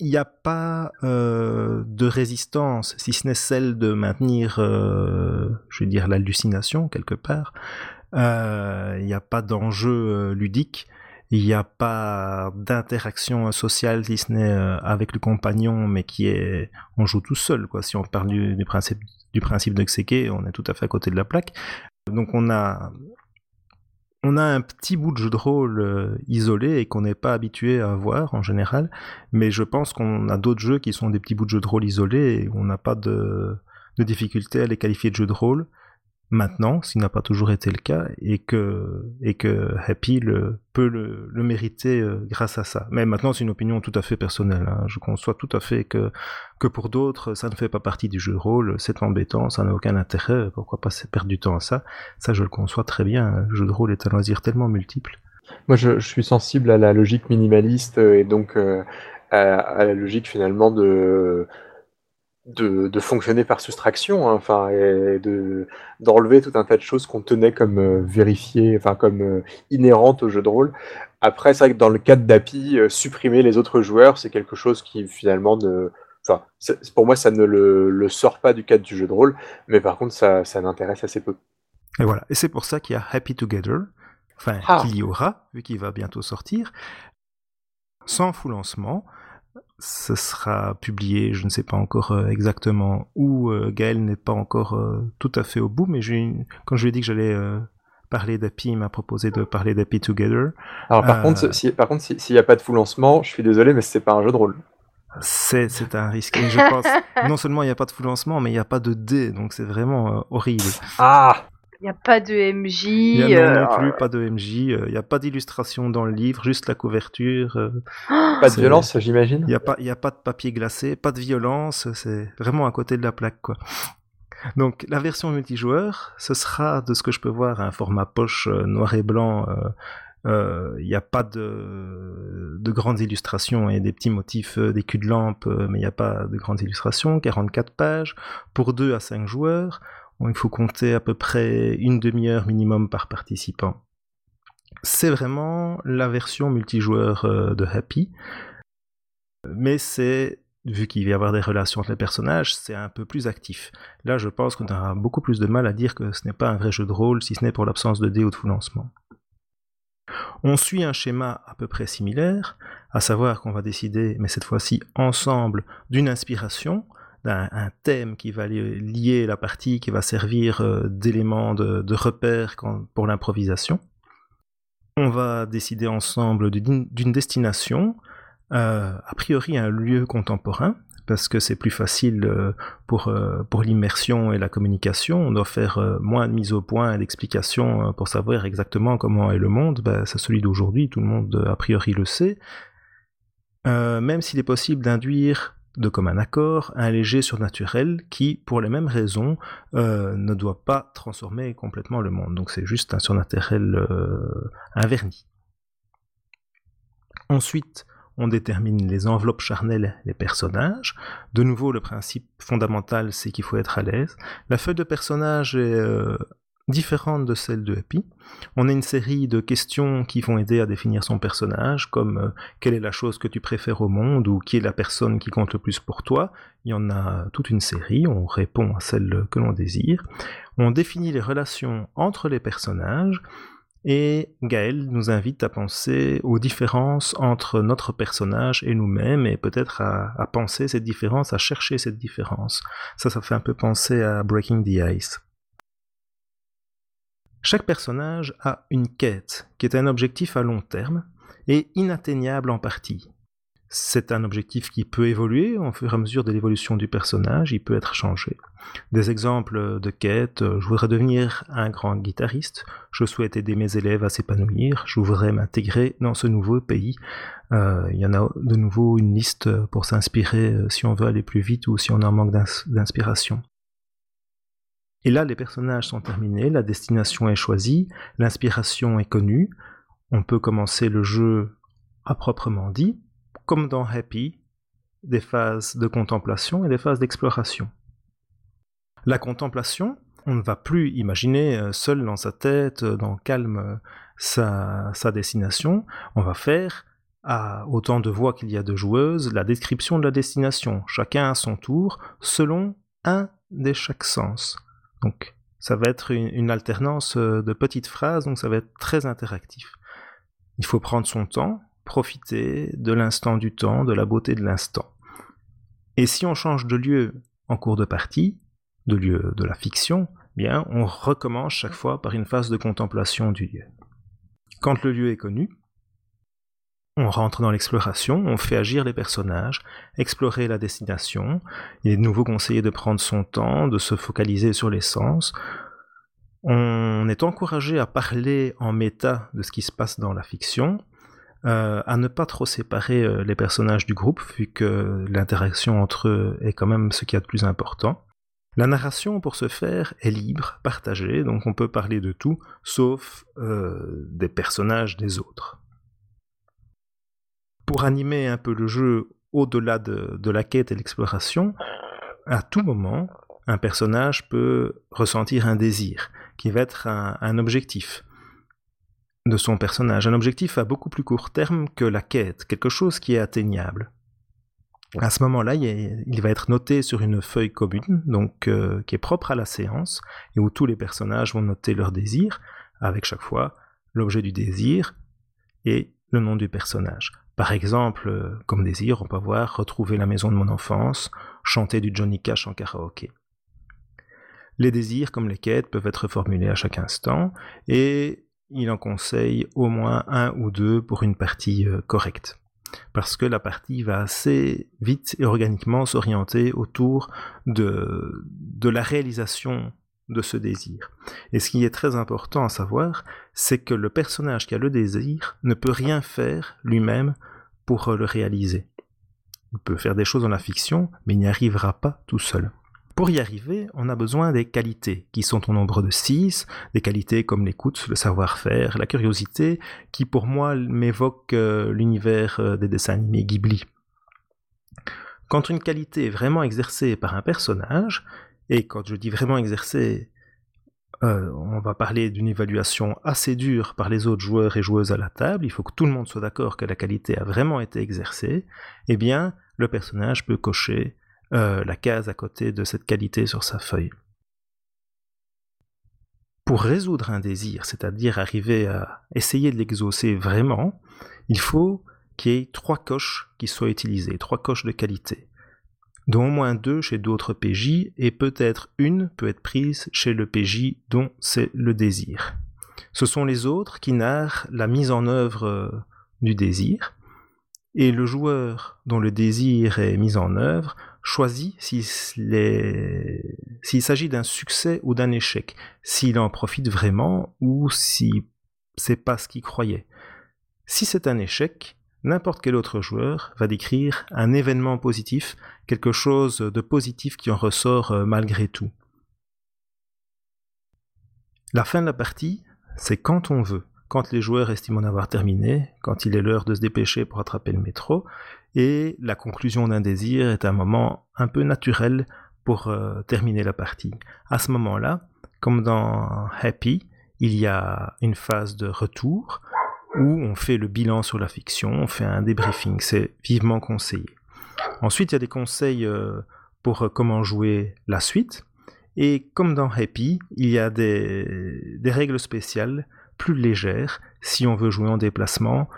Il n'y a pas euh, de résistance, si ce n'est celle de maintenir, euh, je dire, l'hallucination quelque part. Euh, il n'y a pas d'enjeu euh, ludique, il n'y a pas d'interaction sociale si ce n'est euh, avec le compagnon, mais qui est, on joue tout seul, quoi. Si on parle du, principe du principe on est tout à fait à côté de la plaque. Donc on a, on a un petit bout de jeu de rôle isolé et qu'on n'est pas habitué à voir en général, mais je pense qu'on a d'autres jeux qui sont des petits bouts de jeu de rôle isolés et on n'a pas de, de difficulté à les qualifier de jeu de rôle maintenant, qui n'a pas toujours été le cas, et que, et que Happy le, peut le, mériter euh, grâce à ça. Mais maintenant, c'est une opinion tout à fait personnelle. Hein. Je conçois tout à fait que, que pour d'autres, ça ne fait pas partie du jeu de rôle, c'est embêtant, ça n'a aucun intérêt, pourquoi pas perdre du temps à ça Ça, je le conçois très bien. Le jeu de rôle est un loisir tellement multiple. Moi, je, suis sensible à la logique minimaliste euh, et donc euh, à, la logique finalement de de, de, fonctionner par soustraction, hein, enfin, et de d'enlever tout un tas de choses qu'on tenait comme euh, vérifiées, enfin comme euh, inhérentes au jeu de rôle. Après, c'est vrai que dans le cadre d'API, euh, supprimer les autres joueurs, c'est quelque chose qui finalement ne, enfin, pour moi, ça ne le, le, sort pas du cadre du jeu de rôle, mais par contre, ça, ça m'intéresse assez peu. Et voilà, et c'est pour ça qu'il y a Happy Together, enfin, ah. qu'il y aura, vu qu'il va bientôt sortir, sans fou lancement ce sera publié, je ne sais pas encore euh, exactement où. Euh, Gaël n'est pas encore euh, tout à fait au bout, mais quand je lui ai dit que j'allais parler d'API, il m'a proposé de parler d'API Together. Alors par contre, si, par contre, s'il n'y a pas de full lancement, je suis désolé, mais c'est pas un jeu de rôle. C'est un risque. je pense, non seulement il n'y a pas de full lancement, mais il n'y a pas de dé, donc c'est vraiment horrible. Ah n'y a pas de MJ. Il n'y a non, euh, plus pas de MJ. Il n'y a pas d'illustration dans le livre, juste la couverture. euh, Pas de violence, j'imagine? Il n'y a, pas- y a pas de papier glacé, pas de violence, c'est vraiment à côté de la plaque. quoi. Donc la version multijoueur, ce sera, de ce que je peux voir, un format poche euh, noir et blanc. euh, euh, Il n'y a pas de, de grandes illustrations et des petits motifs, euh, des culs de lampe, euh, mais il n'y a pas de grandes illustrations. 44 pages pour 2 à 5 joueurs. Il faut compter à peu près une demi-heure minimum par participant. C'est vraiment la version multijoueur euh, de Happy. Mais c'est, vu qu'il va y avoir des relations entre les personnages, c'est un peu plus actif. Là, je pense qu'on aura beaucoup plus de mal à dire que ce n'est pas un vrai jeu de rôle, si ce n'est pour l'absence de dés ou de full lancement. On suit un schéma à peu près similaire, à savoir qu'on va décider, mais cette fois-ci ensemble, d'une inspiration, d'un un thème qui va li- lier la partie, qui va servir euh, d'élément de, repère pour l'improvisation. On va décider ensemble d'une destination, euh, a priori un lieu contemporain, parce que c'est plus facile euh, pour, pour l'immersion et la communication. On doit faire moins de mise au point et d'explications pour savoir exactement comment est le monde. Ben, c'est celui d'aujourd'hui, tout le monde a priori le sait. Même s'il est possible d'induire de commun accord un léger surnaturel qui, pour les mêmes raisons, euh, ne doit pas transformer complètement le monde. Donc c'est juste un surnaturel euh, un vernis. Ensuite, on détermine les enveloppes charnelles, les personnages. De nouveau, le principe fondamental, c'est qu'il faut être à l'aise. La feuille de personnage est euh, différente de celle de Happy. On a une série de questions qui vont aider à définir son personnage, comme euh, quelle est la chose que tu préfères au monde ou qui est la personne qui compte le plus pour toi. Il y en a toute une série, on répond à celle que l'on désire. On définit les relations entre les personnages. Et Gaël nous invite à penser aux différences entre notre personnage et nous-mêmes, et peut-être à, à penser cette différence, à chercher cette différence. Ça, ça fait un peu penser à Breaking the Ice. Chaque personnage a une quête, qui est un objectif à long terme, et inatteignable en partie. C'est un objectif qui peut évoluer au fur et à mesure de l'évolution du personnage, il peut être changé. Des exemples de quêtes, je voudrais devenir un grand guitariste, je souhaite aider mes élèves à s'épanouir, je voudrais m'intégrer dans ce nouveau pays. Euh, il y en a de nouveau une liste pour s'inspirer euh, si on veut aller plus vite ou si on un manque d'ins- d'inspiration. Et là, les personnages sont terminés, la destination est choisie, l'inspiration est connue, on peut commencer le jeu à proprement dit, comme dans Happy, des phases de contemplation et des phases d'exploration. La contemplation, on ne va plus imaginer euh, seul dans sa tête, euh, dans calme, euh, sa, sa destination. On va faire, à autant de voix qu'il y a de joueuses, la description de la destination, chacun à son tour, selon un des chaque sens. Donc, ça va être une, alternance euh, de petites phrases, donc ça va être très interactif. Il faut prendre son temps, profiter de l'instant du temps, de la beauté de l'instant. Et si on change de lieu en cours de partie, de lieu de la fiction, bien, on recommence chaque fois par une phase de contemplation du lieu. Quand le lieu est connu, on rentre dans l'exploration, on fait agir les personnages, explorer la destination. Il est de nouveau conseillé de prendre son temps, de se focaliser sur les sens. On est encouragé à parler en méta de ce qui se passe dans la fiction, euh, à ne pas trop séparer euh, les personnages du groupe, vu que l'interaction entre eux est quand même ce qu'il y a de plus important. La narration, pour ce faire, est libre, partagée, donc on peut parler de tout, sauf euh, des personnages des autres. Pour animer un peu le jeu au-delà de, la quête et l'exploration, à tout moment, un personnage peut ressentir un désir, qui va être un, objectif de son personnage, un objectif à beaucoup plus court terme que la quête, quelque chose qui est atteignable. À ce moment-là, il va être noté sur une feuille commune, donc euh, qui est propre à la séance, et où tous les personnages vont noter leur désir, avec chaque fois l'objet du désir et le nom du personnage. Par exemple, euh, comme désir, on peut avoir retrouver la maison de mon enfance, chanter du Johnny Cash en karaoké. Les désirs, comme les quêtes, peuvent être formulés à chaque instant, et il en conseille au moins un ou deux pour une partie euh, correcte. Parce que la partie va assez vite et organiquement s'orienter autour de la réalisation de ce désir. Et ce qui est très important à savoir, c'est que le personnage qui a le désir ne peut rien faire lui-même pour le réaliser. Il peut faire des choses dans la fiction, mais il n'y arrivera pas tout seul. Pour y arriver, on a besoin des qualités, qui sont au nombre de six, des qualités comme l'écoute, le savoir-faire, la curiosité, qui pour moi m'évoquent euh, l'univers euh, des dessins animés Ghibli. Quand une qualité est vraiment exercée par un personnage, et quand je dis vraiment exercée, euh, on va parler d'une évaluation assez dure par les autres joueurs et joueuses à la table, il faut que tout le monde soit d'accord que la qualité a vraiment été exercée, eh bien, le personnage peut cocher euh, la case à côté de cette qualité sur sa feuille. Pour résoudre un désir, c'est-à-dire arriver à essayer de l'exaucer vraiment, il faut qu'il y ait trois coches qui soient utilisées, trois coches de qualité, dont au moins deux chez d'autres PJ, et peut-être une peut être prise chez le PJ dont c'est le désir. Ce sont les autres qui narrent la mise en œuvre euh, du désir, et le joueur dont le désir est mis en œuvre choisit s'il s'agit d'un succès ou d'un échec, s'il en profite vraiment ou si c'est pas ce qu'il croyait. Si c'est un échec, n'importe quel autre joueur va décrire un événement positif, quelque chose de positif qui en ressort euh, malgré tout. La fin de la partie, c'est quand on veut, quand les joueurs estiment en avoir terminé, quand il est l'heure de se dépêcher pour attraper le métro, et la conclusion d'un désir est un moment un peu naturel pour euh, terminer la partie. À ce moment-là, comme dans Happy, il y a une phase de retour où on fait le bilan sur la fiction, on fait un débriefing, c'est vivement conseillé. Ensuite, il y a des conseils euh, pour euh, comment jouer la suite, et comme dans Happy, il y a des, des règles spéciales plus légères si on veut jouer en déplacement,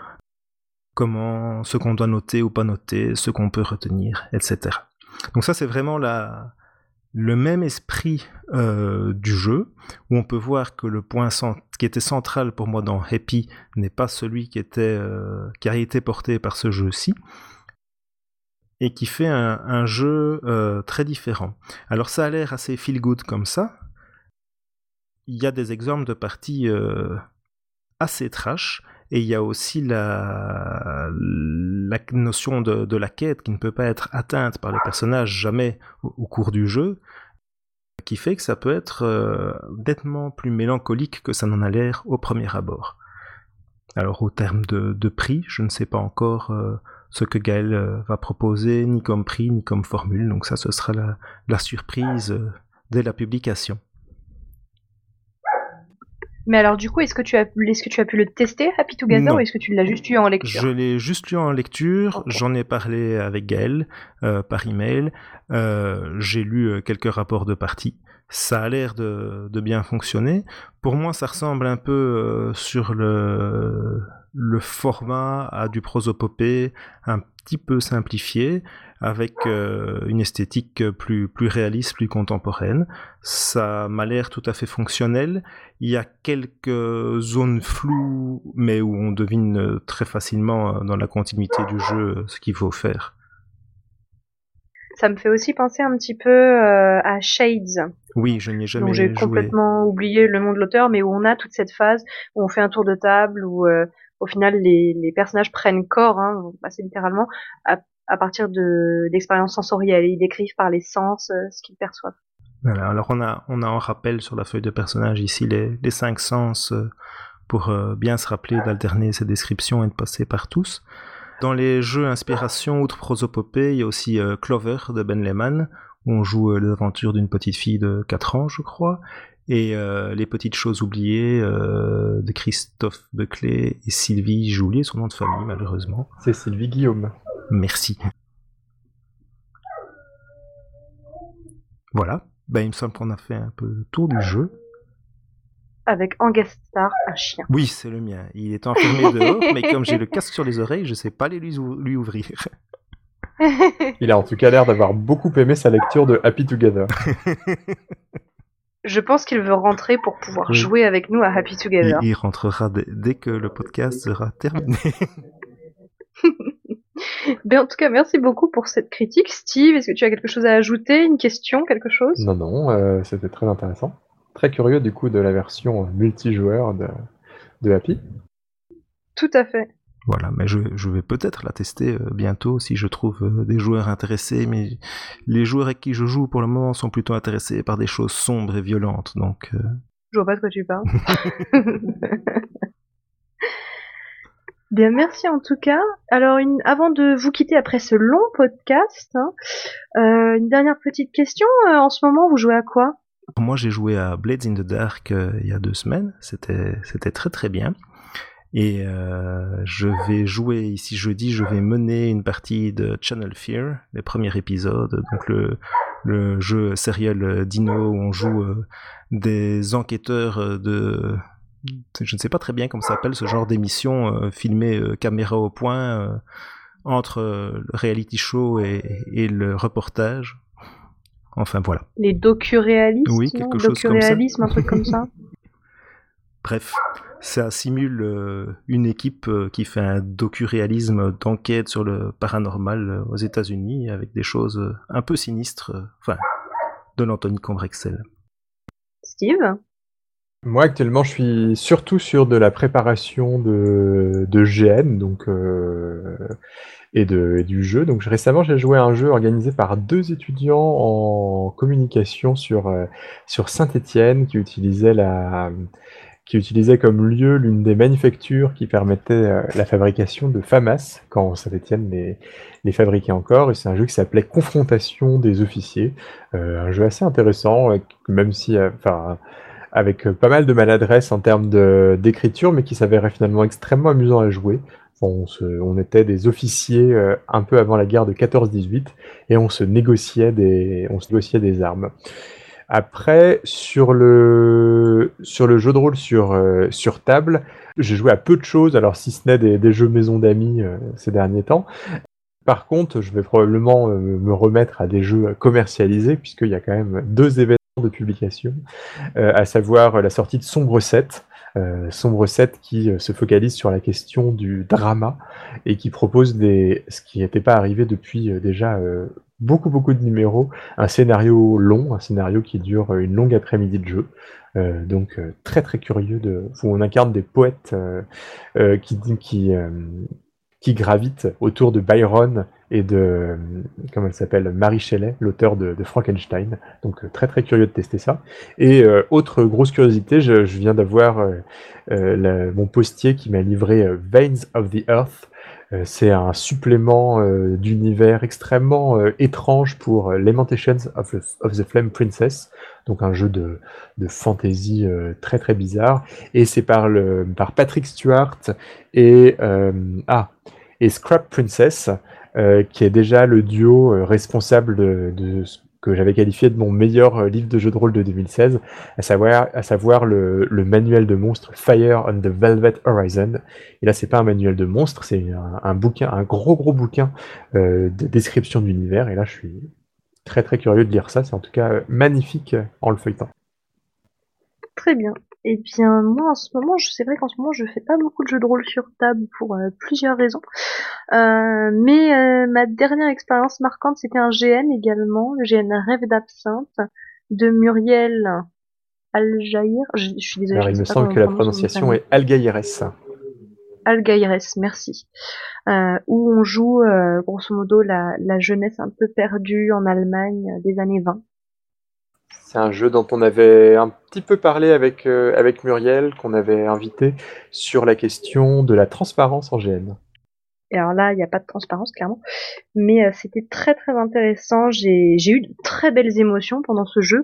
comment, ce qu'on doit noter ou pas noter, ce qu'on peut retenir, etc. Donc ça, c'est vraiment la, le même esprit euh, du jeu, où on peut voir que le point qui était central pour moi dans Happy n'est pas celui qui, était, euh, qui a été porté par ce jeu-ci, et qui fait un, jeu euh, très différent. Alors ça a l'air assez feel good comme ça. Il y a des exemples de parties assez trash, et il y a aussi la, notion de, la quête qui ne peut pas être atteinte par le personnage jamais au, cours du jeu, qui fait que ça peut être euh, nettement plus mélancolique que ça n'en a l'air au premier abord. Alors au terme de, prix, je ne sais pas encore euh, ce que Gaël euh, va proposer, ni comme prix, ni comme formule, donc ça ce sera la surprise dès la publication. Mais alors du coup, est-ce que tu as, est-ce que tu as pu le tester Happy Together ou est-ce que tu l'as juste lu en lecture Je l'ai juste lu en lecture. J'en ai parlé avec Gaël euh, par email. Euh, j'ai lu euh, quelques rapports de partie. Ça a l'air de, de, bien fonctionner. Pour moi, ça ressemble un peu euh, sur le le format a du prosopopée un petit peu simplifié avec euh, une esthétique plus, plus réaliste, plus contemporaine. Ça m'a l'air tout à fait fonctionnel. Il y a quelques zones floues, mais où on devine très facilement dans la continuité du jeu ce qu'il faut faire. Ça me fait aussi penser un petit peu euh, à Shades. Oui, je n'y ai jamais joué. J'ai complètement oublié le nom de l'auteur, mais où on a toute cette phase où on fait un tour de table, où euh, au final les, les, personnages prennent corps, hein, assez littéralement, à, à partir de d'expériences sensorielles. Ils décrivent par les sens euh, ce qu'ils perçoivent. Voilà, alors on a, on a en rappel sur la feuille de personnage ici les, les cinq sens euh, pour euh, bien se rappeler d'alterner ces descriptions et de passer par tous. Dans les jeux inspiration outre prosopopée, il y a aussi Clover de Ben Lehman, où on joue les aventures d'une petite fille de 4 ans, je crois, et Les Petites Choses Oubliées de Christophe Beclé et Sylvie, j'ai oublié son nom de famille malheureusement. C'est Sylvie Guillaume. Merci. Voilà, ben, il me semble qu'on a fait un peu le tour du jeu. Avec en guest star un chien. Oui, c'est le mien. Il est enfermé dehors, mais comme j'ai le casque sur les oreilles, je ne sais pas les lui ouvrir. Il a en tout cas l'air d'avoir beaucoup aimé sa lecture de Happy Together. Je pense qu'il veut rentrer pour pouvoir jouer avec nous à Happy Together. Il, rentrera dès, que le podcast sera terminé. ben, en tout cas, merci beaucoup pour cette critique. Steve, est-ce que tu as quelque chose à ajouter Une question Quelque chose? Non, non, euh, c'était très intéressant. très curieux du coup de la version multijoueur de, de Happy. Tout à fait. Voilà, mais je, je vais peut-être la tester euh, bientôt si je trouve euh, des joueurs intéressés, mais les joueurs avec qui je joue pour le moment sont plutôt intéressés par des choses sombres et violentes, donc... euh, Je vois pas de quoi tu parles. Bien, merci en tout cas. Alors, une- avant de vous quitter après ce long podcast, hein, euh, une dernière petite question. Euh, en ce moment, vous jouez à quoi? Moi, j'ai joué à Blades in the Dark euh, il y a deux semaines. C'était, c'était très très bien. Et je vais jouer ici jeudi. Je vais mener une partie de Channel Fear, les premiers épisodes. Donc le, le jeu serial Dino où on joue des enquêteurs de je ne sais pas très bien comment ça s'appelle ce genre d'émission euh, filmée euh, caméra au point euh, entre le reality show et, et le reportage. Enfin voilà. Les docu-réalistes Oui, quelque chose comme ça. Un truc comme ça. Bref, ça simule une équipe qui fait un docu-réalisme d'enquête sur le paranormal aux États-Unis avec des choses un peu sinistres, enfin, de l'Anthony Combrexel. Steve? Moi, actuellement, je suis surtout sur de la préparation de, de GN donc, euh, et, de, du jeu. Donc, récemment, j'ai joué à un jeu organisé par deux étudiants en communication sur, euh, sur Saint-Étienne qui utilisait la qui utilisait comme lieu l'une des manufactures qui permettait euh, la fabrication de FAMAS, quand Saint-Étienne les, les fabriquait encore. Et c'est un jeu qui s'appelait Confrontation des officiers. Un jeu assez intéressant, même si, enfin, avec euh, pas mal de maladresse en termes d'écriture, mais qui s'avérait finalement extrêmement amusant à jouer. On, était des officiers euh, un peu avant la guerre de 14-18 et on se négociait des, on se négociait des armes. Après, sur le, sur le jeu de rôle sur, euh, sur table, j'ai joué à peu de choses, alors si ce n'est des, jeux maison d'amis ces derniers temps. Par contre, je vais probablement me remettre à des jeux commercialisés, puisqu'il y a quand même deux événements de publication, euh, à savoir euh, la sortie de Sombre 7, euh, Sombre 7 qui se focalise sur la question du drama et qui propose des, ce qui n'était pas arrivé depuis déjà beaucoup beaucoup de numéros, un scénario long, un scénario qui dure une longue après-midi de jeu. Donc très très curieux de où on incarne des poètes qui qui qui gravitent autour de Byron et de euh, comment elle s'appelle Marie Shelley, l'auteur de, Frankenstein. Donc euh, très très curieux de tester ça. Et euh, autre grosse curiosité, je, viens d'avoir mon postier qui m'a livré Veins of the Earth. C'est un supplément d'univers extrêmement étrange pour Lamentations of the, of the Flame Princess, donc un jeu de, de fantasy très très bizarre. Et c'est par, par Patrick Stewart et, ah, et Scrap Princess, euh, qui est déjà le duo euh, responsable de, ce que j'avais qualifié de mon meilleur euh, livre de jeu de rôle de 2016, à savoir, le, manuel de monstre Fire on the Velvet Horizon. Et là, c'est pas un manuel de monstre, c'est un, un bouquin, un gros gros bouquin de description de l'univers. Et là, je suis très très curieux de lire ça. C'est en tout cas magnifique en le feuilletant. Très bien. Eh bien, moi, en ce moment, je- c'est vrai qu'en ce moment, je fais pas beaucoup de jeux de rôle sur table pour euh, plusieurs raisons. Euh, mais euh, ma dernière expérience marquante, c'était un GN également, le GN Rêve d'absinthe de Muriel Aljaïr. Je, je suis désolée. Alors, il me semble que la prononciation est Algaïres. Algaïres, merci. Euh, où on joue, euh, grosso modo, la, la jeunesse un peu perdue en Allemagne des années 20. C'est un jeu dont on avait un petit peu parlé avec, euh, avec Muriel, qu'on avait invité sur la question de la transparence en GN. Alors là, il n'y a pas de transparence, clairement. Mais euh, c'était très très intéressant. J'ai eu de très belles émotions pendant ce jeu.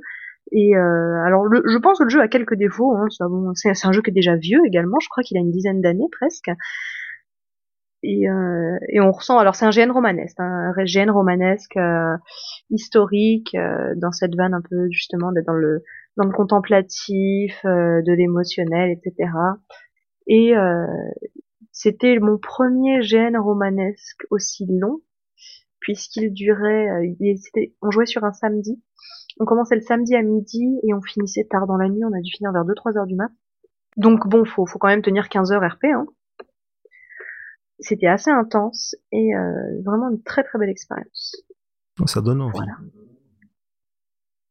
Et euh, alors, je pense que le jeu a quelques défauts. Hein, c'est un jeu qui est déjà vieux également. Je crois qu'il a une dizaine d'années presque. Et, euh, et on ressent. Alors, c'est un GN romanesque, hein, un GN romanesque euh, historique euh, dans cette vanne un peu justement dans le dans le contemplatif, euh, de l'émotionnel, etc. Et euh, c'était mon premier GN romanesque aussi long, puisqu'il durait, euh, il- on jouait sur un samedi. On commençait le samedi à midi et on finissait tard dans la nuit, on a dû finir vers 2-3 heures du mat. Donc bon, faut, faut quand même tenir 15 heures RP. Hein. C'était assez intense et euh, vraiment une très très belle expérience. Ça donne envie. Voilà.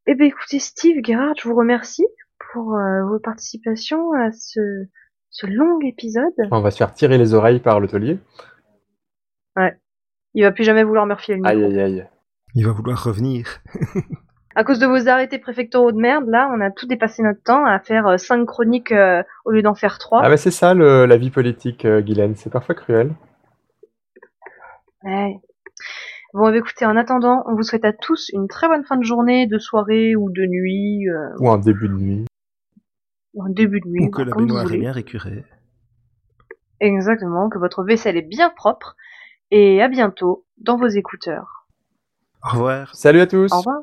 Eh ben écoutez Steve, Gerard, je vous remercie pour euh, vos participations à ce, ce long épisode. On va se faire tirer les oreilles par le taulier. Il va plus jamais vouloir me refiler le micro. Aïe aïe aïe. Il va vouloir revenir. À cause de vos arrêtés préfectoraux de merde, là, on a tout dépassé notre temps à faire 5 chroniques euh, au lieu d'en faire 3. Ah bah c'est ça le- la vie politique, euh, Guylaine, c'est parfois cruel. Ouais. Bon, eh bien, écoutez, en attendant, on vous souhaite à tous une très bonne fin de journée, de soirée ou de nuit, euh, Ou un début de nuit. ou un début de nuit, Ou que la comme vous baignoire est bien récurée. Exactement, que votre vaisselle est bien propre. Et à bientôt dans vos écouteurs. Au revoir. Salut à tous Au revoir.